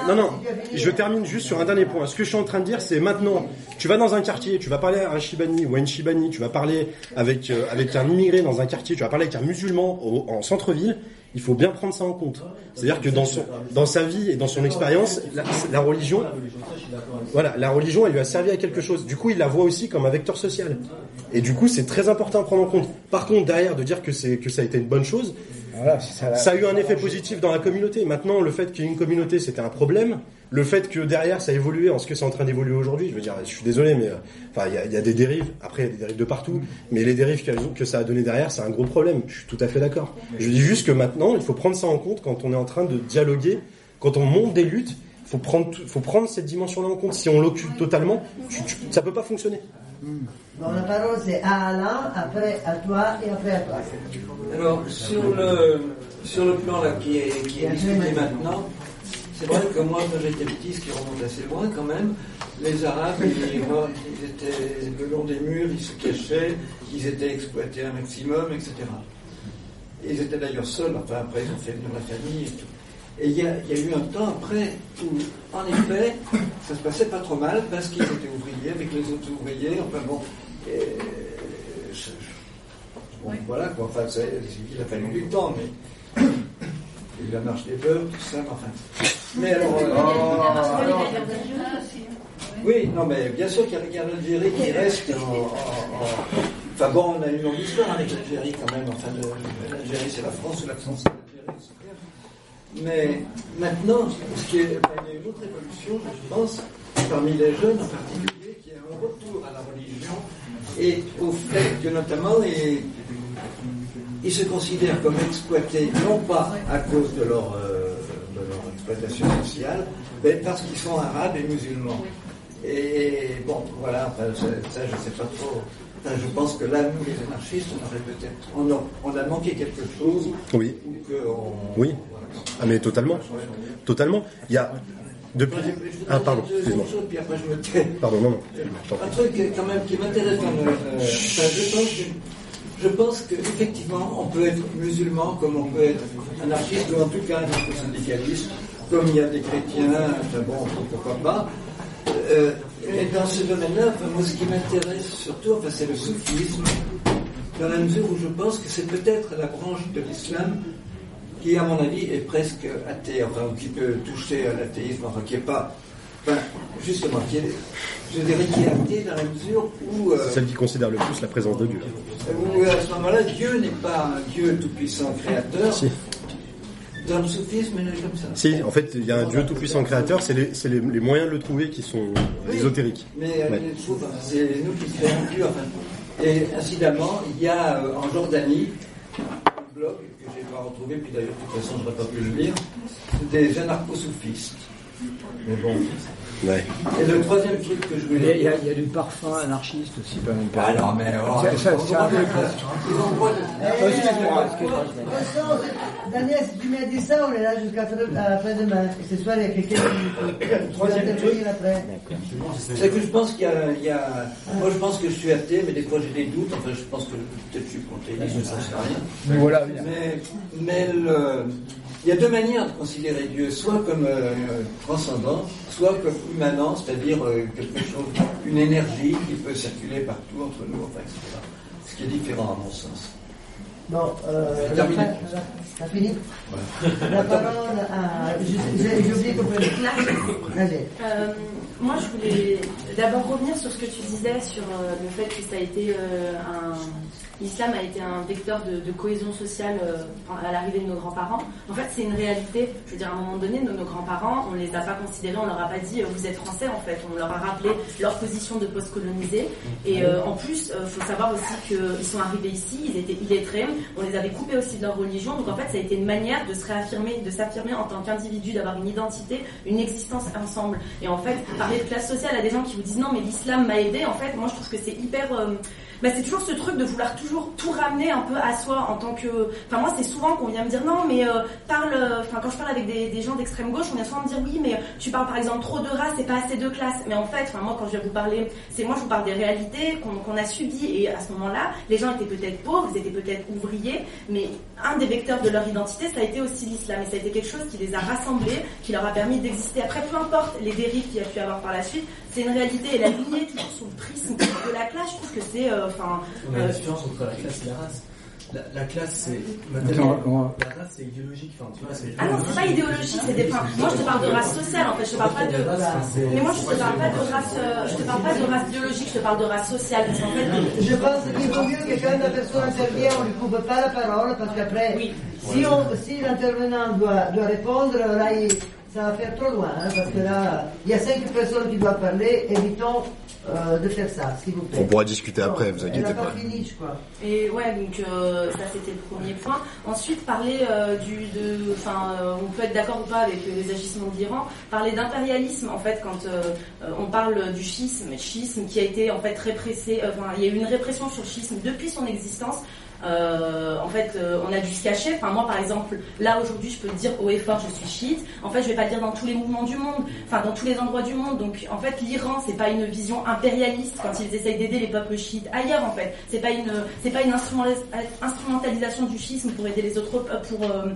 non, non. Je termine juste sur un dernier point. Ce que je suis en train de dire, c'est maintenant, tu vas dans un quartier, tu vas parler à un Shibani ou à une Shibani, tu vas parler avec euh, avec un immigré dans un quartier, tu vas parler avec un musulman au- en centre-ville. Il faut bien prendre ça en compte. C'est-à-dire que dans son dans sa vie et dans son expérience, la, la religion, voilà, la religion, elle lui a servi à quelque chose. Du coup, il la voit aussi comme un vecteur social. Et du coup, c'est très important à prendre en compte. Par contre, derrière, de dire que c'est que ça a été une bonne chose, Voilà, ça. ça a eu un effet positif dans la communauté. Maintenant, le fait qu'il y ait une communauté, c'était un problème. Le fait que derrière, ça a évolué en ce que c'est en train d'évoluer aujourd'hui, je veux dire, je suis désolé, mais euh, enfin, il y a, il y a des dérives. Après, il y a des dérives de partout. Mais les dérives que ça a donné derrière, c'est un gros problème. Je suis tout à fait d'accord. Je dis juste que maintenant, il faut prendre ça en compte quand on est en train de dialoguer, quand on monte des luttes. Faut prendre, faut prendre cette dimension-là en compte. Si on l'occupe totalement, tu- tu- ça peut pas fonctionner. Bon, la parole c'est à Alain, après à toi et après à toi. Alors, sur le, sur le plan là, qui, est, qui est discuté maintenant, c'est vrai que moi, quand j'étais petit, ce qui remonte assez loin quand même, les Arabes, ils, étaient le long des murs, ils se cachaient, ils étaient exploités un maximum, etc. Ils étaient d'ailleurs seuls, enfin après ils ont fait venir la famille et tout. Et il y a, il y a eu un temps après où, en effet, ça se passait pas trop mal parce qu'ils étaient ouvriers avec les autres ouvriers, enfin bon. et, je- je- Bon, voilà quoi, enfin, il a fallu du temps, mais. Il y a eu la marche des beurs, tout ça, mais enfin. Mais alors. euh, oui, non, mais bien sûr qu'il y a la guerre d'Algérie qui reste en, en- en- Enfin bon, on a une longue histoire avec l'Algérie quand même. Enfin, l'Algérie c'est la France ou la France c'est l'Algérie, c'est clair. Mais maintenant, ce qui est, enfin, il y a une autre évolution, je pense, parmi les jeunes en particulier, qui est un retour à la religion et au fait que notamment ils, ils se considèrent comme exploités, non pas à cause de leur, euh, de leur exploitation sociale, mais parce qu'ils sont arabes et musulmans. Et bon, voilà, enfin, ça, ça, je sais pas trop. Enfin, je pense que là, nous, les anarchistes, on aurait peut-être, on a, on a manqué quelque chose. Oui. Ou que on- Oui. Ah mais totalement. Totalement. Il y a depuis. Ah pardon, excuse-moi. Pardon, non, non. Un truc quand même qui m'intéresse dans le. euh, enfin, je pense que je pense qu'effectivement, on peut être musulman comme on peut être anarchiste ou en tout cas anarcho-syndicaliste, comme il y a des chrétiens, enfin bon, pourquoi pas. Euh, et dans ce domaine-là, enfin, moi, ce qui m'intéresse surtout, enfin, c'est le soufisme, dans la mesure où je pense que c'est peut-être la branche de l'islam qui, à mon avis, est presque athée, enfin, ou qui peut toucher à l'athéisme, enfin, qui est pas, enfin, justement, qui est, je dirais, qui est athée dans la mesure où, euh, celle qui considère le plus la présence de Dieu. où à ce moment-là, Dieu n'est pas un Dieu tout-puissant créateur. Si. Dans le soufisme, il comme ça. Si, en fait, il y a un Dieu tout-puissant créateur, c'est les, c'est les, les moyens de le trouver qui sont Oui. ésotériques. Mais euh, Ouais. c'est nous qui Dieu. Enfin. Et incidemment, il y a euh, en Jordanie un blog que j'ai pas retrouvé, puis d'ailleurs, de toute façon, je n'aurais pas pu le lire, des anarcho-soufistes. Mais bon. Ouais. Et le troisième truc que je voulais il y a- il y a du parfum anarchiste aussi, quand même. Ah non, mais. oh, Ça- ça- c'est un peu- excuse-moi. Attention, Daniel, si tu m'as dit ça, on est là jusqu'à après-demain. Et ce soir, il y a quelqu'un qui Troisième intervenir après. C'est que je pense qu'il y a, il y a- Moi, je pense que je suis athée, mais des fois j'ai des doutes. Enfin, je pense que peut-être je suis panthéiste, je ne sais rien. Mais voilà, bien. Mais, mais le- il y a deux manières de considérer Dieu, soit comme euh, transcendant, soit comme immanent, c'est-à-dire euh, quelque chose, une énergie qui peut circuler partout entre nous, enfin, etc. Ce qui est différent à mon sens. Bon, euh, terminé. t'as fini La parole à. je- J'ai oublié qu'on peut le Allez. Euh, moi, je voulais d'abord revenir sur ce que tu disais sur euh, le fait que ça a été euh, un, l'islam a été un vecteur de, cohésion sociale euh, à l'arrivée de nos grands-parents. En fait, c'est une réalité. Je veux dire, à un moment donné, nos, nos grands-parents, on les a pas considérés, on leur a pas dit euh, vous êtes français en fait. On leur a rappelé leur position de post-colonisé. Et euh, en plus, il faut savoir aussi qu'ils sont arrivés ici, ils étaient illettrés, on les avait coupés aussi de leur religion. Donc en fait, ça a été une manière de se réaffirmer, de s'affirmer en tant qu'individu, d'avoir une identité, une existence ensemble. Et en fait, parler de classe sociale à des gens qui vous disent non, mais l'islam m'a aidé, en fait, moi je trouve que c'est hyper. euh, bah, c'est toujours ce truc de vouloir toujours tout ramener un peu à soi en tant que. Enfin, moi, c'est souvent qu'on vient me dire non, mais euh, parle. euh, Enfin, quand je parle avec des, gens d'extrême gauche, on vient souvent me dire oui, mais tu parles par exemple trop de race et pas assez de classe. Mais en fait, moi, quand je viens vous parler, c'est moi, je vous parle des réalités qu'on a subies. Et à ce moment-là, les gens étaient peut-être pauvres, ils étaient peut-être ouvriers, mais un des vecteurs de leur identité, ça a été aussi l'islam. Et ça a été quelque chose qui les a rassemblés, qui leur a permis d'exister. Après, peu importe les dérives qu'il y a pu avoir par la suite, c'est une réalité. Et la lignée, toujours sous le prisme de la classe, je trouve que c'est. euh, Enfin. On a euh, la différence entre la classe et la race. La, la classe, c'est Attends, on va- La race, c'est idéologique. Enfin, tu vois, c'est. Ah non, c'est pas idéologique, c'est des. Enfin, moi, je te parle de race sociale, en fait. Je te parle pas de. Mais moi, je te parle pas de race. euh, Je te parle pas de race biologique. Je te parle de race sociale. Parce qu'en fait. Je pense qu'il vaut mieux que quand la personne intervient, on ne lui coupe pas la parole, parce qu'après, si, on- si l'intervenant doit, doit répondre, là, il- ça va faire trop loin, hein, parce que là, il y a cinq personnes qui doivent parler, évitons euh, de faire ça, s'il vous plaît. On pourra discuter après, vous inquiétez pas. pas fini, je crois. Et ouais, donc euh, ça c'était le premier point. Ensuite, parler euh, du, de, enfin, euh, on peut être d'accord ou pas avec euh, les agissements de l'Iran. Parler d'impérialisme, en fait, quand on parle du schisme, schisme qui a été en fait répressé. euh, Enfin, il y a eu une répression sur le schisme depuis son existence. Euh, en fait, euh, on a dû se cacher. Enfin, moi, par exemple, là aujourd'hui, je peux dire haut et fort, je suis chiite. En fait, je vais pas le dire dans tous les mouvements du monde, enfin dans tous les endroits du monde. Donc, en fait, l'Iran, c'est pas une vision impérialiste quand ils essayent d'aider les peuples chiites ailleurs. En fait, c'est pas une, c'est pas une instrumentalis- instrumentalisation du schisme pour aider les autres, pour euh,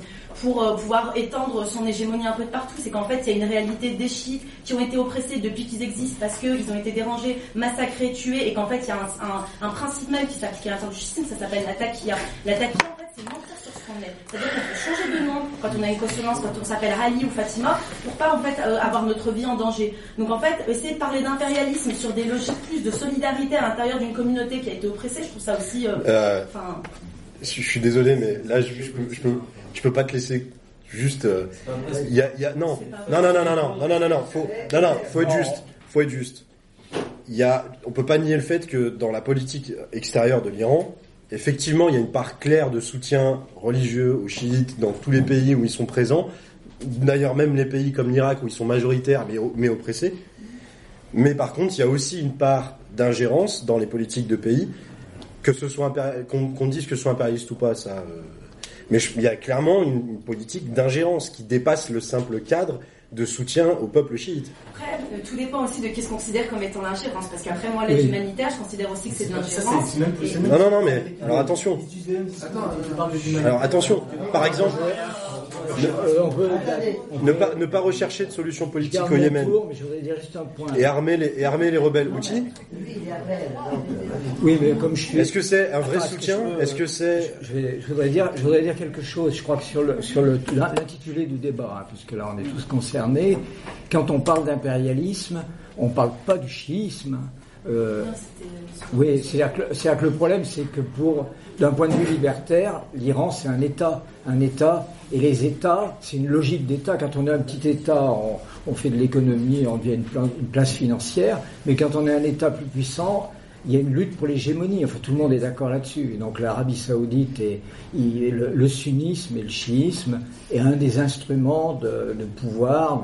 pour euh, pouvoir étendre son hégémonie un peu de partout. C'est qu'en fait, il y a une réalité des chiites qui ont été oppressés depuis qu'ils existent parce qu'ils ont été dérangés, massacrés, tués, et qu'en fait, il y a un, un- un principe même qui s'applique à l'intérieur du schisme, ça s'appelle la taquilla. La taquilla, en fait, c'est mentir sur ce qu'on est. C'est-à-dire qu'on peut changer de nom quand on a une consonance, quand on s'appelle Ali ou Fatima, pour pas en fait euh, avoir notre vie en danger. Donc en fait, essayer de parler d'impérialisme sur des logiques plus de solidarité à l'intérieur d'une communauté qui a été oppressée, je trouve ça aussi. euh, Euh, Enfin, Je suis désolé, mais là, je, je peux, je peux, je peux pas te laisser juste. euh, Il y a, y a, non, non, non, non, non, non, non, non, non, non, faut, non, non, faut être juste, faut être juste. Il y a, on peut pas nier le fait que dans la politique extérieure de l'Iran, effectivement, il y a une part claire de soutien religieux aux chiites dans tous les pays où ils sont présents. D'ailleurs, même les pays comme l'Irak où ils sont majoritaires mais, mais oppressés. Mais par contre, il y a aussi une part d'ingérence dans les politiques de pays que ce soit qu'on qu'on dise que ce soit impérialiste ou pas, ça. euh, Mais je- il y a clairement une, une politique d'ingérence qui dépasse le simple cadre de soutien au peuple chiite. Après, euh, tout dépend aussi de qu'est-ce qu'on considère comme étant l'ingérence. Parce qu'après, moi, l'aide Oui. humanitaire, je considère aussi que c'est de l'ingérence. Et- Non, non, non, mais alors attention. Alors attention, par exemple, ne, ne pas, ne pas rechercher de solution politique au Yémen tour, mais je voudrais dire juste un point. et armer les, et armer les rebelles outils. Oui, mais comme je suis. Est-ce que c'est un vrai Attends, soutien Est-ce que c'est je, voudrais dire, je voudrais dire quelque chose. Je crois que sur le sur le l'intitulé du débat, hein, puisque là on est tous concernés. Quand on parle d'impérialisme, on parle pas du chiisme. Euh, oui, c'est-à-dire que, c'est-à-dire que le problème, c'est que pour, d'un point de vue libertaire, l'Iran, c'est un État. Un État, et les États, c'est une logique d'État. Quand on est un petit État, on, fait de l'économie, on devient une, pla- une place financière. Mais quand on est un État plus puissant, il y a une lutte pour l'hégémonie. Enfin, tout le monde est d'accord là-dessus. Donc l'Arabie saoudite et, le, sunnisme et le chiisme est un des instruments de, pouvoir,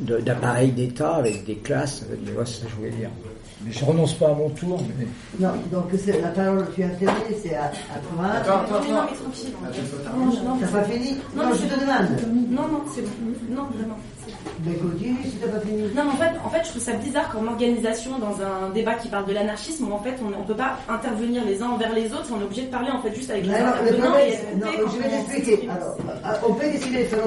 d'appareil d'État avec des classes. Voilà, c'est ça que je voulais dire. Mais je renonce pas à mon tour. Mais... Non, donc c'est la parole tu as terminé, c'est à, à toi. Attends, attends, Non, non, mais tranquille. Non, non, T'as pas fini Non, Non, mais je c'est te bon. demande. Non, non, c'est bon. Non, vraiment. C'est bon. Mais continue si t'as pas fini. Non, mais en fait, en fait, je trouve ça bizarre comme organisation dans un débat qui parle de l'anarchisme où en fait on ne peut pas intervenir les uns envers les autres, on est obligé de parler en fait juste avec les alors, le problème, non, je vais on t'expliquer. Alors, euh, on peut décider de faire.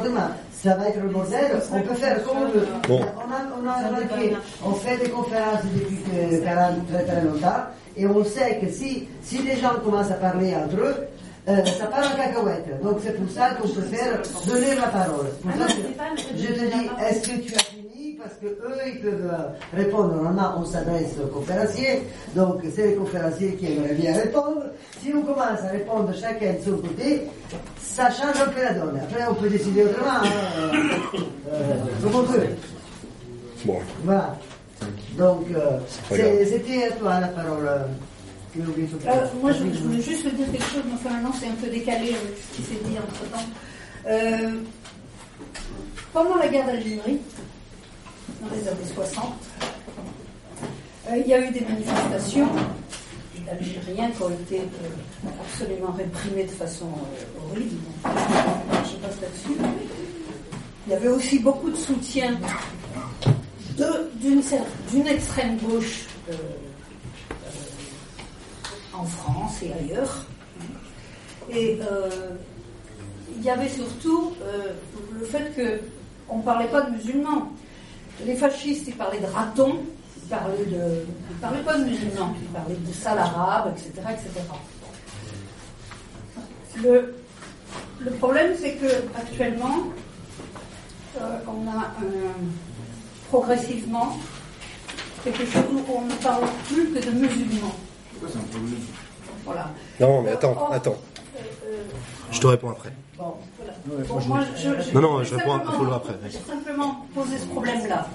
Ça va être le bordel, on peut faire comme on veut. Bon. On a, on a remarqué, on fait des conférences depuis que 40, très très longtemps, et on sait que si, si les gens commencent à parler entre eux, euh, ça part en cacahuète. Donc c'est pour ça qu'on préfère donner la parole. Pour ça que je te dis, est-ce que tu as fini? Parce que eux, ils peuvent euh, répondre. Normalement, on s'adresse aux conférenciers, donc c'est les conférenciers qui aimeraient bien répondre. Si on commence à répondre chacun de son côté, ça change un peu la donne. Après, on peut décider autrement, hein, euh, euh, comme on veut. Bon. Voilà. Donc, euh, c'était à toi la parole. Euh, Euh, moi, je, je voulais juste dire quelque chose, mais enfin maintenant c'est un peu décalé avec ce qui s'est dit entre temps. Euh, pendant la guerre d'Algérie, dans les années 60, euh, il y a eu des manifestations d'Algériens qui ont été euh, absolument réprimés de façon euh, horrible. Je passe là-dessus. Il y avait aussi beaucoup de soutien d'une extrême gauche euh, en France et ailleurs. Et euh, il y avait surtout euh, le fait qu'on ne parlait pas de musulmans. Les fascistes, ils parlaient de ratons, ils parlaient, de, ils parlaient pas de musulmans, ils parlaient de sales arabes, etc. etc. Le, problème, c'est que actuellement, euh, on a progressivement quelque chose où on ne parle plus que de musulmans. C'est un problème. Voilà. Non, mais attends, Or, attends. euh, euh, Je te réponds après. Bon, voilà. Ouais, Bon, moi, je- moi, je, je- Non, non, je réponds à après. je vais simplement poser ce problème-là.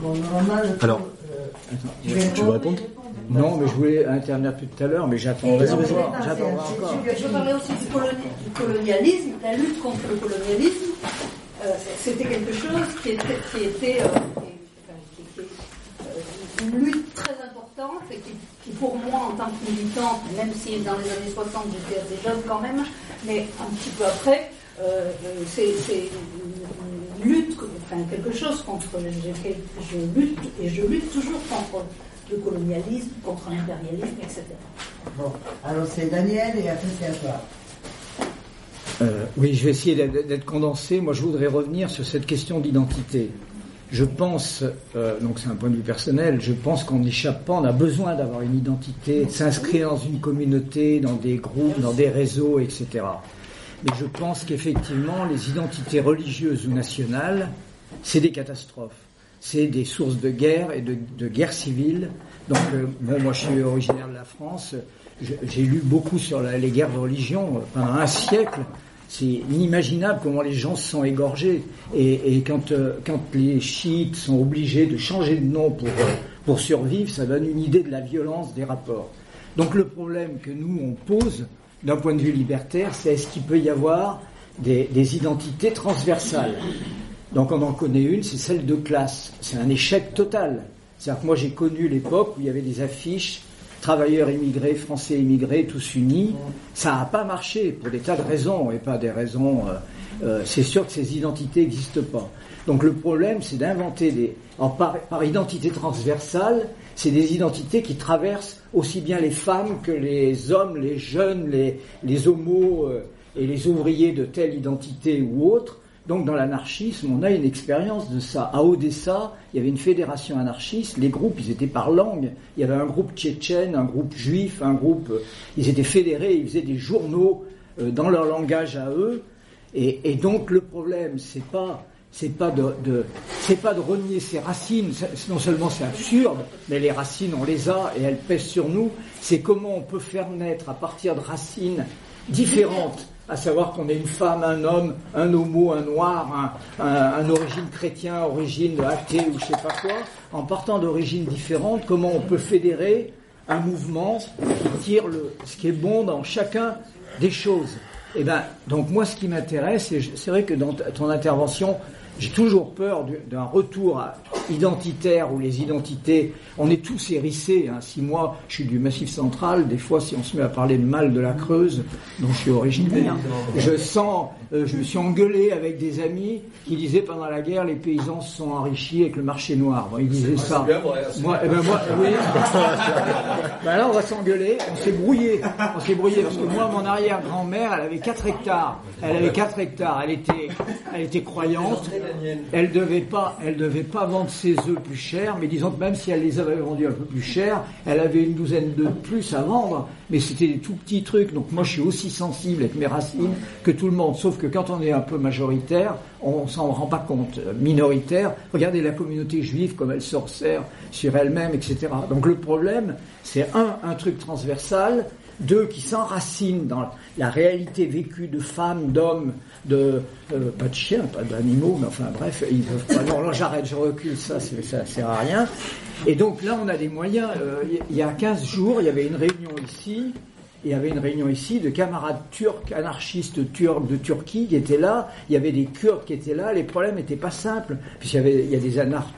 Bon, Alors, euh, Tu veux répondre Non, mais je voulais intervenir plus tout à l'heure, mais j'attendrai encore. Je parler aussi du, coloni- du colonialisme, la lutte contre le colonialisme. Euh, C'était quelque chose qui était, qui était, euh, qui- enfin, qui était, euh, une lutte très importante et qui, qui, pour moi, en tant que militante, même si dans les années 60 j'étais assez jeune quand même, mais un petit peu après, euh, euh, c'est une, lutte, enfin, quelque chose contre. fait- Je lutte et je lutte toujours contre le colonialisme, contre l'impérialisme, etc. Bon, alors c'est Daniel et après c'est à toi. Euh, oui, je vais essayer d'être condensé. Moi, je voudrais revenir sur cette question d'identité. Je pense, euh, donc c'est un point de vue personnel, je pense qu'on n'échappe pas, on a besoin d'avoir une identité, de s'inscrire dans une communauté, dans des groupes, dans des réseaux, etc. Mais je pense qu'effectivement, les identités religieuses ou nationales, c'est des catastrophes. C'est des sources de guerre et de, de guerre. Donc, euh, bon, moi je suis originaire de la France, j'ai lu beaucoup sur les guerres de religion euh, pendant un siècle. C'est inimaginable comment les gens se sont égorgés. Et, euh, quand les chiites sont obligés de changer de nom pour, euh, pour survivre, ça donne une idée de la violence des rapports. Donc le problème que nous, on pose, d'un point de vue libertaire, c'est est-ce qu'il peut y avoir des, des identités transversales? Donc on en connaît une, c'est celle de classe. C'est un échec total. C'est-à-dire que moi j'ai connu l'époque où il y avait des affiches travailleurs immigrés, français immigrés, tous unis. Ça n'a pas marché pour des tas de raisons et pas des raisons. euh, euh, c'est sûr que ces identités n'existent pas. Donc le problème, c'est d'inventer des. par identité transversale, c'est des identités qui traversent aussi bien les femmes que les hommes, les jeunes, les, les homos euh, et les ouvriers de telle identité ou autre. Donc dans l'anarchisme, on a une expérience de ça. À Odessa, il y avait une fédération anarchiste, les groupes, ils étaient par langue. Il y avait un groupe tchétchène, un groupe juif, un groupe... euh, Ils étaient fédérés, ils faisaient des journaux euh, dans leur langage à eux. Et, donc le problème, c'est pas... Pas de, renier ses racines. Non seulement c'est absurde, mais les racines on les a et elles pèsent sur nous. C'est comment on peut faire naître à partir de racines différentes à savoir qu'on est une femme, un homme, un homo, un noir, un, origine chrétien, origine athée ou je sais pas quoi, en partant d'origines différentes, comment on peut fédérer un mouvement qui tire le, ce qui est bon dans chacun des choses. Et ben, donc moi, ce qui m'intéresse, c'est vrai que dans ton intervention, j'ai toujours peur du- d'un retour identitaire où les identités, on est tous hérissés. Hein. Si moi, je suis du Massif Central, des fois, si on se met à parler de mal de la Creuse, dont je suis originaire, je sens, euh, je me suis engueulé avec des amis qui disaient pendant la guerre, les paysans se sont enrichis avec le marché noir. Bon, ils disaient ça. bien. Moi, eh ben moi, oui. ben là, on va s'engueuler. On s'est brouillé. On s'est brouillé parce que moi, mon arrière-grand-mère, elle avait 4 hectares. Elle avait 4 hectares. Elle était, elle était croyante. Elle devait pas, elle devait pas vendre ses œufs plus cher, mais disons que même si elle les avait vendus un peu plus cher, elle avait une douzaine d'œufs de plus à vendre, mais c'était des tout petits trucs. Donc moi je suis aussi sensible avec mes racines que tout le monde, sauf que quand on est un peu majoritaire, on s'en rend pas compte. Minoritaire, regardez la communauté juive comme elle resserre sur elle-même, etc. Donc le problème, c'est un, un truc transversal, deux qui s'enracinent dans la réalité vécue de femmes, d'hommes, de euh, pas de chiens, pas d'animaux, mais enfin bref, ils peuvent pas. Non, là j'arrête, je recule, ça, ça sert à rien. Et donc là, on a des moyens. euh, il y a 15 jours, il y avait une réunion ici. Il y avait une réunion ici de camarades turcs, anarchistes turcs de Turquie qui étaient là. Il y avait des Kurdes qui étaient là. Les problèmes n'étaient pas simples, puisqu'il y avait il y a des anarches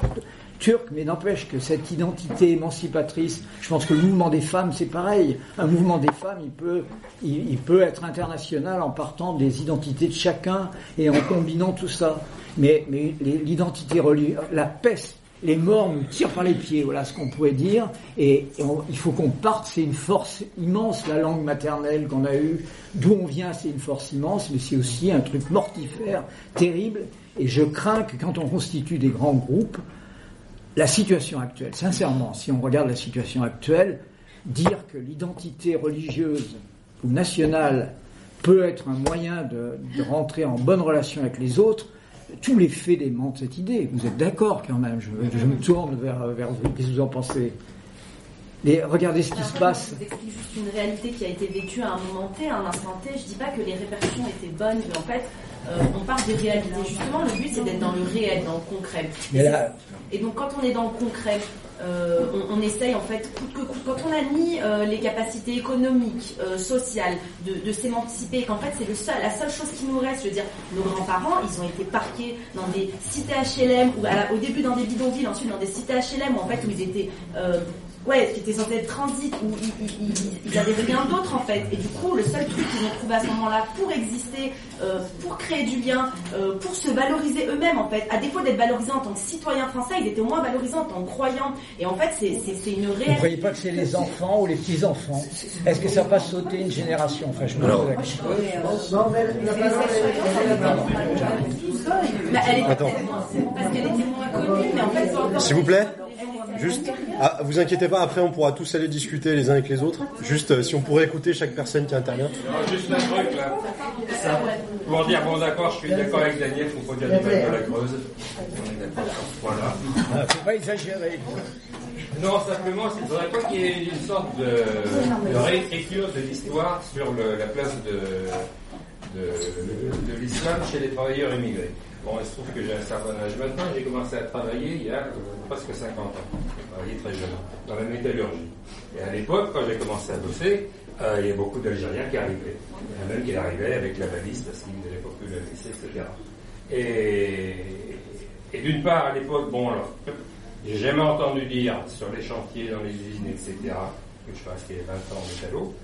turcs, mais n'empêche que cette identité émancipatrice, je pense que le mouvement des femmes, c'est pareil. Un mouvement des femmes, il peut, il, peut être international en partant des identités de chacun et en combinant tout ça. Mais, mais l'identité religieuse, la peste, les morts nous tirent par les pieds, voilà ce qu'on pourrait dire. Et, il faut qu'on parte, c'est une force immense, la langue maternelle qu'on a eue. D'où on vient, c'est une force immense, mais c'est aussi un truc mortifère, terrible. Et je crains que quand on constitue des grands groupes, la situation actuelle, sincèrement, si on regarde la situation actuelle, dire que l'identité religieuse ou nationale peut être un moyen de, rentrer en bonne relation avec les autres, tous les faits démentent cette idée. Vous êtes d'accord quand même je, me tourne vers vous. Qu'est-ce que vous en pensez? Et regardez ce qui se passe. Je vous explique juste une réalité qui a été vécue à un moment T, à un instant T. Je dis pas que les répercussions étaient bonnes, mais en fait, euh, on part des réalités. Justement, le but c'est d'être dans le réel, dans le concret. Mais là- Et donc, quand on est dans le concret, euh, on, on essaye en fait coûte que coûte. Quand on a mis euh, les capacités économiques, euh, sociales, de, de s'émanciper, qu'en fait c'est le seul, la seule chose qui nous reste. Je veux dire, nos grands-parents, ils ont été parqués dans des cités HLM ou à la- au début dans des bidonvilles, ensuite dans des cités HLM où en fait où ils étaient Ouais, qui étaient censés être transit, où ils, ils, ils, ils avaient rien d'autre en fait. Et du coup, le seul truc qu'ils ont trouvé à ce moment-là pour exister, euh, pour créer du lien, euh, pour se valoriser eux-mêmes en fait, à défaut d'être valorisés en tant que citoyens français, ils étaient au moins valorisés en tant que croyants. Et en fait, c'est une Vous ne réelle. croyez pas que c'est les enfants ou les petits-enfants Est-ce que ça va pas sauter une génération Enfin, je me pose la question. Était était. S'il vous plaît Juste, ah, vous inquiétez pas, après on pourra tous aller discuter les uns avec les autres. Juste, euh, si on pourrait écouter chaque personne qui intervient. Non, juste un truc là. Pour dire, bon d'accord, je suis d'accord avec Daniel, faut pas dire du mal de la Creuse. On est d'accord. Voilà. Ah, faut pas exagérer. Non, simplement, il ne faudrait pas qu'il y ait une sorte de, de réécriture de l'histoire sur le- la place de, de, l'islam chez les travailleurs immigrés. Bon, il se trouve que j'ai un certain âge maintenant, j'ai commencé à travailler il y a euh, presque 50 ans. J'ai très jeune, dans la métallurgie. Et à l'époque, quand j'ai commencé à bosser, euh, il y a beaucoup d'Algériens qui arrivaient. Il y en a même qui arrivaient avec la valise parce qu'ils n'avaient pas pu la laisser, etc. Et, et d'une part, à l'époque, bon, alors, j'ai jamais entendu dire sur les chantiers, dans les usines, etc., que je suis resté 20 ans en métallo,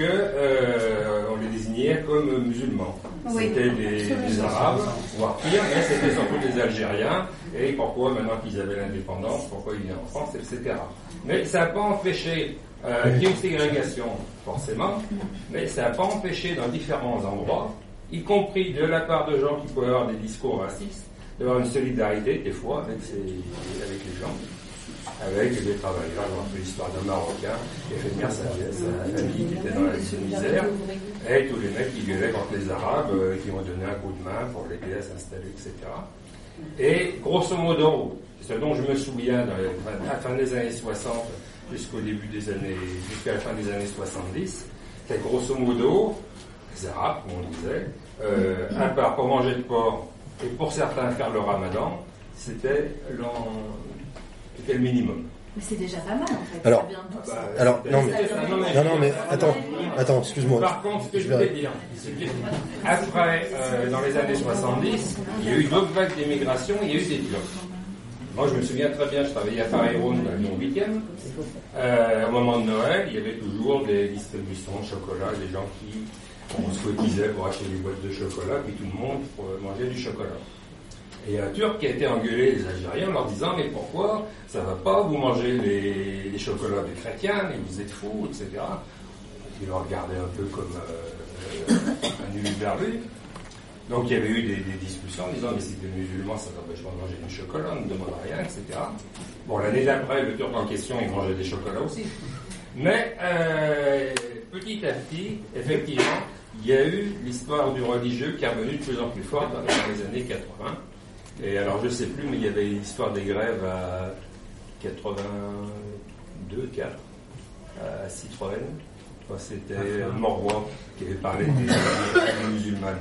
que euh, on les désignait comme musulmans. Oui. C'était des, des Arabes, voire pire, mais c'était surtout des Algériens. Et pourquoi, maintenant qu'ils avaient l'indépendance, pourquoi ils venaient en France, etc. Mais ça n'a pas empêché euh, qu'il y ait une ségrégation, forcément, mais ça n'a pas empêché dans différents endroits, y compris de la part de gens qui pouvaient avoir des discours racistes, d'avoir une solidarité des fois avec, ces, avec les gens, avec des travailleurs. Fait l'histoire d'un Marocain qui a fait venir sa, sa famille qui était dans la misère, et tous les mecs qui gueulaient contre les Arabes, euh, qui ont donné un coup de main pour l'aider à s'installer, etc. Et grosso modo, ce dont je me souviens dans les- à la fin des années 60 jusqu'au début des années, jusqu'à la fin des années 70, c'est grosso modo, les Arabes, comme on disait, euh, à part pour manger de porc et pour certains faire le ramadan, c'était c'était le minimum. Mais c'est déjà pas mal en fait. Alors, Ça vient d'où, ça Alors, non mais, Non, mais- non, mais attends, attends, excuse-moi. Par contre, ce que je voulais dire, c'est que après, euh, dans les années 70, il y a eu d'autres vagues d'immigration, il y a eu des Turcs. Moi, je me souviens très bien, je travaillais à Paris-Rhône, dans le Lyon 8e. Euh, au moment de Noël, il y avait toujours des distributions de chocolat, des gens qui on se cotisait pour acheter des boîtes de chocolat, puis tout le monde euh, mangeait du chocolat. Et un Turc qui a été engueulé les Algériens en leur disant Mais pourquoi ça va pas, vous mangez les, chocolats des chrétiens, et vous êtes fous, etc. Ils le regardaient un peu comme euh, un uluberlu. Donc il y avait eu des, des discussions en disant mais si t'es musulman, ça pas de manger du chocolat, on ne demande rien, etc. Bon, l'année d'après, le turc en question, il mangeait des chocolats aussi. Mais euh, petit à petit, effectivement, il y a eu l'histoire du religieux qui est revenue de plus en plus forte dans les années 80. Et alors je sais plus, mais il y avait l'histoire des grèves à 82, 4, à Citroën. Enfin, C'était Morroy qui avait parlé des, des musulmanes.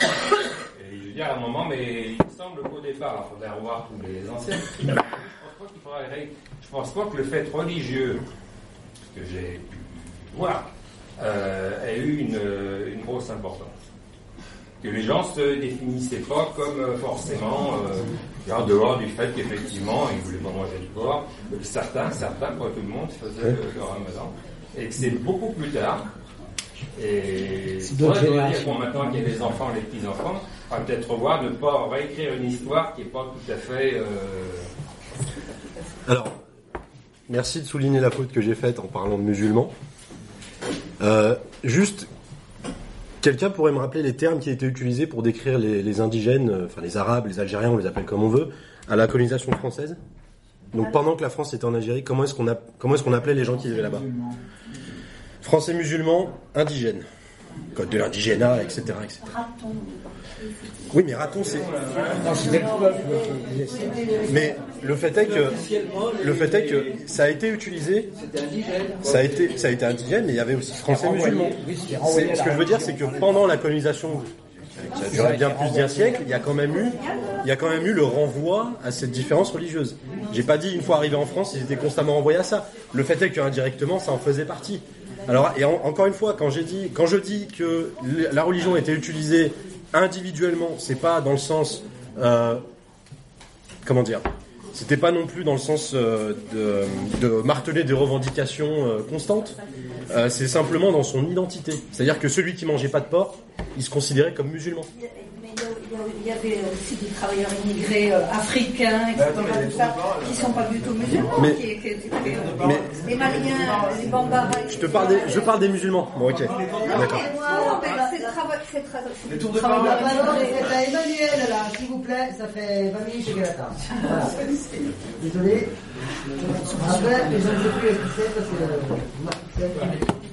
Et je veux dire à un moment, mais il me semble qu'au départ, il faudrait revoir tous les anciens. Je pense pas qu'il faudrait ré- Je pense pas que le fait religieux que j'ai pu voir euh, ait eu une, une grosse importance. Que les gens se définissaient pas comme euh, forcément euh, en dehors du fait qu'effectivement ils voulaient pas manger de porc. que Certains, certains, pas tout le monde, faisaient le, le ramadan. Et que c'est beaucoup plus tard. Et d'autres vrai de dire bon, maintenant qu'il y a les enfants, les petits-enfants, on va peut-être revoir, ne pas réécrire une histoire qui n'est pas tout à fait. euh, Alors, merci de souligner la faute que j'ai faite en parlant de musulmans. Euh, juste, quelqu'un pourrait me rappeler les termes qui étaient utilisés pour décrire les, les indigènes, euh, enfin les Arabes, les Algériens, on les appelle comme on veut, à la colonisation française? Donc pendant que la France était en Algérie, comment est-ce qu'on a- comment est-ce qu'on appelait les gens qui vivaient là-bas? Français musulmans, indigènes. Code de l'indigénat, etc., etc. Oui, mais raton, c'est... Peuples. Mais le fait est que le fait est que ça a été utilisé, ça a été ça a été indigène, mais il y avait aussi français musulmans. Ce que je veux dire, c'est que pendant la colonisation, qui a duré bien plus d'un siècle, il y a quand même eu il y a quand même eu le renvoi à cette différence religieuse. J'ai pas dit une fois arrivé en France, ils étaient constamment renvoyés à ça. Le fait est qu'indirectement, ça en faisait partie. Alors, et en- encore une fois, quand j'ai dit, quand je dis que la religion était utilisée individuellement, c'est pas dans le sens, euh, comment dire, c'était pas non plus dans le sens euh, de, marteler des revendications euh, constantes. Euh, c'est simplement dans son identité. C'est-à-dire que celui qui mangeait pas de porc, il se considérait comme musulman. Il y avait aussi des travailleurs immigrés euh, africains, etc., tout ça, qui sont pas du tout musulmans, Mais- qui, qui, qui- mais- les Maliens, les Bambara. Je te parle des, je parle des musulmans. Bon, ok. D'accord. C'est c'est c'est Les tours de La parole immigrés. est à Emmanuel, là, s'il vous plaît, ça fait 20 minutes qu'il est à table. Désolé. Après, je ne sais plus expliquer parce que.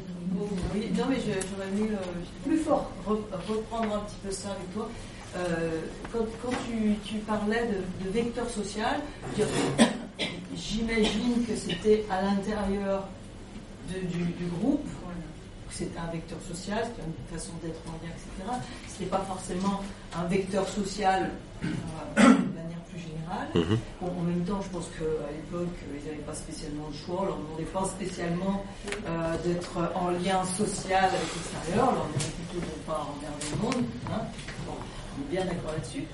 Oui, non, mais j'aurais aimé euh, Plus fort. re- reprendre un petit peu ça avec toi. Euh, quand quand tu, tu parlais de, de vecteur social, j'imagine que c'était à l'intérieur du groupe, c'était un vecteur social, c'était une façon d'être en lien, etc. Ce n'est pas forcément un vecteur social euh, de manière plus générale. Mhm. Bon, en même temps, je pense qu'à l'époque, ils n'avaient pas spécialement le choix, on leur demandait pas spécialement euh, d'être en lien social avec l'extérieur, on leur demandait plutôt de ne pas emmerder le monde. hein. Bon, on est bien d'accord là-dessus.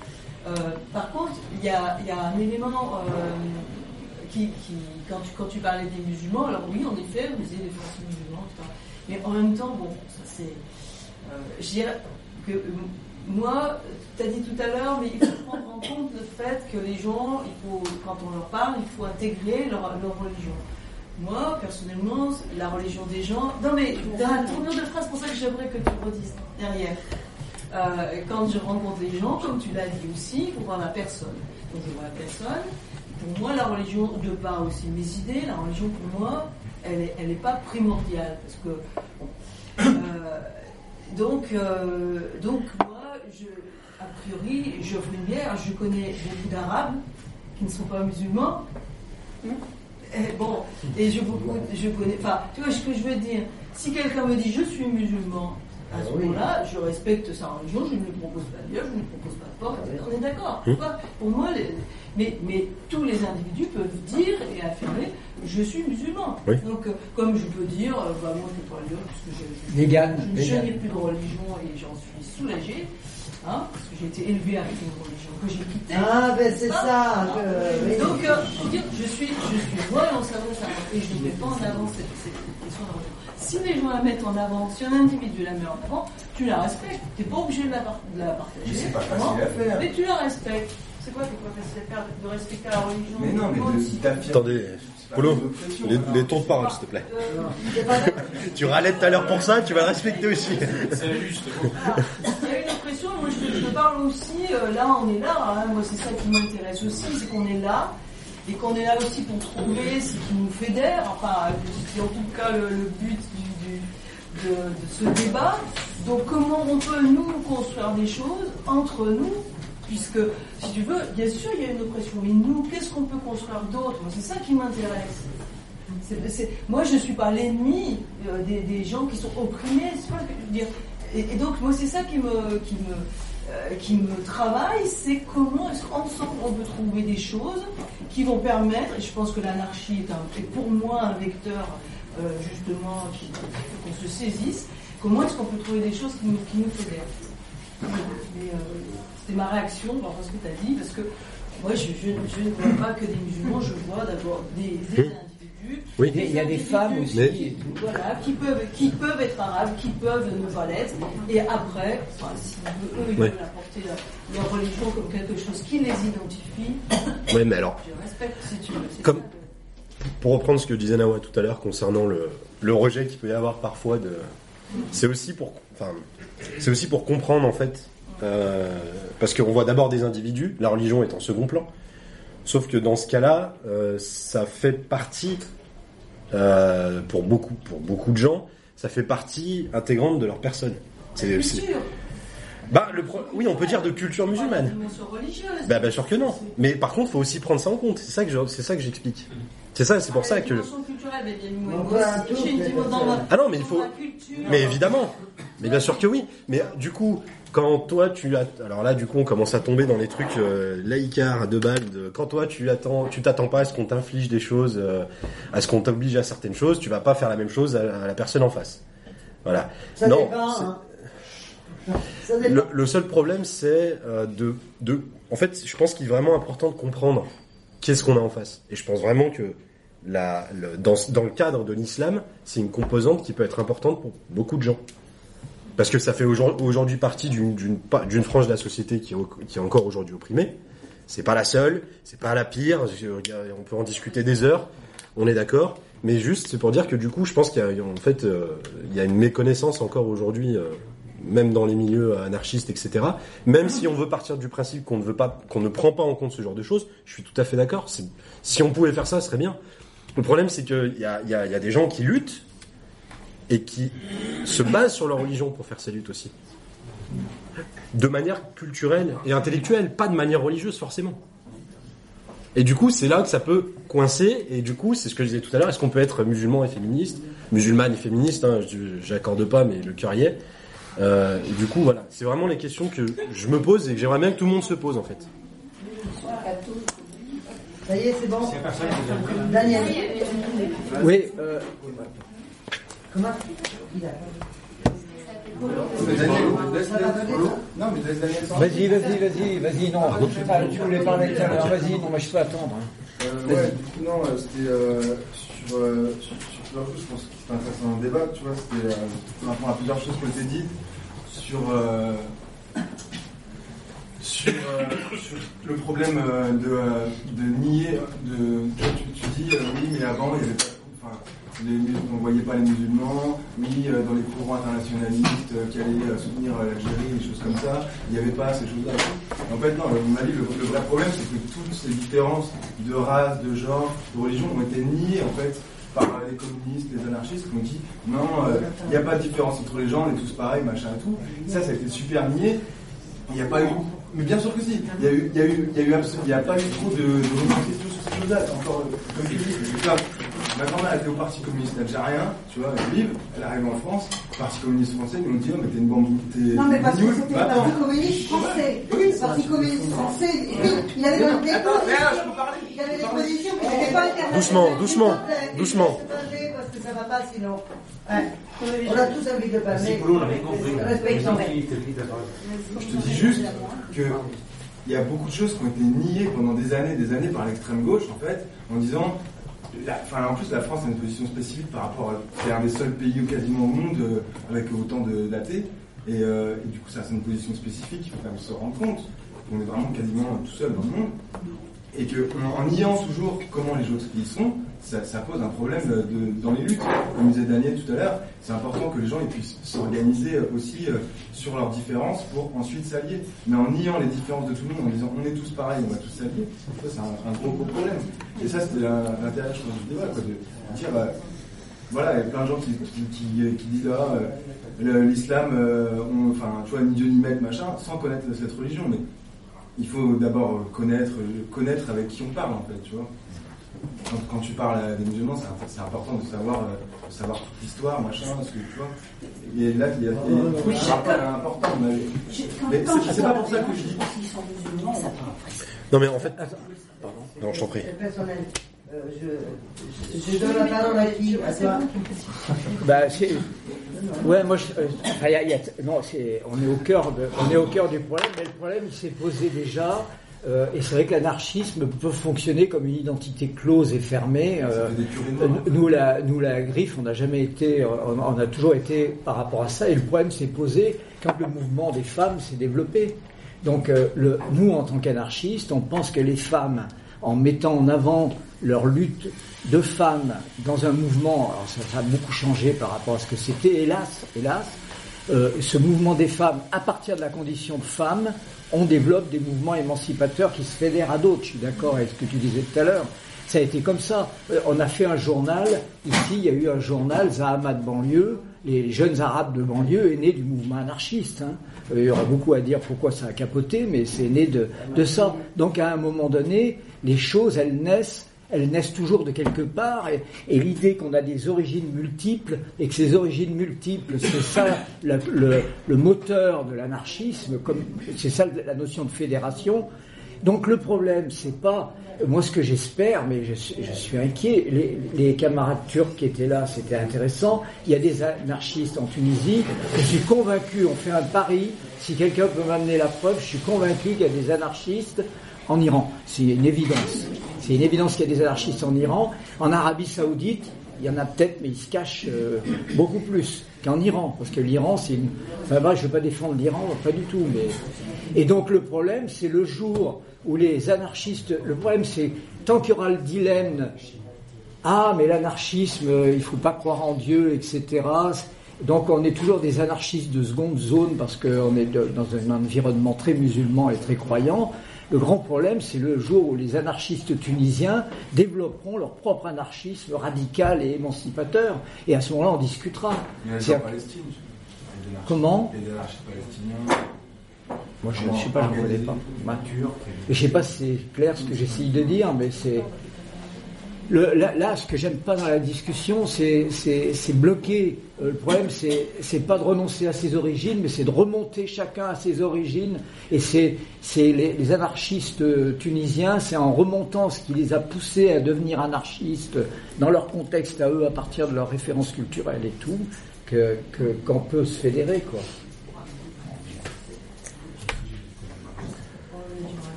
Euh, par contre, il y a, il y a un élément qui, qui- quand, tu, quand tu parlais des musulmans, alors oui, en effet, on disait des Français musulmans, etc. Mais en même temps, bon, ça c'est. euh, je dirais que euh, moi, tu as dit tout à l'heure, mais il faut prendre en compte le fait que les gens, il faut, quand on leur parle, il faut intégrer leur, leur religion. Moi, personnellement, la religion des gens. Non, mais dans la tournure de phrase, c'est pour ça que j'aimerais que tu redises derrière. Euh, quand je rencontre les gens, comme tu l'as dit aussi, il faut voir la personne. Donc je vois la personne. Pour moi, la religion, de par aussi mes idées, la religion pour moi, elle n'est elle est pas primordiale. Parce que. bon, euh, donc, euh, donc, moi, je, a priori, je une bière, je connais beaucoup d'Arabes qui ne sont pas musulmans. Et bon, et je, beaucoup, je connais. Enfin, tu vois ce que je veux dire Si quelqu'un me dit je suis musulman, à ce moment-là, je respecte sa religion, je ne lui propose pas de bière, je ne lui propose pas de porc, etc. on est d'accord. Hum. Pour moi, les- mais, mais tous les individus peuvent dire et affirmer je suis musulman. Oui. Donc, euh, comme je peux dire, euh, bah, moi je ne peux pas le dire, parce que je, je, n'ai plus de religion et j'en suis soulagée. Hein, parce que j'ai été élevée avec une religion que j'ai quittée. Ah, ben c'est ça. je- oui. Donc, euh, je veux dire, je suis, je suis loyal en savoir ça. Et je ne mets pas en avant cette, cette question de religion. Si les gens la mettent en avant, si un individu la met en avant, tu la respectes. Tu n'es pas obligé de la, par- de la partager. Mais c'est pas facile Non, à faire. Mais tu la respectes. C'est quoi qui est pas facile à faire de respecter la religion? Mais non, mais Moi de- d'affirmer- Attendez, pas Polo, les, hein. les tons de parole, s'il te plaît. C'est Tu râlais tout à l'heure pour ça, tu vas le respecter aussi. C'est juste. il y a une oppression, parle aussi, euh, là on est là, hein, moi c'est ça qui m'intéresse aussi, c'est qu'on est là, et qu'on est là aussi pour trouver ce qui nous fédère, enfin c'est en tout cas le, le but de, ce débat. Donc comment on peut nous construire des choses entre nous, puisque si tu veux, bien sûr il y a une oppression, mais nous, qu'est-ce qu'on peut construire d'autre? C'est ça qui m'intéresse. Moi, je ne suis pas l'ennemi euh, des, gens qui sont opprimés. Et, donc, moi, c'est ça euh, qui me travaille, c'est comment est-ce qu'ensemble on peut trouver des choses qui vont permettre, et je pense que l'anarchie est pour moi un vecteur euh, justement qu'on se saisisse, comment est-ce qu'on peut trouver des choses qui nous, qui nous fédèrent Mais, euh, C'était ma réaction par rapport à ce que tu as dit, parce que moi, je, je, je ne vois pas que des musulmans, je vois d'abord des, des individus. Oui. Il y a des femmes aussi. Mais-. Voilà, qui peuvent, qui peuvent être arabes, qui peuvent ne pas l'être, et après, enfin, si eux, ils Ouais. veulent apporter leur, leur religion comme quelque chose qui les identifie, Ouais, mais alors, je respecte si tu veux. c'est Comme- ça que- pour reprendre ce que disait Nawa tout à l'heure concernant le, le rejet qu'il peut y avoir parfois de, c'est aussi pour, enfin, c'est aussi pour comprendre en fait, euh, parce qu'on voit d'abord des individus, la religion est en second plan. Sauf que dans ce cas-là, euh, ça fait partie, euh, pour beaucoup, pour beaucoup de gens, ça fait partie intégrante de leur personne. C'est, bah, le pro- oui, on peut dire de culture musulmane. Bah, bien sûr que non. Mais par contre, faut aussi prendre ça en compte. C'est ça que je- c'est ça. C'est pour ça que. Ah non, mais il faut-. Mais évidemment. Mais bien sûr que oui. Mais du coup, quand toi tu as, alors là, du coup, on commence à tomber dans les trucs euh, laïcards à deux balles. De... Quand toi tu attends, tu t'attends pas à ce qu'on t'inflige des choses, euh, à ce qu'on t'oblige à certaines choses, tu vas pas faire la même chose à, à la personne en face. Voilà. Ça non. dépend. hein. Ça dépend. Le, le seul problème, c'est euh, de, de. En fait, je pense qu'il est vraiment important de comprendre qu'est-ce qu'on a en face. Et je pense vraiment que dans, dans le cadre de l'islam, c'est une composante qui peut être importante pour beaucoup de gens. Parce que ça fait aujourd- aujourd'hui partie d'une frange de la société qui est, encore aujourd'hui opprimée. C'est pas la seule, c'est pas la pire. On peut en discuter des heures, on est d'accord. Mais juste, c'est pour dire que du coup, je pense qu'il y a en fait, euh, il y a une méconnaissance encore aujourd'hui, euh, même dans les milieux anarchistes, etc. Même si on veut partir du principe qu'on ne veut pas, qu'on ne prend pas en compte ce genre de choses, je suis tout à fait d'accord. Si on pouvait faire ça, ce serait bien. Le problème, c'est qu'il y a, y, a, des gens qui luttent et qui se basent sur leur religion pour faire ces luttes aussi. De manière culturelle et intellectuelle, pas de manière religieuse forcément. Et du coup, c'est là que ça peut coincer. Et du coup, c'est ce que je disais tout à l'heure. Est-ce qu'on peut être musulman et féministe, musulmane et féministe hein, J'accorde pas, mais le cœur y est. Euh, et du coup, voilà, c'est vraiment les questions que je me pose et que j'aimerais bien que tout le monde se pose en fait. Ça y est, c'est bon. Daniel. Oui, euh, Comment Il a- Mais Daniel, laisse Daniel solo. Non, mais laisse Daniel solo. vas-y, vas-y, vas-y, vas-y, non. Ah, tu voulais parler tout à l'heure, vas-y, non, mais je peux attendre. hein. Euh, ouais, non, euh, c'était euh, euh, sur je pense que c'était intéressant dans débat, tu vois, c'était euh, rapport à plusieurs choses qui ont été dites sur, euh, euh, sur le problème euh, de, de nier, de, tu, dis, oui, mais avant, il n'y avait pas, enfin, on ne voyait pas les musulmans, oui, euh, dans les courants internationalistes qui allaient soutenir l'Algérie, des choses comme ça, il n'y avait pas ces choses-là. En fait, non, à mon avis, le, le vrai problème, c'est que toutes ces différences de race, de genre, de religion ont été niées, en fait, par euh, les communistes, les anarchistes, qui ont dit, non, euh, il n'y a pas de différence entre les gens, on est tous pareils, machin et tout. Ça, ça a été super nié. Il n'y a pas eu. Mais bien sûr que si. Il y a y a eu, a a pas eu trop de, de sur ces choses-là. Encore, euh, comme tu ma grand-mère elle était au Parti communiste algérien, tu vois, elle vive, elle arrive en France, le Parti communiste français, ils nous dit, oh, mais t'es une bande, t'es. Non, mais parce que c'était Bah, le Parti communiste français. Oui, Le Parti communiste français, et puis, il avait Mais des non, attends, mais là, je positions. peux parler. Il avait des positions qui n'étaient pas internationales. Doucement, doucement, doucement. Parce que ça va pas sinon. On a tous envie de parler. Respectons. Je te dis juste que il y a beaucoup de choses qui ont été niées pendant des années, des années par l'extrême gauche, en fait, en disant, en plus, la France a une position spécifique par rapport à, c'est un des seuls pays quasiment au monde euh, avec autant de- d'athées, et, euh, et du coup, ça, c'est une position spécifique, il faut quand même se rendre compte qu'on est vraiment quasiment tout seul dans le monde. et que en, en niant toujours comment les autres y sont, ça, pose un problème dans les luttes. Comme disait Daniel tout à l'heure, c'est important que les gens puissent s'organiser aussi euh, sur leurs différences pour ensuite s'allier. Mais en niant les différences de tout le monde, en disant on est tous pareils, on va tous s'allier, ça c'est un, gros gros problème. Et ça c'était l'intérêt du débat, quoi, de dire bah, voilà, il y a plein de gens qui, disent ah, euh, l'islam, euh, enfin, tu vois, ni Dieu ni maître, machin, sans connaître cette religion. Mais il faut d'abord connaître, connaître avec qui on parle, en fait, tu vois. Quand, quand tu parles à des musulmans, c'est important de savoir, euh, de savoir toute l'histoire, machin, ce que tu vois. Et là, il y a, a Oui, important. Mais, mais c'est pas pour ça que je dis. S'ils sont musulmans, ça Non mais en fait, non, je t'en prie. Personnel. Euh, je, je donne la parole à qui À toi Bah, c'est- ouais, moi, je- euh, enfin, y a- y a- non, c'est, on est au cœur de, on est au cœur du problème, mais le problème, il s'est posé déjà. Euh, et c'est vrai que l'anarchisme peut fonctionner comme une identité close et fermée. euh, euh, nous, la, nous, la griffe, on n'a jamais été, on, on a toujours été par rapport à ça. Et le problème s'est posé quand le mouvement des femmes s'est développé. Donc, euh, le, nous, en tant qu'anarchistes, on pense que les femmes, en mettant en avant leur lutte de femmes dans un mouvement, alors ça, ça a beaucoup changé par rapport à ce que c'était, hélas, hélas, euh, ce mouvement des femmes, à partir de la condition de femme, on développe des mouvements émancipateurs qui se fédèrent à d'autres. Je suis d'accord avec ce que tu disais tout à l'heure. Ça a été comme ça. Euh, On a fait un journal, ici il y a eu un journal, Zahama de banlieue, les jeunes arabes de banlieue est né du mouvement anarchiste. hein. Euh, Il y aura beaucoup à dire pourquoi ça a capoté, mais c'est né de, de ça. Donc à un moment donné, les choses, elles naissent elles naissent toujours de quelque part, et, l'idée qu'on a des origines multiples, et que ces origines multiples, c'est ça le, moteur de l'anarchisme, c'est ça la notion de fédération. Donc le problème, c'est pas moi ce que j'espère, mais je, suis- inquiet. Les camarades turcs qui étaient là, c'était intéressant. Il y a des anarchistes en Tunisie. Je suis convaincu, on fait un pari. Si quelqu'un peut m'amener la preuve, je suis convaincu qu'il y a des anarchistes en Iran. C'est une évidence. C'est une évidence qu'il y a des anarchistes en Iran. En Arabie Saoudite, il y en a peut-être, mais ils se cachent euh, beaucoup plus qu'en Iran. Parce que l'Iran, c'est une. Enfin, bref, je ne veux pas défendre l'Iran, pas du tout. Mais... Et donc, le problème, c'est le jour où les anarchistes. Le problème, c'est tant qu'il y aura le dilemme. Ah, mais l'anarchisme, euh, il faut pas croire en Dieu, etc. Donc on est toujours des anarchistes de seconde zone parce qu'on est dans un environnement très musulman et très croyant. Le grand problème, c'est le jour où les anarchistes tunisiens développeront leur propre anarchisme radical et émancipateur. Et à ce moment-là, on discutera. C'est- en Palestine. Comment anarchistes palestiniens. Moi, je ne sais pas, je ne connais pas. Je sais pas si c'est clair ce que j'essaye de dire, mais c'est. Le, là, là, ce que j'aime pas dans la discussion, c'est bloquer. Euh, le problème, c'est pas de renoncer à ses origines, mais c'est de remonter chacun à ses origines. Et c'est les, les anarchistes euh, tunisiens, c'est en remontant ce qui les a poussés à devenir anarchistes dans leur contexte à eux, à partir de leurs références culturelles et tout, que- qu'on peut se fédérer, quoi.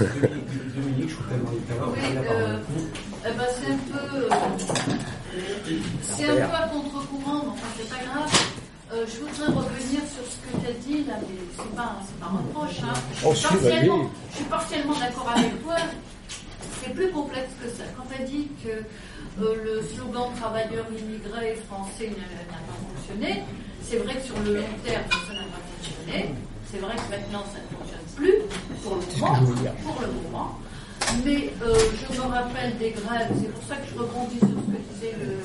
Oui, euh, eh ben, c'est un peu, euh, c'est un peu à contre-courant, mais enfin c'est pas grave. Euh, je voudrais revenir sur ce que tu as dit là, mais c'est pas, c'est pas un reproche. Hein. Je, Oh, suis partiellement, je suis partiellement d'accord avec toi. C'est plus complexe que ça. Quand tu as dit que euh, le slogan travailleur immigré français n'a n'a pas fonctionné, c'est vrai que sur le long terme, ça n'a pas fonctionné. C'est vrai que maintenant, ça ne fonctionne plus pour le moment. Pour le moment. Mais euh, je me rappelle des grèves, c'est pour ça que je rebondis sur ce que disait le,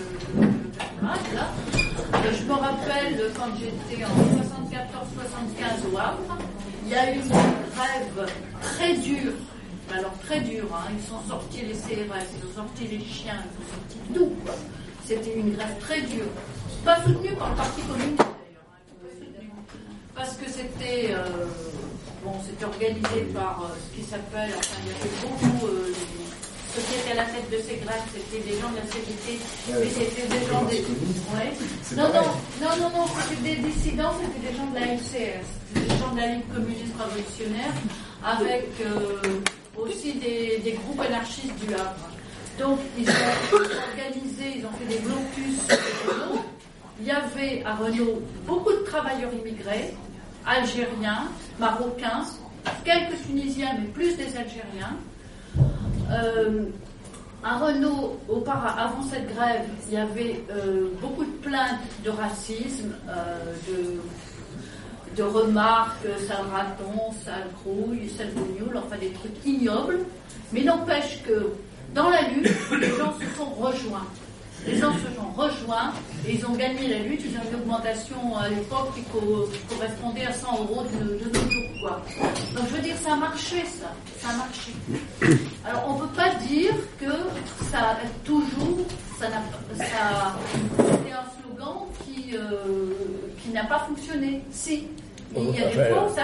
camarade, là. Euh, je me rappelle quand j'étais en 74-75 au Havre, il y a eu une grève très dure, alors très dure, hein. ils sont sortis les CRS, ils ont sorti les chiens, ils ont sorti tout. quoi. C'était une grève très dure, pas soutenue par le Parti communiste d'ailleurs, hein, parce que c'était euh, bon, c'était organisé par euh, ce qui s'appelle, enfin il y avait beaucoup, euh, ceux qui étaient à la tête de ces grèves, c'était des gens de la CGT, mais c'était des gens des... Ouais. Non, non, non, non, non, c'était des dissidents, c'était des gens de la c'était des gens de la Ligue communiste révolutionnaire, avec euh, aussi des, des groupes anarchistes du Havre. Donc, ils ont organisé, ils ont fait des blocus Renault. Il y avait à Renault beaucoup de travailleurs immigrés, algériens, marocains, quelques Tunisiens, mais plus des Algériens. Euh, à Renault, avant cette grève, il y avait euh, beaucoup de plaintes de racisme, euh, de, remarques, sale raton, sale crouille, sale bougnoule, enfin des trucs ignobles. Mais n'empêche que dans la lutte, les gens se sont rejoints. Les gens se sont rejoints et ils ont gagné la lutte. Ils ont une augmentation à l'époque qui co- correspondait à 100 euros de, de nos jours. Quoi. Donc je veux dire, ça a marché ça. Ça a marché. Alors on ne peut pas dire que ça a toujours, ça n'a ça, c'était un slogan qui, euh, qui n'a pas fonctionné. Si. Il y a des fois où ça,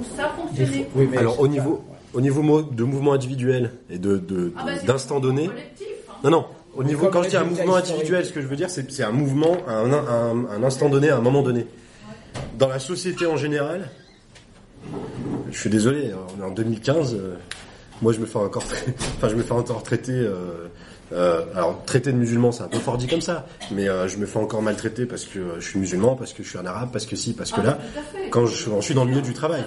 où ça a fonctionné. Alors au niveau, au niveau de mouvement individuel et de de- Ah bah, d'instant donné. collectif, hein. Non non. Au niveau quand je dis un mouvement historique. individuel, ce que je veux dire, c'est un mouvement à un, un- un instant donné, à un moment donné. Dans la société en général, je suis désolé, on est en 2015. euh, moi, je me fais encore, enfin, je me fais encore traiter. euh, euh, alors, traiter de musulman, c'est un peu fort dit comme ça, mais euh, je me fais encore maltraiter parce que euh, je suis musulman, parce que je suis un arabe, parce que si, parce que Ah, là, quand je, quand je suis dans le milieu du travail.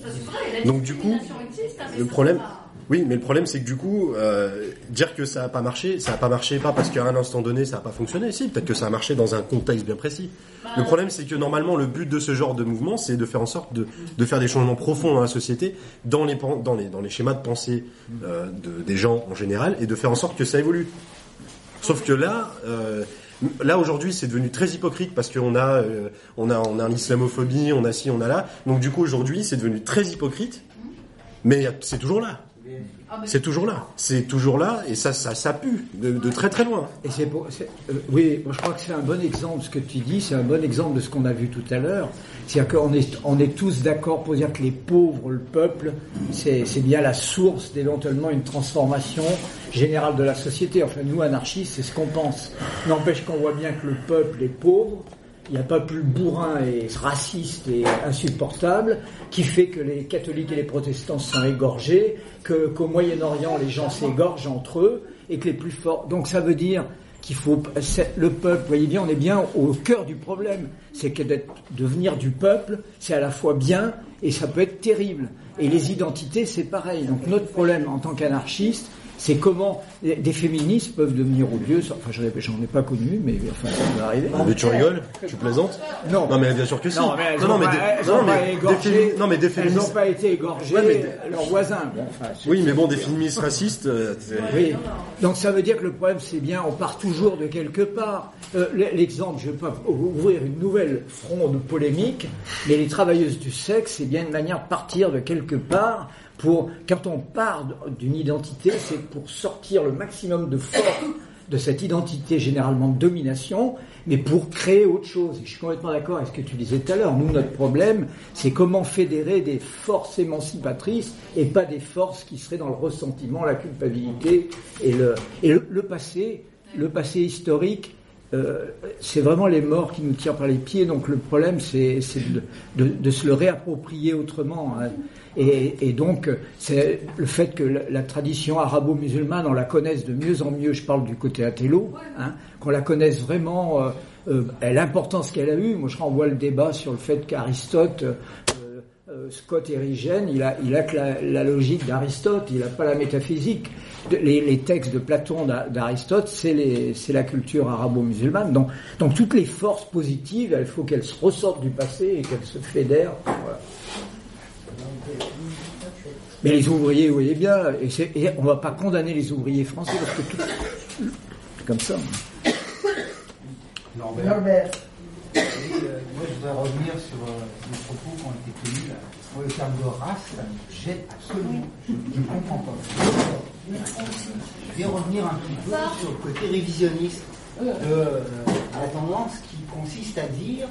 Vrai. Donc, du coup, existe, Le problème, pas- oui, mais le problème c'est que du coup, euh, dire que ça a pas marché, ça a pas marché pas parce qu'à un instant donné ça a pas fonctionné. Si, peut-être que ça a marché dans un contexte bien précis. Bah, le problème c'est que normalement le but de ce genre de mouvement, c'est de faire en sorte de, de faire des changements profonds dans la société, dans les dans les dans les schémas de pensée euh, de, des gens en général, et de faire en sorte que ça évolue. Sauf que là, euh, là aujourd'hui, c'est devenu très hypocrite parce qu'on a, euh, on a, on a l'islamophobie, on a ci, on a là. Donc du coup, aujourd'hui, c'est devenu très hypocrite, mais c'est toujours là. C'est toujours là. C'est toujours là, et ça, ça, ça pue de, de très très loin. Et c'est pour- c'est- euh, oui, moi je crois que c'est un bon exemple ce que tu dis, c'est un bon exemple de ce qu'on a vu tout à l'heure. C'est-à-dire qu'on est, on est tous d'accord pour dire que les pauvres, le peuple, c'est c'est bien la source d'éventuellement une transformation générale de la société. Enfin, nous anarchistes, c'est ce qu'on pense. N'empêche qu'on voit bien que le peuple est pauvre. Il n'y a pas plus bourrin et raciste et insupportable qui fait que les catholiques et les protestants sont égorgés, qu'au Moyen-Orient les gens s'égorgent entre eux et que les plus forts. Donc ça veut dire qu'il faut le peuple. Vous voyez bien, on est bien au cœur du problème. C'est que devenir du peuple, c'est à la fois bien et ça peut être terrible. Et les identités, c'est pareil. Donc notre problème en tant qu'anarchiste, c'est comment des féministes peuvent devenir odieuses. Enfin, j'en ai, pas connu, mais enfin, ça va arriver. Mais tu rigoles Tu plaisantes Non. Non, mais bien sûr que si. Non, mais elles non, n'ont mais pas, des- elles non, ont mais pas des égorgé. fémi- non, mais des Elles féministes. n'ont pas été égorgées. Ouais, mais- leurs voisins. Bon, enfin, c'est- Oui, mais bon, des féministes racistes. euh, Oui. Donc ça veut dire que le problème, c'est bien, on part toujours de quelque part. Euh, L'exemple, je ne vais pas ouvrir une nouvelle fronde polémique, mais les travailleuses du sexe, c'est bien une manière de partir de quelque part. Quand on part d'une identité, c'est pour sortir le maximum de force de cette identité généralement de domination, mais pour créer autre chose. Et je suis complètement d'accord avec ce que tu disais tout à l'heure. Nous, notre problème, c'est comment fédérer des forces émancipatrices et pas des forces qui seraient dans le ressentiment, la culpabilité et le passé, le passé historique. Euh, c'est vraiment les morts qui nous tirent par les pieds. Donc le problème, c'est de, se le réapproprier autrement. hein. Et, donc, c'est le fait que la, tradition arabo-musulmane, on la connaisse de mieux en mieux, je parle du côté athélo, hein, qu'on la connaisse vraiment, euh, euh, l'importance qu'elle a eue. Moi, je renvoie le débat sur le fait qu'Aristote, Scott Erigène, il a, il a que la, logique d'Aristote, il n'a pas la métaphysique. Les, textes de Platon, d'A- d'Aristote, c'est la culture arabo-musulmane. Donc, donc toutes les forces positives, il faut qu'elles se ressortent du passé et qu'elles se fédèrent. Mais les ouvriers, vous voyez bien, et, on ne va pas condamner les ouvriers français parce que tout, comme ça. Norbert. Euh, moi, je voudrais revenir sur euh, les propos qui ont été tenus. Là. Le terme de race, ça absolument. Je ne comprends pas. Je vais revenir un petit peu sur le côté révisionniste de euh, la tendance qui consiste à dire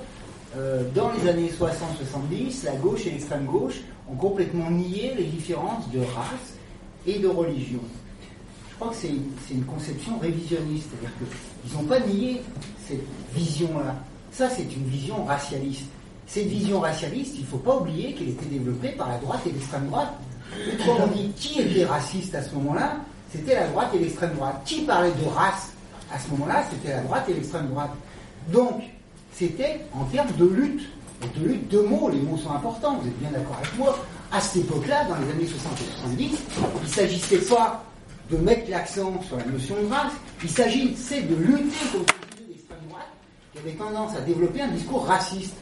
dans les années 60-70, la gauche et l'extrême gauche ont complètement nié les différences de race et de religion. Je crois que c'est une conception révisionniste, c'est-à-dire qu'ils n'ont pas nié cette vision-là. Ça, c'est une vision racialiste. Cette vision racialiste, il ne faut pas oublier qu'elle était développée par la droite et l'extrême droite. Autrement dit, qui était raciste à ce moment-là C'était la droite et l'extrême droite. Qui parlait de race à ce moment-là C'était la droite et l'extrême droite. Donc, c'était en termes de lutte. De lutte de mots, les mots sont importants, vous êtes bien d'accord avec moi. à cette époque-là, dans les années 60 et 70, il ne s'agissait pas de mettre l'accent sur la notion de race, il s'agissait de lutter contre les idées d'extrême droite qui avaient tendance à développer un discours raciste.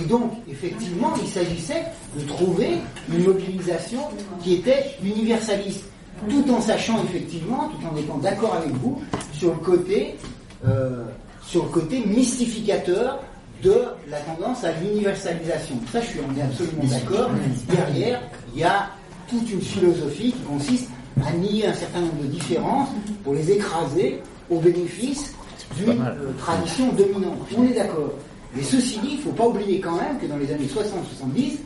Et donc, effectivement, il s'agissait de trouver une mobilisation qui était universaliste, tout en sachant effectivement, tout en étant d'accord avec vous sur le côté, euh, mystificateur de la tendance à l'universalisation. Ça, je suis absolument d'accord. Derrière, il y a toute une philosophie qui consiste à nier un certain nombre de différences pour les écraser au bénéfice d'une euh, tradition dominante. On est d'accord. Mais ceci dit, il ne faut pas oublier quand même que dans les années 60-70,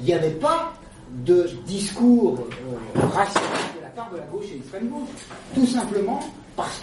il n'y avait pas de discours euh, raciste de la part de la gauche et l'extrême gauche. Tout simplement parce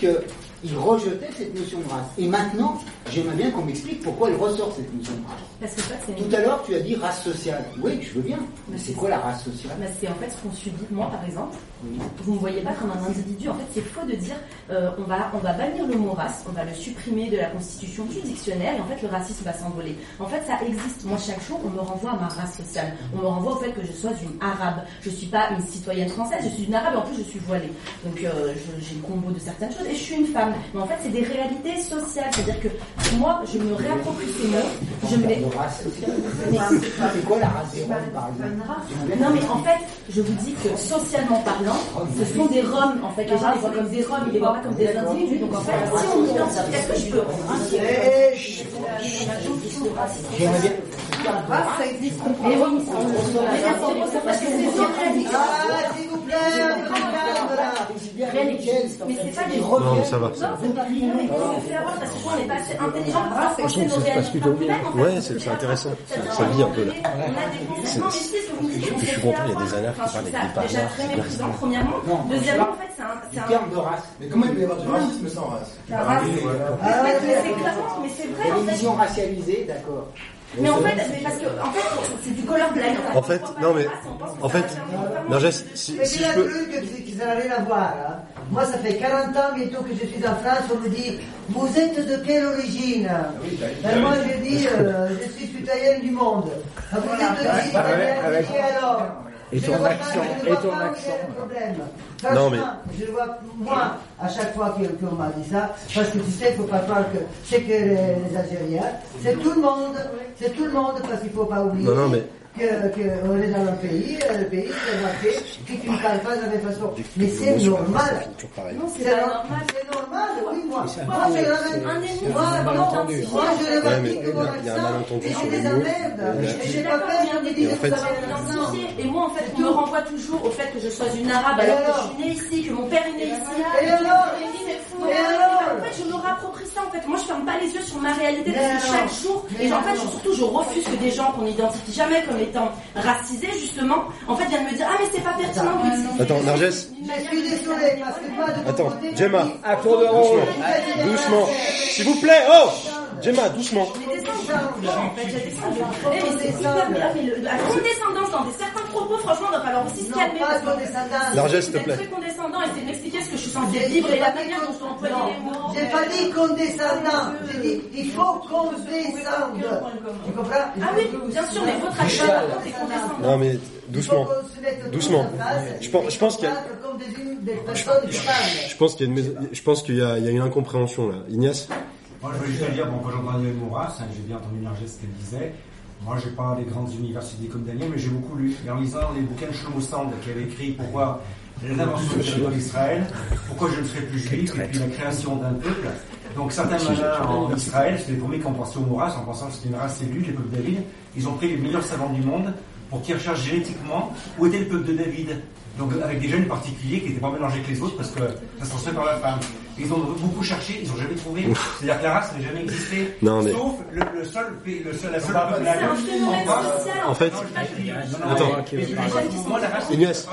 qu'ils rejetaient cette notion de race. Et maintenant, j'aimerais bien qu'on m'explique pourquoi ils ressortent cette notion de race. Parce que ça, Tout à l'heure, tu as dit race sociale. Oui, je veux bien. Mais c'est quoi la race sociale? Bah, c'est en fait ce qu'on subit. Moi, par exemple, vous ne me voyez pas comme un individu. En fait, c'est faux de dire euh, on, va, on va bannir le mot race, on va le supprimer de la constitution du dictionnaire et en fait, le racisme va s'envoler. En fait, ça existe. Moi, chaque jour, on me renvoie à ma race sociale. On me renvoie au fait que je sois une arabe. Je ne suis pas une citoyenne française, je suis une arabe et en plus, je suis voilée. Donc, euh, j'ai le combo de certaines choses et je suis une femme. Mais en fait, c'est des réalités sociales. C'est-à-dire que moi, je me réapproprie ces mots, je me les. C'est quoi la race Non mais en fait, je vous dis que socialement parlant, ce sont des Roms. En fait, les gens les voient comme des Roms, ils les voient pas comme des individus. Donc en fait, si on identifie, est-ce que je peux ça existe Mais oui, parce que c'est des Ah, s'il vous plaît. Mais c'est pas des Roms. Non, mais ça va. Non, c'est pas avoir Parce que on n'est pas assez intelligent pour rapprocher nos Ça se passe réalités plutôt bien. humaines, en fait. Ouais, c'est intéressant. Ça, ça vit un peu là. Des je- suis content, il y a des alertes qui Enfin, je trouve ça Déjà très méprisant, premièrement. Non, Deuxièmement, en fait, c'est un. c'est Du un- terme de race. Mais comment il peut y avoir du racisme sans race La race. Ah, Mais c'est clairement, mais c'est vrai fait. visions racialisées, d'accord. Mais en fait, mais parce que en fait, c'est du colorblind. En fait, non mais, en fait, Narges, si, Mais si c'est je un peux, truc qui, qui n'a rien à voir. hein. Moi, ça fait 40 ans bientôt que je suis en France, on me dit Vous êtes de quelle origine? Ben, Moi, je dis euh, Je suis citoyenne du monde. Ah, Vous êtes de avec- Et alors? Et Je ton ne vois pas- accent, et ton accent. le problème. Non, mais- Franchement, je vois, moi, à chaque fois que- qu'on m'a dit ça, parce que tu sais, il ne faut pas croire que c'est que les, les Algériens, c'est tout le monde, c'est tout le monde, parce qu'il ne faut pas oublier Non, non, mais- que, que on est dans un pays, euh, le pays, c'est marqué, que tu ne parles pas de la même façon. Mais c'est normal. Non, c'est normal. c'est normal, oui, moi. Moi, je le moi, je le revendique il y mon a- un accent, malentendu et sur je les les mots. j'ai pas peur me que. Et moi, en fait, on me renvoie toujours au fait que je sois une arabe Et alors que je suis née ici, que mon père est né ici. Et alors Et alors En fait, je me rapproprie ça. En fait, moi, je ferme pas les yeux sur ma réalité parce que chaque jour, et en fait, surtout, je refuse que des gens qu'on n'identifie jamais comme étant racisés, justement, en fait, viennent me dire ah mais c'est pas pertinent. de. Attends, Narges, Je suis désolé, parce que moi, de mon attends, côté, Gemma, À tour de rôle. doucement, doucement, s'il vous plaît, oh, Gemma, doucement. Mais condescendance dans des certains propos, franchement, il va falloir aussi se calmer. Largesse, s'il te plaît. Condescendant et c'est d'expliquer ce que je suis censée vivre et la manière dont je dois employer les mots. J'ai pas dit condescendant, j'ai dit il faut qu'on descende. Tu comprends? Ah oui, bien sûr, mais votre action, par contre, est condescendant. Non mais, Il doucement, faut qu'on se mette tous doucement. en face Je pense, je pense qu'il y a, je pense qu'il y une, je pense qu'il y a, il y a une incompréhension là. Ignace, Moi, je voulais juste te dire, bon, quand j'entendais Mouras, hein, j'ai bien entendu Narges ce qu'elle disait. Moi, j'ai pas des grandes universités comme Daniel, mais j'ai beaucoup lu. Et en lisant les bouquins de Shlomo Sand, qui avait écrit Pourquoi l'invention du territoire d'Israël, Pourquoi je ne serai plus juif, et puis la création d'un peuple. Donc, certains malins en Israël, c'était les premiers qui ont pensé au Mouras, en pensant que c'était une race élue, les peuples de David. Ils ont pris les meilleurs savants du monde pour qu'ils recherchent génétiquement où était le peuple de David. Donc, avec des gènes particuliers qui n'étaient pas mélangés avec les autres parce que ça se transmet par la femme. Ils ont beaucoup cherché, ils n'ont jamais trouvé. C'est-à-dire que la race n'a jamais existé. Non, mais- Sauf le, le seul, pays- le seul, la seule peuple C'est un phénomène social. en fait, non, Attends. la race, Ignace.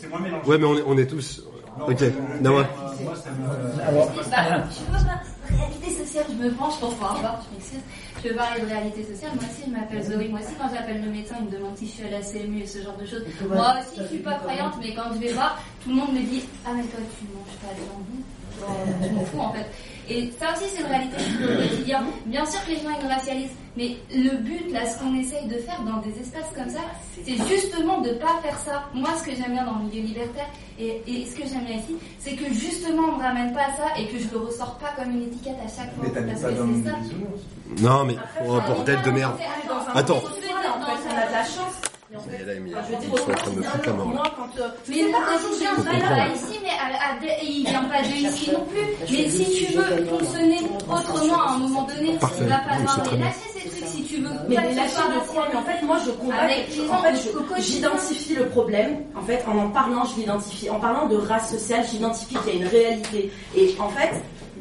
c'est moins mélangé. ouais mais on est, on est tous, ok, Nawa. Moi, ça me- Alors, Bah, je veux pas. Réalité sociale, je me penche pour pas avoir, je m'excuse. Je veux parler de réalité sociale. Moi aussi, je m'appelle Zoé. Moi aussi, quand j'appelle le médecin, il me demande si je suis à la CMU et ce genre de choses. Moi aussi, je suis pas croyante, mais quand je vais voir, tout le monde me dit Ah, mais toi, tu manges pas de jambon. je m'en fous en fait. Et ça aussi, c'est une réalité du quotidien. Bien sûr que les gens ils racialisent, mais le but, là, ce qu'on essaye de faire dans des espaces comme ça, c'est justement de pas faire ça. Moi, ce que j'aime bien dans le milieu libertaire, et, et ce que j'aime bien ici, c'est que justement, on me ramène pas à ça et que je le ressors pas comme une étiquette à chaque fois. Mais Parce pas que c'est ça. Non, mais oh, bordel de merde. Attends. on a de la chance. Là, mais Enfin, je veux dire, ils sont en train de me foutre la mort. là. moi, quand. euh, Mais c'est non, pas un un jour, pas comprendre. ici, mais à- à- à- il vient pas de ici non plus. Mais si tu veux fonctionner autrement à un moment donné, Parfait. il va les bien. lâcher ces trucs si tu veux. Mais pas les lâcher de quoi Mais en fait, moi, je combats. Avec les en gens fait, au je- quotidien. j'identifie le problème. En fait, en en parlant, je l'identifie. En parlant de race sociale, j'identifie qu'il y a une réalité. Et en fait,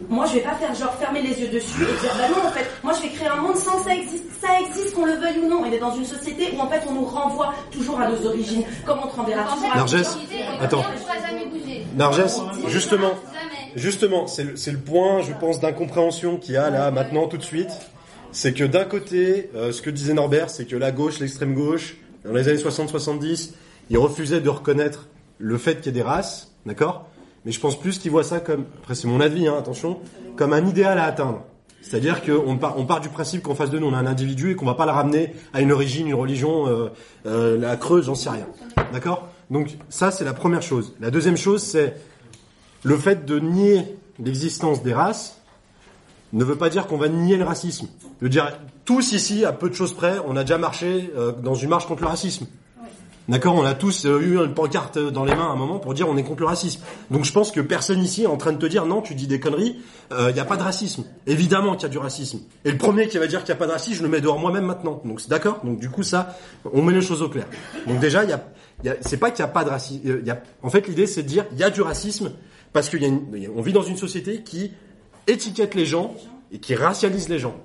moi, je vais pas faire genre fermer les yeux dessus et dire bah non, en fait, moi, je vais créer un monde sans que ça existe. Ça existe, qu'on le veuille ou non. On est dans une société où en fait, on nous renvoie toujours à nos origines. Comme on te renverra toujours à Nargès, attends. Nargès, justement, justement, c'est le, c'est le point, je pense, d'incompréhension qu'il y a là maintenant tout de suite. C'est que d'un côté, euh, ce que disait Norbert, c'est que la gauche, l'extrême gauche, dans les années 60-70, ils refusaient de reconnaître le fait qu'il y ait des races, d'accord? Mais je pense plus qu'ils voient ça comme, après c'est mon avis, hein, attention, comme un idéal à atteindre. C'est-à-dire qu'on part, du principe qu'en face de nous on a un individu et qu'on va pas le ramener à une origine, une religion, euh, euh, la creuse, j'en sais rien. D'accord? Donc ça c'est la première chose. La deuxième chose c'est le fait de nier l'existence des races ne veut pas dire qu'on va nier le racisme. Je veux dire, tous ici, à peu de choses près, on a déjà marché euh, dans une marche contre le racisme. D'accord On a tous euh, eu une pancarte dans les mains à un moment pour dire on est contre le racisme. Donc je pense que personne ici est en train de te dire non, tu dis des conneries, il n'y a pas de racisme. Évidemment qu'il y a du racisme. Et le premier qui va dire qu'il n'y a pas de racisme, je le mets dehors moi-même maintenant. Donc c'est d'accord Donc du coup ça, on met les choses au clair. Donc déjà, y c'est pas qu'il n'y a pas de racisme. euh, y a- en fait, l'idée c'est de dire il y a du racisme parce qu'on vit dans une société qui étiquette les gens et qui racialise les gens.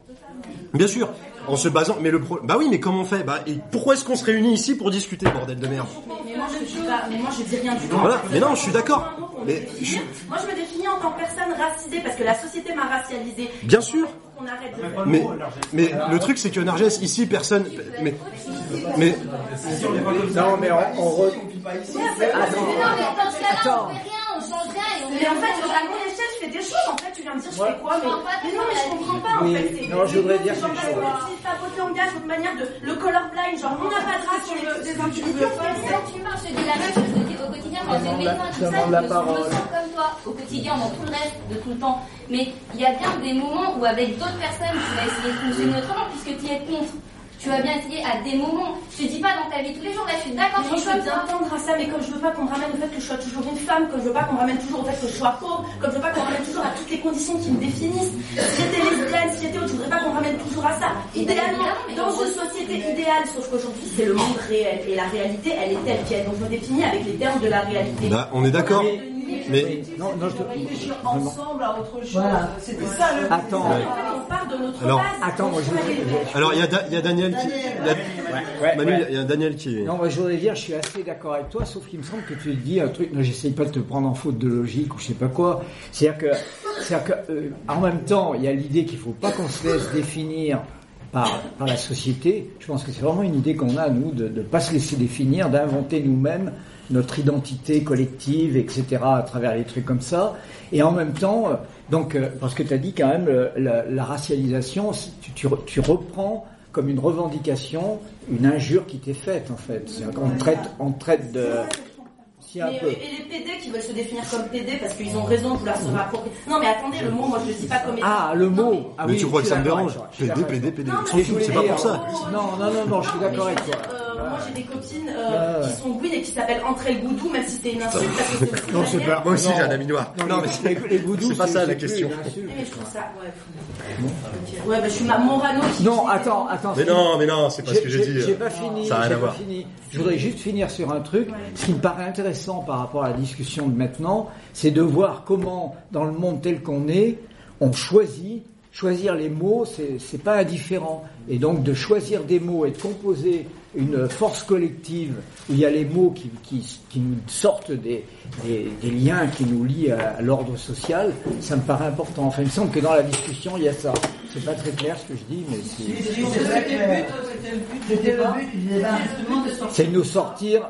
Bien sûr, en se basant. Mais le pro... bah oui, mais comment on fait? Bah et pourquoi est-ce qu'on se réunit ici pour discuter, bordel de merde? Mais moi, je dis pas, mais moi, je dis rien du tout. Voilà, mais non, je suis d'accord. Mais je- Moi, je me définis en tant que personne racisée parce que la société m'a racialisée. Bien sûr. On arrête de faire. Mais, mais le truc c'est que Narges ici personne. Mais mais Non, mais on, on re- Attends. On fait rien, on change rien et on Mais en fait, à mon échelle, je fais des choses. En fait, tu viens me dire, je fais quoi mais, mais non, mais je comprends pas. Oui. En fait, Non, je voudrais dire quelque chose. Ta beauté engage votre manière de le colorblind, genre on n'a pas de race, on est des individus. Tu marches, je dis la même chose, je au quotidien, quand j'ai tout ça, me, sens comme toi, au quotidien, dans tout le reste, de tout le temps. Mais il y a bien des moments où avec d'autres personnes, tu vas essayer de fonctionner autrement, puisque tu y es contre. Tu vas bien essayer à des moments. Je te dis pas dans ta vie tous les jours, là je suis d'accord, je suis bien toi. tendre à ça, mais comme je veux pas qu'on ramène au fait que je sois toujours une femme, comme je veux pas qu'on ramène toujours au fait que je sois pauvre, comme je veux pas qu'on ramène toujours à toutes les conditions qui me définissent. Si j'étais lesbienne, si j'étais autre, je voudrais pas qu'on ramène toujours à ça. Idéalement, dans une société idéale, sauf qu'aujourd'hui, c'est le monde réel. Et la réalité, elle est telle qu'elle. Donc je me définis avec les termes de la réalité. bah, on est d'accord. Mais non, non, je te- réfléchir ensemble à autre chose. Voilà. C'était ça le Attends. On part de notre Alors- base. Attends, moi, je voudrais- alors il y a, Da- il y a Daniel qui. il y a- Manu, il y a Daniel qui. Non, moi, je voudrais dire, je suis assez d'accord avec toi, sauf qu'il me semble que tu dis un truc, non, j'essaye pas de te prendre en faute de logique ou je sais pas quoi. C'est-à-dire que, c'est-à-dire que, euh, en même temps, il y a l'idée qu'il faut pas qu'on se laisse définir par, par la société. Je pense que c'est vraiment une idée qu'on a, nous, de ne pas se laisser définir, d'inventer nous-mêmes notre identité collective, etc., à travers les trucs comme ça. Et en même temps, euh, donc, euh, parce que tu as dit quand même, euh, la, la racialisation, tu, tu, re- tu reprends comme une revendication une injure qui t'est faite, en fait. Traite, on traite de... Si, un Mais, peu. et les PD qui veulent se définir comme PD parce qu'ils ont raison de vouloir se rapprocher. Non, mais attendez, le mot, moi je le dis pas comme étant- Ah, le mot ah Mais oui, tu crois que ça me dérange PD, PD. PD. C'est pas pour ça. Non, non, non, non, je suis d'accord avec toi. Moi j'ai des copines euh, ouais. qui sont gouines et qui s'appellent Entre elles Goudou, même si c'était une insulte parce que c'est aussi Non, c'est manière- pas. Moi aussi j'ai un ami noir. Non, mais les, les goudous, c'est pas ça la question. Mais je trouve ça, ouais. Ouais, bah je suis ma Morano qui. Non, attends, attends. Mais non, mais non, c'est pas ce que j'ai dit. J'ai pas fini. Ça a rien à pas voir. fini. Je voudrais juste finir sur un truc. Ce qui me paraît intéressant par rapport à la discussion de maintenant, c'est de voir comment, dans le monde tel qu'on est, on choisit. Choisir les mots, c'est c'est pas indifférent. Et donc de choisir des mots et de composer une force collective où il y a les mots qui, qui, qui nous sortent des, des, des liens qui nous lient à, à l'ordre social, ça me paraît important. Enfin, il me semble que dans la discussion, il y a ça. C'est pas très clair ce que je dis, mais c'est. C'était le but, c'était le but du débat. C'est de nous sortir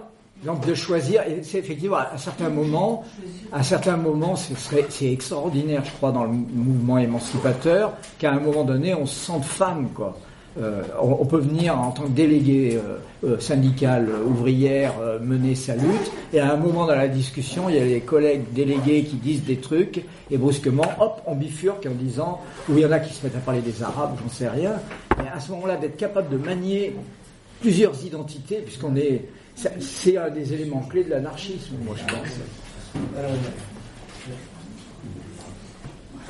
Donc de choisir, et c'est effectivement à certains moments, à certains moments, ce serait, c'est extraordinaire, je crois, dans le mouvement émancipateur, qu'à un moment donné, on se sente femme, quoi. Euh, on, on peut venir en tant que délégué euh, euh, syndical, ouvrière, euh, mener sa lutte, et à un moment dans la discussion, il y a les collègues délégués qui disent des trucs, et brusquement, hop, on bifurque en disant, ou il y en a qui se mettent à parler des Arabes, j'en sais rien, mais à ce moment-là, d'être capable de manier plusieurs identités, puisqu'on est, c'est un des éléments clés de l'anarchisme, moi je pense.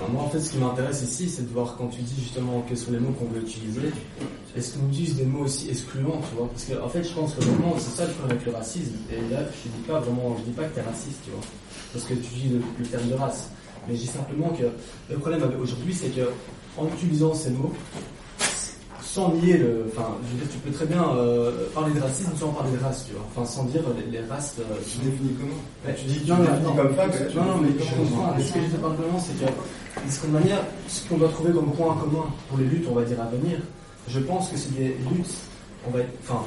Moi, en fait, ce qui m'intéresse ici, c'est de voir quand tu dis justement quels sont les mots qu'on veut utiliser, est-ce qu'on utilise des mots aussi excluants, tu vois? Parce que, en fait, je pense que vraiment, c'est ça le problème avec le racisme. Et là, je dis pas vraiment, je dis pas que t'es raciste, tu vois, parce que tu dis le, terme de race. Mais je dis simplement que le problème aujourd'hui, c'est que en utilisant ces mots, sans nier le. Enfin, je veux dire, tu peux très bien euh, parler de racisme sans parler de race, tu vois. Enfin, sans dire les, les races. Euh, Tu définis comment? Tu dis- tu non, non, non, comme femme, non, tu- non, mais tu- je comprends. Mais ce que je dis simplement, c'est que, d'une certaine manière, ce qu'on doit trouver comme point commun pour les luttes, on va dire, à venir, je pense que c'est des luttes, on va, enfin,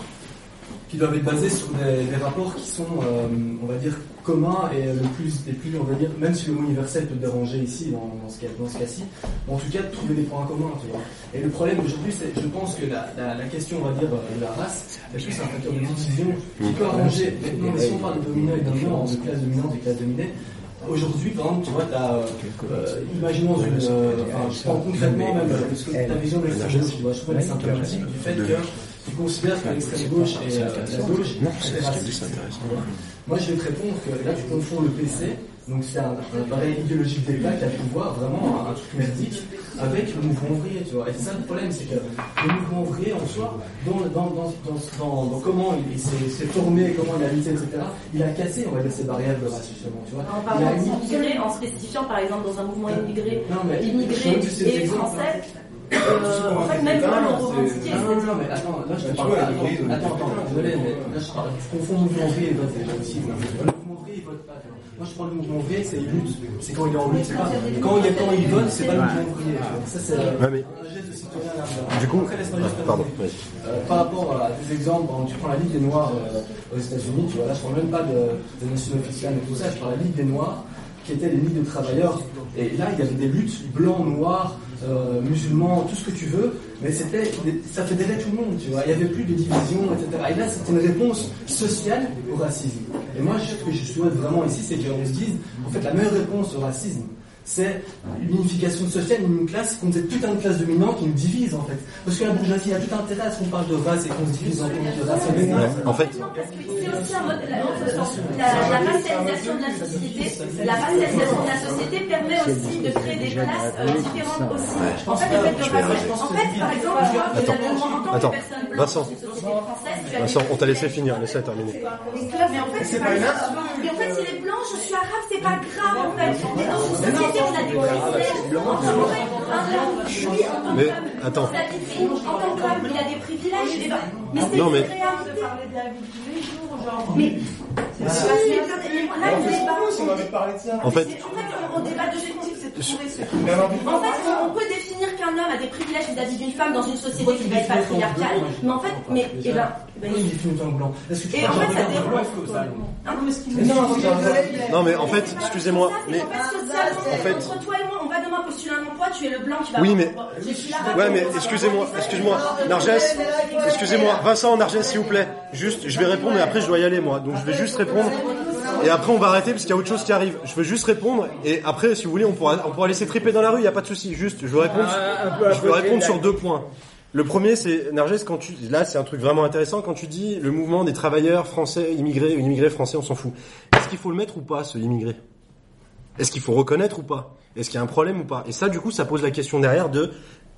qui doivent être basées sur des, des rapports qui sont, euh, on va dire, communs et le plus, les plus, on va dire, même si le mot universel peut te déranger ici, dans, dans ce cas, mais en tout cas, de trouver des points communs, tu vois. Et le problème aujourd'hui, c'est, je pense que la, la, la question, on va dire, euh, de la race, est plus un facteur de division qui peut arranger, non, mais si on parle de dominant et dominant, de classe dominante et classe dominée, Aujourd'hui, par exemple, tu vois, t'as, euh, imaginons une, euh, enfin, je prends concrètement même euh, ce que ta vision de l'extrême gauche, tu vois, je prends les symptomatiques du fait que tu considères que l'extrême gauche et euh, la gauche, c'est raciste. Moi, je vais te répondre que là, tu confonds le PC, donc c'est un, un appareil idéologique d'État qui a pu voir vraiment un, truc merdique avec le mouvement ouvrier, tu vois. Et c'est ça le problème, c'est que le mouvement ouvrier en soi, dans, dans, comment il, il s'est formé, comment il a lutté, etc., il a cassé, on va dire, ces barrières de justement, tu vois. En parlant d'immigrés, en spécifiant par exemple dans un mouvement immigré, Non, mais- immigré et français, euh, en fait même l'ont revendiqué. Non, non, non, mais attends, là je te parle pas. Attends, attends, désolé, mais là je parle. Je confonds mouvement ouvrier et vote déjà aussi. Le mouvement ouvrier, il vote pas. Moi je parle du mouvement ouvrier, c'est lutte. C'est quand il est en lutte, c'est pas. Quand il, est, quand il vote, c'est pas le mouvement vois. Ça, c'est mais- un geste de citoyen à l'arrière. Du coup, Après, laisse-moi juste pardon, terminer. vas-y. Euh, par rapport à des exemples, quand tu prends la Ligue des Noirs euh, aux États-Unis, tu vois, là je parle même pas de, des nations officielles et tout ça, je parle de la Ligue des Noirs, qui étaient les ligues de travailleurs. Et là, il y avait des luttes blancs, noirs, euh, musulmans, tout ce que tu veux, mais c'était, ça fédérait tout le monde, tu vois. Il n'y avait plus de division, etc. Et là, c'était une réponse sociale au racisme. Et moi, ce que je souhaite vraiment ici, c'est qu'on se dise, en fait, la meilleure réponse au racisme, c'est l'unification sociale, une classe, qu'on ait toute une classe dominante qui nous divise, en fait. Parce que la bourgeoisie a tout intérêt à ce qu'on parle de race et qu'on se divise en compte de race de Ouais, en fait, C'est aussi un mode, la, la, la racialisation de la société, la racialisation de la société permet aussi de créer des classes euh, différentes aussi. En fait, le de en par exemple, Attends, en tant que attends, Vincent. Vincent, on t'a laissé finir, laisse-la terminer. Mais en fait, c'est pas grave. Mais en fait, s'il est blanc, je suis arabe, c'est pas grave en fait. Mais attends. il a des privilèges. Et mais c'est mais- réalité. parler de la vie de tous les jours, genre. Mais si, là, on débat. on avait parlé de ça. En fait, on, débat d'objectifs, c'est de trouver ce. En fait, on peut définir qu'un homme a des privilèges vis-à-vis d'une femme dans une société qui va être patriarcale, mais en fait, mais, et ben, ben, Oui, il définit en blanc. Est-ce que tu Et en fait, ça ça Ah non, mais en fait, excusez-moi, mais En fait, entre toi et moi, on va demain postuler un emploi, tu es le blanc qui va Oui, mais- Ouais, mais excusez-moi, excusez-moi, Narges, excusez-moi, Vincent Narges, s'il vous plaît. Juste, je vais répondre et après je dois y aller moi. Donc je vais juste répondre et après on va arrêter parce qu'il y a autre chose qui arrive. Je veux juste répondre et après, si vous voulez, on pourra, on pourra laisser triper dans la rue. Il y a pas de souci. Juste, je veux répondre, à je veux répondre sur deux points. Le premier, c'est Narges quand tu, là, c'est un truc vraiment intéressant quand tu dis le mouvement des travailleurs français immigrés, immigrés français, on s'en fout. Est-ce qu'il faut le mettre ou pas, ce immigré? Est-ce qu'il faut reconnaître ou pas? Est-ce qu'il y a un problème ou pas? Et ça, du coup, ça pose la question derrière de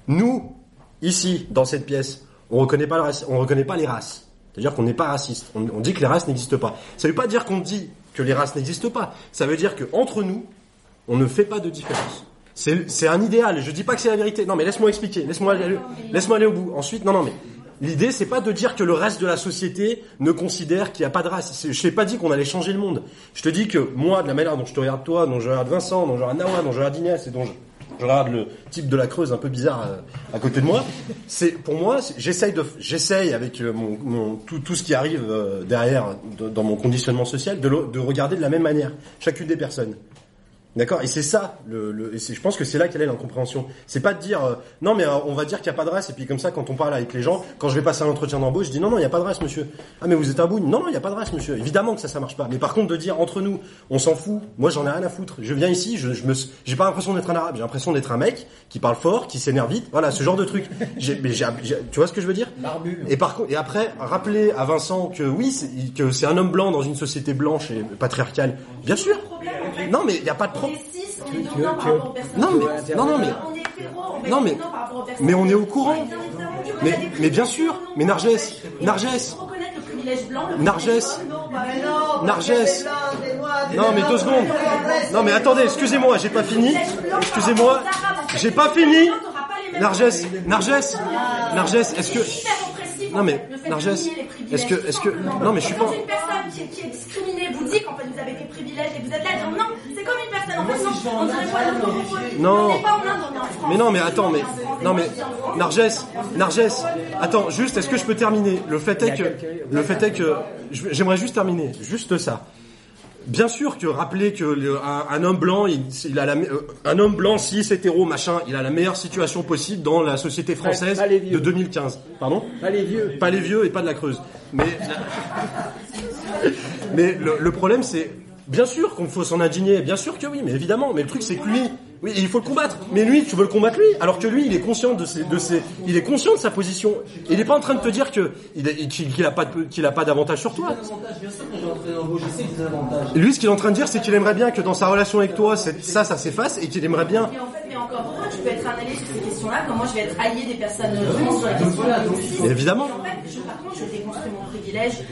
nous, ici, dans cette pièce, on reconnaît pas, le raci- on reconnaît pas les races. C'est-à-dire qu'on n'est pas raciste. On, on dit que les races n'existent pas. Ça veut pas dire qu'on dit que les races n'existent pas. Ça veut dire que entre nous, on ne fait pas de différence. C'est un idéal. Je dis pas que c'est la vérité. Non, mais laisse-moi expliquer. Laisse-moi aller, au bout. Ensuite, non, non, mais l'idée, c'est pas de dire que le reste de la société ne considère qu'il n'y a pas de race. Je t'ai pas dit qu'on allait changer le monde. Je te dis que moi, de la manière dont je te regarde toi, dont je regarde Vincent, dont je regarde Nawa, dont je regarde Inès et dont je, je regarde le type de la Creuse un peu bizarre euh, à côté de moi. C'est pour moi, j'essaye avec euh, tout, ce qui arrive euh, derrière de- dans mon conditionnement social de regarder de la même manière chacune des personnes. D'accord Et c'est ça, le, le- et c'est- je pense que c'est là qu'elle est l'incompréhension. C'est pas de dire, euh, non mais euh, on va dire qu'il n'y a pas de race, et puis comme ça, quand on parle avec les gens, quand je vais passer un entretien d'embauche, je dis non, non, il n'y a pas de race, monsieur. Ah mais vous êtes un bout Non, non, il n'y a pas de race, monsieur. Évidemment que ça, ça marche pas. Mais par contre, de dire entre nous, on s'en fout, moi j'en ai rien à foutre. Je viens ici, je, je me, j'ai pas l'impression d'être un arabe, j'ai l'impression d'être un mec qui parle fort, qui s'énerve vite, voilà, ce genre de truc. J'ai- mais j'ai- j'ai- tu vois ce que je veux dire? Et par contre, et après, rappeler à Vincent que oui, c'est, que c'est un homme blanc dans une société blanche et patriarcale. Bien sûr. Non, mais il n'y a pas de problème. Non, mais- non, non, mais- Non, mais- mais on est au courant. Mais, mais bien sûr, mais blanc, le Narges. privilège non, bah, mais deux secondes. Non, mais attendez, excusez-moi, j'ai pas fini. Excusez-moi, j'ai pas fini. Narges, Narges, Narges, est-ce que. Non, mais, Narges, est-ce que, est-ce que. Non, mais je suis pas. Quand une personne qui, qui est discriminée vous dit qu'en fait vous avez des privilèges et que vous êtes là, dire non, c'est comme une personne, en fait, non, on dirait quoi, le. Non. On n'est pas en Inde, on est en France. Mais non, mais attends, mais. Non, mais. Narges, Narges, attends, juste, est-ce que je peux terminer? Le fait est que. Le fait est que. J'aimerais juste terminer, juste ça. Bien sûr que rappeler que le- un, un homme blanc, il, il a la, euh, un homme blanc cis hétéro machin, il a la meilleure situation possible dans la société française de 2015. Pardon Pas les vieux. Pas les vieux et pas de la Creuse. Mais mais le, le problème c'est bien sûr qu'on faut s'en indigner, bien sûr que oui, mais évidemment. Mais le truc c'est que lui, oui, il faut le combattre. Mais lui, tu veux le combattre lui, alors que lui, il est conscient de ses, de ses, il est conscient de sa position. Il est pas en train de te dire que il a- qu'il qu'il a pas de- qu'il a pas d'avantage sur toi. Bien sûr, quand j'ai entré dans l'embauche, je sais que des avantages. Et lui, ce qu'il est en train de dire, c'est qu'il aimerait bien que dans sa relation avec toi, c'est- ça, ça s'efface et qu'il aimerait bien. Mais en fait, mais encore tu peux être un allié sur ces questions-là, comme moi je vais être allié des personnes trans sur la question évidemment. Et en fait, je, par contre, je déconstruis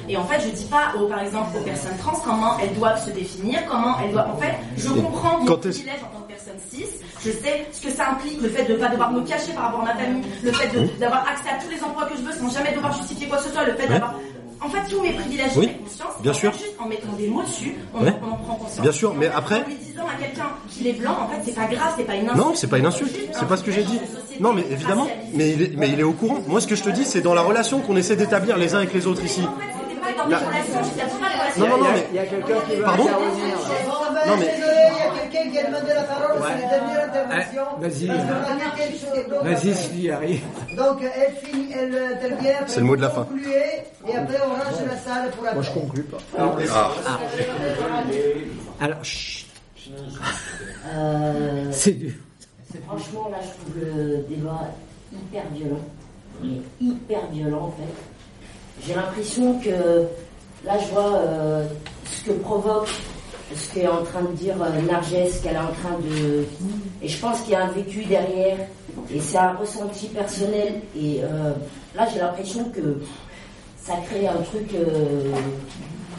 Et en fait, je dis pas, aux, par exemple, aux personnes trans comment elles doivent se définir, comment elles doivent. En fait, je comprends mon privilège en tant que personne cis. Je sais ce que ça implique, le fait de ne pas devoir me cacher par rapport à ma famille, le fait d'avoir accès à tous les emplois que je veux sans jamais devoir justifier quoi que ce soit, le fait d'avoir. En fait, tous mes privilèges, Oui, conscience. bien En sûr. juste en mettant des mots dessus, on, Ouais. on en prend conscience. Bien sûr, Et en mais fait, après- En lui disant à quelqu'un qu'il est blanc, en fait, c'est pas grave, c'est pas une insulte. Non, c'est pas une insulte. C'est pas ce que j'ai dit. Non, mais évidemment. Mais il est, mais il est au courant. Moi, ce que je te dis, c'est dans la relation qu'on essaie d'établir les uns avec les autres ici. La- Non, non, non, mais. Il y a quelqu'un qui veut Pardon. Non, mais- Désolé, il y a quelqu'un qui a demandé la parole, c'est la dernière intervention. Eh, vas-y. À Vas-y, arrive. Donc, elle finit, elle intervient. C'est le mot de la fin. concluez, Et après, on range la salle pour la Moi, je conclue pas. Ah. Alors, chut. Euh, C'est dur. Franchement, là, je trouve le débat hyper violent. Mais hyper violent, en fait. J'ai l'impression que, là, je vois euh, ce que provoque, ce qu'est en train de dire euh, qu'elle est en train de... Et je pense qu'il y a un vécu derrière, et c'est un ressenti personnel. Et euh, là, j'ai l'impression que ça crée un truc euh,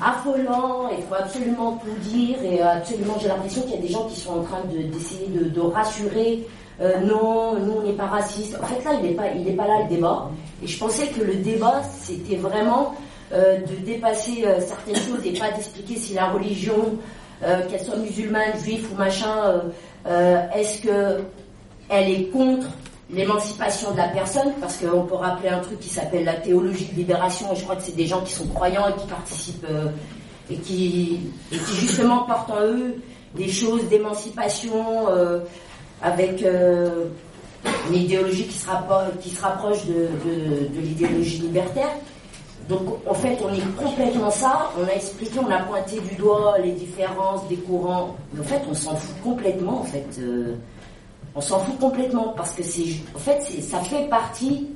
affolant, il faut absolument tout dire, et absolument, j'ai l'impression qu'il y a des gens qui sont en train de- d'essayer de, de rassurer. Euh, non, nous on n'est pas racistes. En fait là, il n'est pas, il n'est pas là le débat. Et je pensais que le débat, c'était vraiment euh, de dépasser euh, certaines choses et pas d'expliquer si la religion, euh, qu'elle soit musulmane, juive ou machin, euh, euh, est-ce que elle est contre l'émancipation de la personne, parce qu'on peut rappeler un truc qui s'appelle la théologie de libération, et je crois que c'est des gens qui sont croyants et qui participent, et, qui, et qui justement portent en eux des choses d'émancipation euh, avec euh, une idéologie qui se, rappo- qui se rapproche de, de- l'idéologie libertaire. Donc en fait, on est complètement ça. On a expliqué, on a pointé du doigt les différences des courants. Mais en fait, on s'en fout complètement. En fait, Euh, on s'en fout complètement parce que c'est, en fait, ça fait partie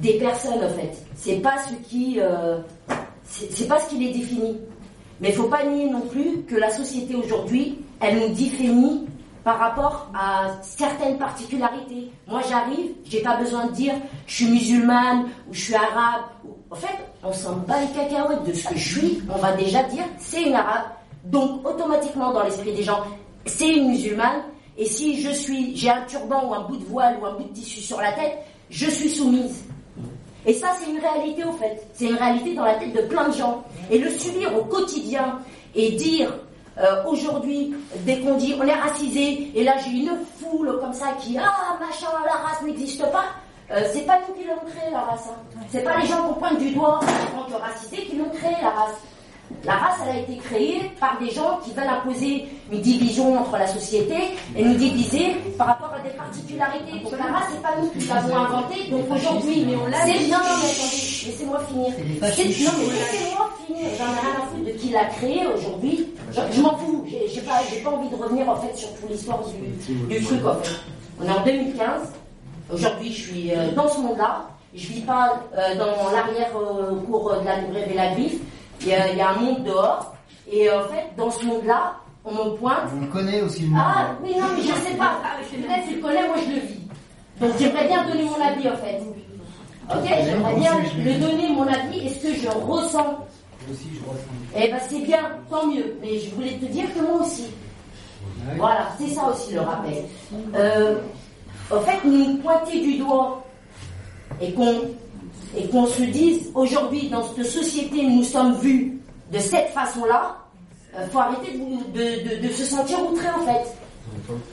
des personnes. En fait, c'est pas ce qui, euh, c'est pas ce qui les définit. Mais il faut pas nier non plus que la société aujourd'hui, elle nous définit par rapport à certaines particularités. Moi, j'arrive, j'ai pas besoin de dire je suis musulmane ou je suis arabe. En fait, on s'en bat les cacahuètes de ce que je suis. On va déjà dire c'est une arabe. Donc, automatiquement, dans l'esprit des gens, c'est une musulmane. Et si je suis, j'ai un turban ou un bout de voile ou un bout de tissu sur la tête, je suis soumise. Et ça, c'est une réalité au fait. C'est une réalité dans la tête de plein de gens. Et le subir au quotidien et dire euh, aujourd'hui, dès qu'on dit on est racisé, et là j'ai une foule comme ça qui ah machin, la race n'existe pas. Euh, c'est pas nous qui l'avons créé la race. Hein. C'est pas les gens qu'on pointe du doigt en tant que racisés qui l'ont créé la race. La race, elle a été créée par des gens qui veulent imposer une division entre la société et nous diviser par rapport à des particularités. Donc la race, c'est pas nous qui l'avons inventée. Donc aujourd'hui, mais on l'a. C'est bien, non, mais attendez, laissez-moi finir. Non, mais laissez-moi finir. J'en ai rien à foutre de qui l'a créé aujourd'hui. Je, m'en fous. J'ai pas, j'ai pas envie de revenir en fait sur toute l'histoire du, du truc en fait. On est en 2015. Aujourd'hui, je suis euh, dans ce monde-là. Je vis pas euh, dans l'arrière-cour de la librairie La Griffe. Il y, a, il y a un monde dehors. Et en fait, dans ce monde-là, on me pointe. On le connaît aussi le monde. Ah, oui, non, mais je sais pas. Peut-être tu le connais, moi je le vis. Donc j'aimerais bien donner mon avis en fait. Ok J'aimerais bien le donner mon avis et ce que je ressens. Aussi, je ressens. Eh ben c'est bien, tant mieux. Mais je voulais te dire que moi aussi. Voilà, c'est ça aussi le rappel. Euh, en fait, nous pointer du doigt et qu'on et qu'on se dise aujourd'hui dans cette société nous sommes vus de cette façon-là, il faut arrêter de- de se sentir outré en fait.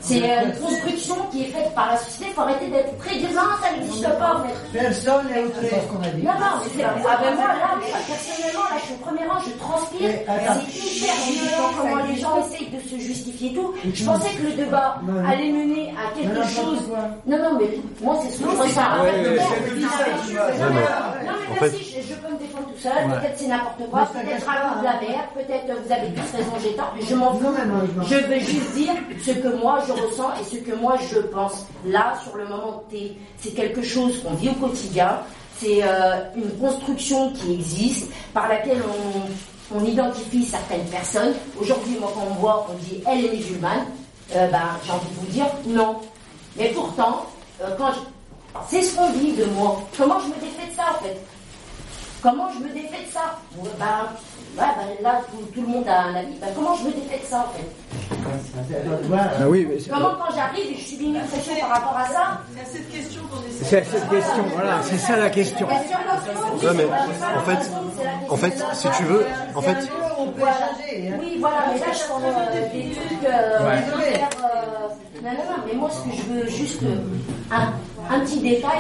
C'est euh, une construction qui est faite par la société, il faut arrêter d'être. Non, ça n'existe pas. Personne n'est outré. C'est ce qu'on a dit. Non, non, mais c'est ah ben moi, là, moi, personnellement, là, je suis au premier rang, je transpire. C'est hyper violent comment les gens essayent de se justifier et tout. Je pensais que le débat allait mener à quelque chose. pourquoi Non, non, mais moi, c'est ce que je ressens. Non, mais merci, je, peux me défendre tout seul. Peut-être c'est n'importe quoi. Peut-être de la merde. Peut-être vous avez tous raison, j'ai tort. Je m'en fous. Non, mais moi, je m'en Je veux juste dire ce que moi je ressens et ce que moi je pense. Là, sur le moment T, c'est quelque chose qu'on vit au quotidien. C'est euh, une construction qui existe, par laquelle on, identifie certaines personnes. Aujourd'hui, moi, quand on voit, on dit elle est musulmane, euh, ben, j'ai envie de vous dire non. Mais pourtant, euh, quand c'est ce qu'on dit de moi. Comment je me défais de ça, en fait? Comment je me défais de ça? Bon, ouais, ben, là, tout, tout le monde a un avis. Ben, comment je me défais de ça, en fait Ah oui, mais c'est- Comment quand j'arrive et je subis une pression par rapport à ça C'est à cette question qu'on essaie. c'est cette question, voilà, c'est ça la question. Sûr, Ouais, mais en fait, en fait, si tu veux, en fait, on peut Voilà. hein. Oui, voilà, mais là, je prends euh, des trucs euh, Ouais. euh, non, non, non, mais moi, ce que je veux juste, euh, un, un petit détail,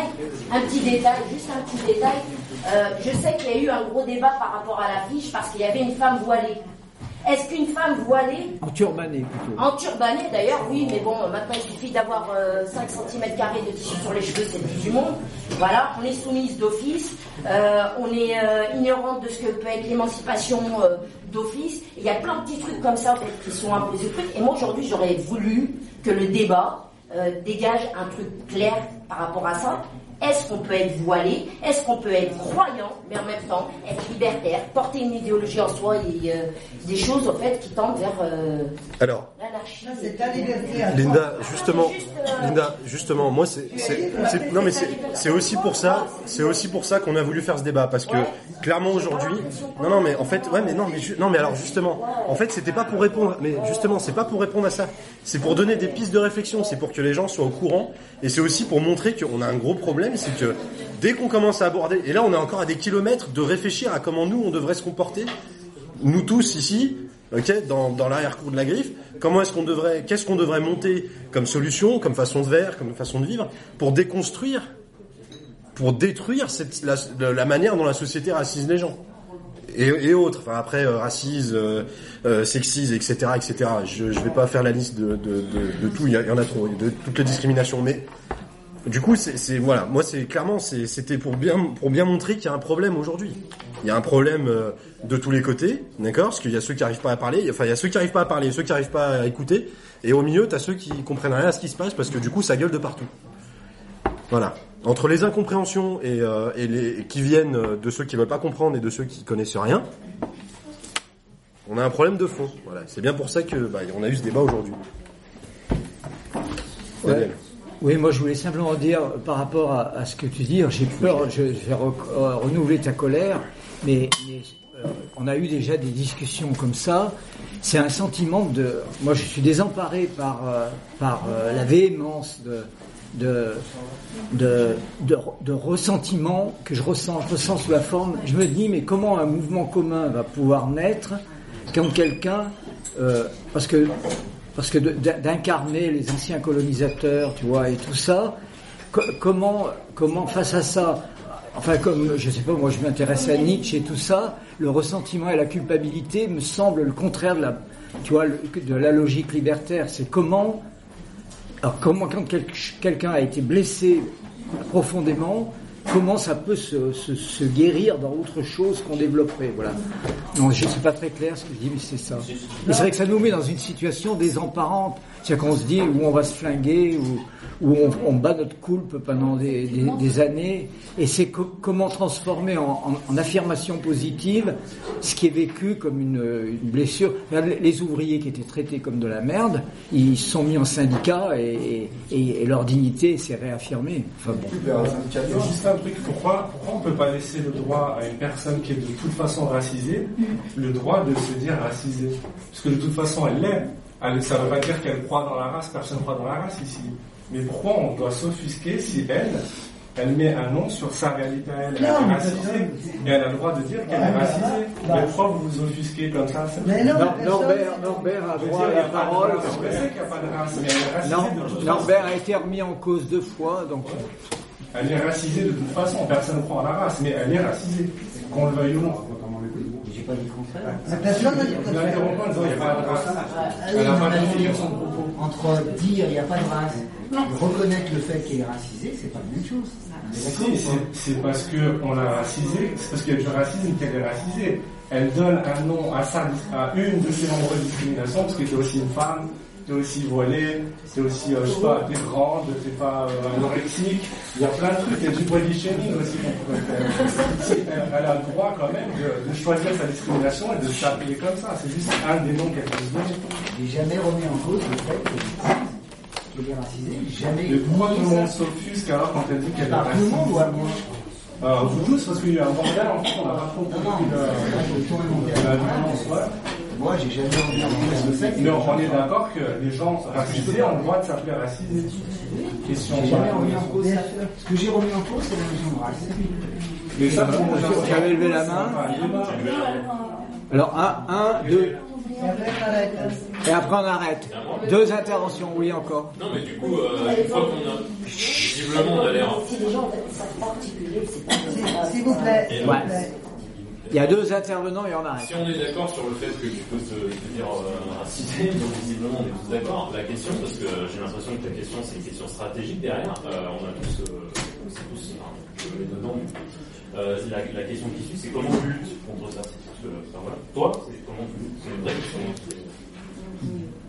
un petit détail, juste un petit détail. Euh, je sais qu'il y a eu un gros débat par rapport à l'affiche parce qu'il y avait une femme voilée. Est-ce qu'une femme voilée En turbané plutôt. En turbané d'ailleurs, oui, mais bon, maintenant il suffit d'avoir euh, 5 cm de tissu sur les cheveux, c'est le bout du monde. Voilà, on est soumise d'office, euh, on est euh, ignorante de ce que peut être l'émancipation d'office. Il y a plein de petits trucs comme ça en fait, qui sont imposés. Et moi aujourd'hui, j'aurais voulu que le débat dégage un truc clair par rapport à ça. Est-ce qu'on peut être voilé? Est-ce qu'on peut être croyant, mais en même temps être libertaire, porter une idéologie en soi et euh, des choses en fait qui tendent vers euh, alors, l'anarchie. C'est liberté toi. Linda, justement, juste, euh, Linda, justement, moi, c'est, non, mais c'est, c'est aussi pour ça, c'est aussi pour ça qu'on a voulu faire ce débat, parce que clairement aujourd'hui, non, non, mais en fait, ouais, mais non, mais non, mais alors justement, en fait, c'était pas pour répondre, mais justement, c'est pas pour répondre à ça, c'est pour donner des pistes de réflexion, c'est pour que les gens soient au courant, et c'est aussi pour montrer qu'on a un gros problème, c'est que dès qu'on commence à aborder, et là, on est encore à des kilomètres de réfléchir à comment nous on devrait se comporter, nous tous ici, dans, l'arrière-cour de la griffe, comment est-ce qu'on devrait, qu'est-ce qu'on devrait monter comme solution, comme façon de faire, comme façon de vivre, pour déconstruire, pour détruire cette, la, manière dont la société racise les gens. Et, autres, après euh, racise, euh, euh, sexise, etc., etc. Je, je vais pas faire la liste de, tout, il y en a trop, de toutes les discriminations, mais du coup, c'est voilà, moi c'est clairement c'est- c'était pour bien pour bien montrer qu'il y a un problème aujourd'hui. Il y a un problème euh, de tous les côtés, d'accord? Parce qu'il y a ceux qui arrivent pas à parler, enfin il y a ceux qui arrivent pas à parler, ceux qui arrivent pas à écouter, et au milieu t'as ceux qui comprennent rien à ce qui se passe parce que du coup ça gueule de partout. Voilà. Entre les incompréhensions et, euh, et les qui viennent euh, de ceux qui veulent pas comprendre et de ceux qui connaissent rien, on a un problème de fond. Voilà. C'est bien pour ça que bah, on a eu ce débat aujourd'hui. Ouais. Oui, moi je voulais simplement dire par rapport à, à ce que tu dis, j'ai peur, je vais re- euh, renouveler ta colère, mais, mais, euh, on a eu déjà des discussions comme ça. C'est un sentiment de, moi je suis désemparé par euh, par la véhémence de de, de, de, de ressentiment que je ressens, je ressens sous la forme. Je me dis, mais comment un mouvement commun va pouvoir naître quand quelqu'un euh, parce que parce que d'incarner les anciens colonisateurs, tu vois, et tout ça, co- comment comment face à ça, enfin comme je sais pas, moi je m'intéresse à Nietzsche et tout ça, le ressentiment et la culpabilité me semblent le contraire de la, tu vois, de la logique libertaire. C'est comment alors comment quand quel- quelqu'un a été blessé profondément, comment ça peut se, se- se guérir dans autre chose qu'on développerait Voilà. Non, je sais pas très clair ce que je dis, mais c'est ça. Mais c'est vrai que ça nous met dans une situation désemparante. C'est-à-dire qu'on se dit où on va se flinguer, où, où on, on bat notre coulpe pendant des, des- des années. Et c'est co- comment transformer en, en- en affirmation positive ce qui est vécu comme une, une blessure. Les- ouvriers qui étaient traités comme de la merde, ils se sont mis en syndicat et, et- et leur dignité s'est réaffirmée. Enfin bon. C'est juste un truc, pourquoi, pourquoi on ne peut pas laisser le droit à une personne qui est de toute façon racisée, le droit de se dire racisée? Parce que de toute façon, elle l'est. Elle- Ça ne veut pas dire qu'elle croit dans la race, personne ne croit dans la race ici. Mais pourquoi on doit s'offusquer si elle, elle met un nom sur sa réalité à elle, elle Non, est racisée, et elle a le droit de dire qu'elle est racisée. Mais pourquoi vous vous offusquez comme ça? Mais non, Norbert, Norbert a droit à la parole. race. Je sais qu'il n'y a pas de race, mais elle est racisée Non, de toute façon. Norbert a été remis en cause deux fois, donc Elle est racisée de toute façon, personne ne croit en la race, mais elle est racisée, qu'on le veuille ou non. Pas dit le contraire. Mais personne n'a dit Vous n'interrompez pas en disant il n'y a pas de race. Ah, Elle oui, n'a non, pas mais défini son propos. Entre dire il n'y a pas de race et reconnaître le fait qu'elle est racisée, c'est pas la même chose. D'accord Si, c'est- parce qu'on l'a racisée, c'est parce qu'il y a du racisme qu'elle est racisée. Elle donne un nom à, sa, à une de ses nombreuses discriminations, parce que t'es aussi une femme, t'es aussi voilée, t'es aussi, euh, je sais pas, t'es grande, t'es pas euh, anorexique. Il y a plein de trucs, il y a du body shaming aussi qu'on pourrait faire. Si, elle, a le droit quand même de, de choisir sa discrimination et de s'appeler comme ça. C'est juste un des noms qu'elle peut se. J'ai jamais remis en cause le fait qu'elle est racisée. J'ai jamais Mais pourquoi tout le monde s'offusque alors quand elle dit qu'elle est Par tout le monde ou à moi Euh, vous tous, parce qu'il y a un bordel, en fait, on n'a pas trop compris le- la violence, ouais. Moi, j'ai jamais remis en cause le fait Mais on on est d'accord que les gens racisés ont le droit de s'appeler racisés. Question J'ai jamais remis en cause ça. Ce que j'ai remis en cause, c'est la notion de race. Mais ça, avait levé la main Alors, un, un, deux, Et après, on arrête. et après on arrête. Deux interventions, oui encore. Non, mais du coup, euh, une fois qu'on a. Visiblement, on a l'air. Si les gens en fait, ne savent pas articuler, c'est pas S'il vous plaît, Il y a deux intervenants et on arrête. Si on est d'accord sur le fait que tu peux te, te dire euh, racisé, donc visiblement on est tous d'accord. La question, parce que j'ai l'impression que ta question c'est une question stratégique derrière, euh, on a tous, euh, c'est tous enfin, je vais dedans. Euh, la, la question qui suit, c'est comment tu luttes contre ça? Parce que, enfin, voilà. Toi, c'est comment tu luttes? C'est une vraie question.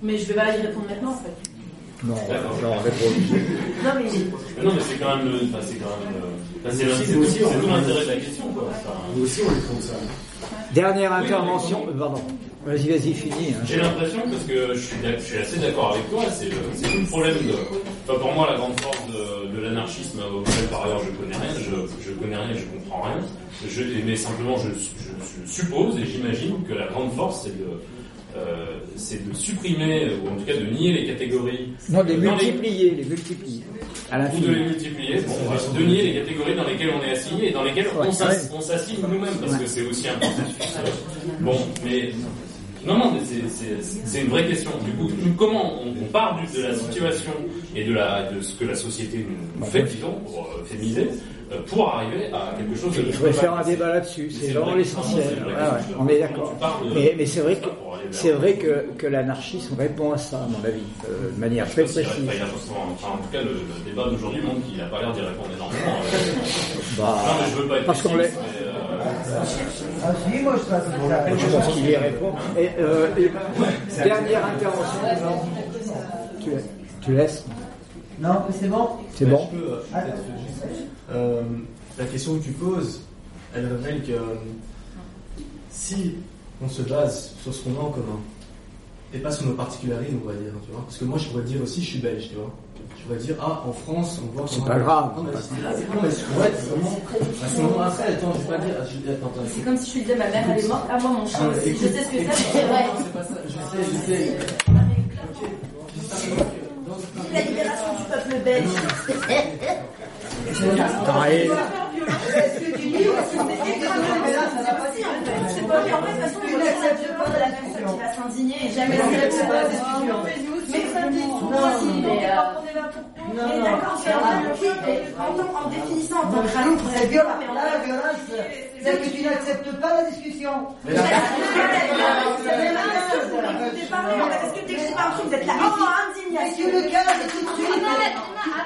Mais je vais pas y répondre maintenant en fait. Non, D'accord. non, réponds. Non mais Mais non, mais c'est quand même. Enfin, c'est quand même. euh, enfin, c'est tout, l'intérêt de la question, quoi. Nous aussi, on les trouve ça. Dernière intervention, euh, pardon. Vas-y, vas-y, finis. hein. J'ai l'impression, parce que je suis, d'ac- je suis assez d'accord avec toi, c'est le, c'est tout le problème de. Enfin, pour moi, la grande force de, de l'anarchisme, auquel par ailleurs je connais rien, je, je connais rien, je comprends rien, je, mais simplement je, je- je suppose et j'imagine que la grande force, c'est de. Euh, c'est de supprimer, ou en tout cas de nier les catégories. Non, les euh, dans les- multiplier, les multiplier. À ou de les multiplier, bon, de nier les catégories dans lesquelles on est assigné et dans lesquelles Ouais, on s'assigne nous-mêmes, parce que c'est aussi un processus. Bon, mais non, non, mais c'est- une vraie question. Du coup, comment on, on part de la situation et de, la, de ce que la société nous, nous fait, disons, pour euh, féminiser, pour arriver à quelque chose de Il faudrait faire un débat là-dessus, c'est vraiment vrai. l'essentiel. Ah ouais, on est d'accord. Mais, mais c'est vrai que c'est vrai que, que l'anarchisme répond à ça, à mon avis, euh, de manière très précise. enfin, en tout cas, le, le débat d'aujourd'hui montre qu'il n'a pas l'air d'y répondre énormément. euh. Bah, non, mais je veux pas être parce qu'on l'est- euh, Ah si, moi je pense qu'il y répond. Et, euh, et- dernière intervention. Tu, tu laisses Non, mais c'est bon. C'est bon je peux, euh, La question que tu poses, elle révèle que euh, si on se base sur ce qu'on a en commun, et pas sur nos particularités, on va dire, tu vois. Parce que moi, je pourrais dire aussi, je suis belge, tu vois. Je pourrais dire, ah, en France, on voit C'est pas grave. Non, mais c'est vraiment. À ce moment après, attends, je vais pas dire. c'est comme si je lui disais ma mère elle est morte, ah moi mon chien Ah, aussi, je sais ce que c'est, c'est vrai. non, c'est pas ça, je sais, je sais. La libération du peuple belge. Dis aussi c'est la personne qui va s'indigner et jamais Non, mais ça dit, Non, moi, si, non, mais, euh, euh, non, Mais non. d'accord, mais en définissant en tant que je trouve que c'est violent. Là, la violence, c'est que tu n'acceptes pas la discussion. Mais la- Écoutez pas, mais parce que dès que je dis pas un truc, vous êtes là, oh, indignation. Mais tu le cases tout de suite.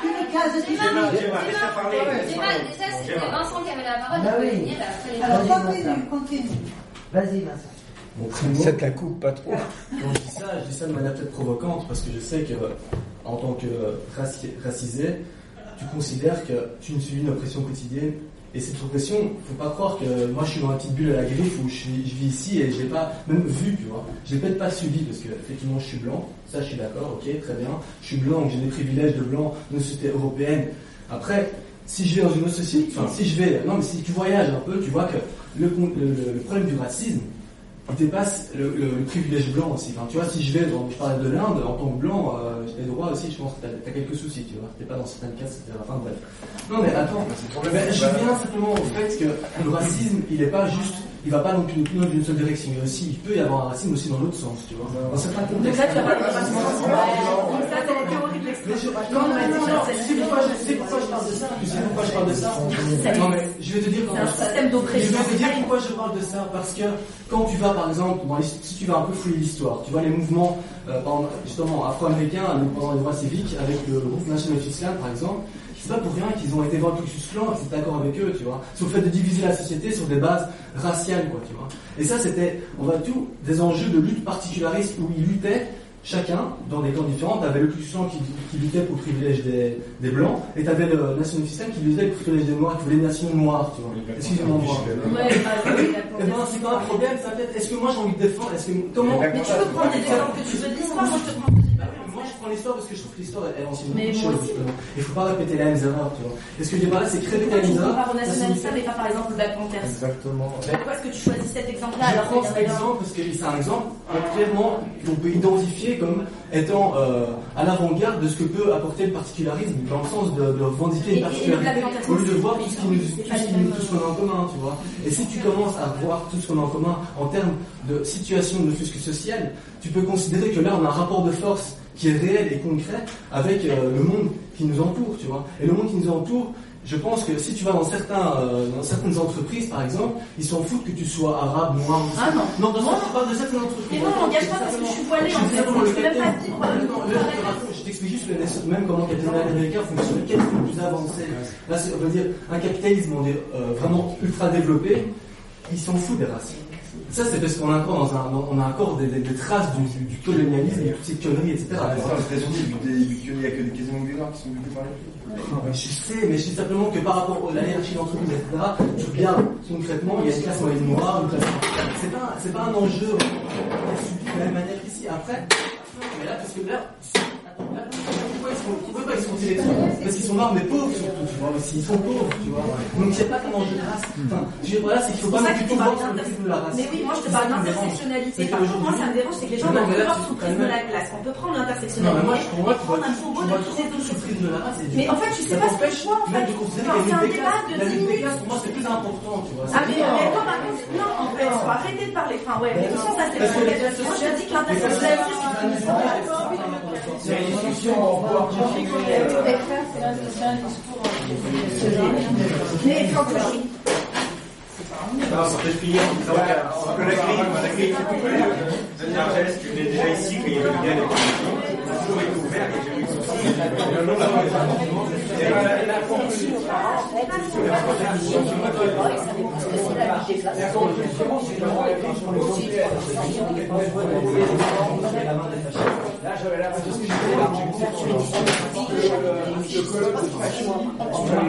Tu le cases tout de suite. Déjà, déjà, c'était Vincent qui avait la parole, Bah il oui. pouvait venir, après les Alors, autres. continue, continue. Vas-y, Vincent. Cette la coupe pas trop. Quand je dis ça, je dis ça de manière peut-être provocante parce que je sais que en tant que raci- racisé, tu considères que tu ne subis une oppression quotidienne. Et cette oppression, faut pas croire que moi je suis dans une petite bulle à la griffe où je, vis ici et je l'ai pas même vu, tu vois. Je l'ai peut-être pas subi parce que effectivement je suis blanc, ça je suis d'accord, ok, très bien. Je suis blanc, j'ai des privilèges de blanc une société européenne. Après, si je vais dans une autre société, enfin si je vais, non mais si tu voyages un peu, tu vois que le, problème du racisme, dépasse le, le- le privilège blanc aussi. Enfin, tu vois, si je vais, je parlais de l'Inde, en tant que blanc, euh, j'ai des droits aussi, je pense que t'as as quelques soucis, tu vois. T'es pas dans certains cas, etc. Enfin, bref. Non, mais attends, mais je viens simplement au fait que le racisme, il est pas juste, il va pas non plus dans une seule direction. Il, aussi, il peut y avoir un racisme aussi dans l'autre sens, tu vois. Dans certains Donc contextes. là, tu pas le racisme. Donc ça, c'est la théorie de l'extrême. Non, non, non, non, tu sais pourquoi je, je parle de ça? Tu sais pourquoi je parle de ça? Non, mais je vais te dire C'est un système d'oppression. Je vais te dire pourquoi je parle de ça. Parce que quand tu vas, par exemple, si tu vas un peu fouiller l'histoire, tu vois les mouvements, euh, justement, afro-américains pendant les droits civiques, avec le groupe National Islam, par exemple, c'est pas pour rien qu'ils ont été Ku Klux Klan et que c'est d'accord avec eux, tu vois. Sur le fait de diviser la société sur des bases raciales, quoi, tu vois. Et ça, c'était, on va tout, des enjeux de lutte particulariste où ils luttaient chacun dans des camps différents. T'avais le Klan qui, qui luttait pour le privilège des, des blancs, et t'avais le National System qui luttait pour le privilège des noirs, qui voulait les nations noires, tu vois. Excusez-moi, moi. Ouais, bah. Eh ben, c'est pas un problème, ça peut être. Est-ce que moi j'ai envie de défendre Est-ce que comment Mais tu peux prendre des exemples que tu veux l'histoire, moi je te prends Moi je prends l'histoire parce que je trouve que l'histoire elle enseigne Mais beaucoup de choses. Il faut pas répéter les mêmes erreurs, tu vois. Et ce que je dis par là, c'est que répéter Pourquoi les tu mêmes erreurs. compares au ça nationaliste signifie- et pas par exemple Black Panthers Exactement. Pourquoi est-ce que tu choisis cet exemple-là Je prends cet exemple parce que c'est un exemple euh, clairement qu'on peut identifier comme étant euh, à l'avant-garde de ce que peut apporter le particularisme dans le sens de, de revendiquer une et- et le particularité Panther au lieu de voir mais tout ce tout qu'on a en commun, tu vois. Et si tu commences à voir tout ce qu'on a en commun en termes de situation ne fût-ce que sociale, tu peux considérer que là on a un rapport de force qui est réel et concret avec euh, le monde qui nous entoure, tu vois. Et le monde qui nous entoure, je pense que si tu vas dans certains, euh, dans certaines entreprises, par exemple, ils s'en foutent que tu sois arabe, noir, ou Ah non. non, dans je parle de certaines entreprises. Mais moi, on m'engage pas parce que je suis voilée, en fait. Je peux même pas dire, Non, non, je t'explique juste le- même comment le capitalisme américain fonctionne, quel est le plus avancé. Là, c'est, on va dire, un capitalisme on dit, euh, vraiment ultra développé, ils s'en foutent des races. Ça, c'est parce qu'on a encore, dans un, on a encore des, des- des traces du, du, du colonialisme et toutes ces conneries, etc. Ah, vu qu'il n'y a que des quasiment des noirs qui sont butés par les je sais, mais je dis simplement que par rapport à la hiérarchie d'entreprise, etc., tu regardes concrètement, il y a une classe moyenne noire, une classe. C'est pas, c'est pas un enjeu de la même manière qu'ici. Après, mais là, parce que là, attends, là, pourquoi ils sont, pourquoi ils sont sélectionnés Parce qu'ils sont noirs, mais pauvres surtout, tu vois, aussi, ils sont pauvres, tu vois. Donc c'est pas qu'un enjeu de race. Enfin, je veux voilà, c'est qu'il faut pas ça tu tout voir sur le prisme de la race. Mais oui, moi je te parle ça d'intersectionnalité. Par contre, moi ça me dérange, c'est que les gens vont là, voir sous le prisme de la classe. On peut prendre Non, mais l'intersectionnalité moi, je- prendre un tout- tu de vois tous tout ces sous le prisme de la race. et du Mais en fait, tu sais ça pas ce que je vois, en même fait. de considérer c'est un la lutte des débat classes- de la 10 lutte des minutes. classes, pour moi, c'est plus important, tu vois. Ah mais, toi par contre, non en fait, faut arrêter de parler. Enfin ouais, mais de toute façon ça c'est pas les je dis que l'intersectionnalité C'est une discussion en pouvoir Mais Non, ça fait plier. Ça va, parce que la grille, la grille est coupée. Daniel Geste, tu venais déjà ici, qu'il y avait bien les conditions. A toujours été ouvert, a jamais eu la la- la conclusion. Là, j'avais l'impression que le colloque de pas.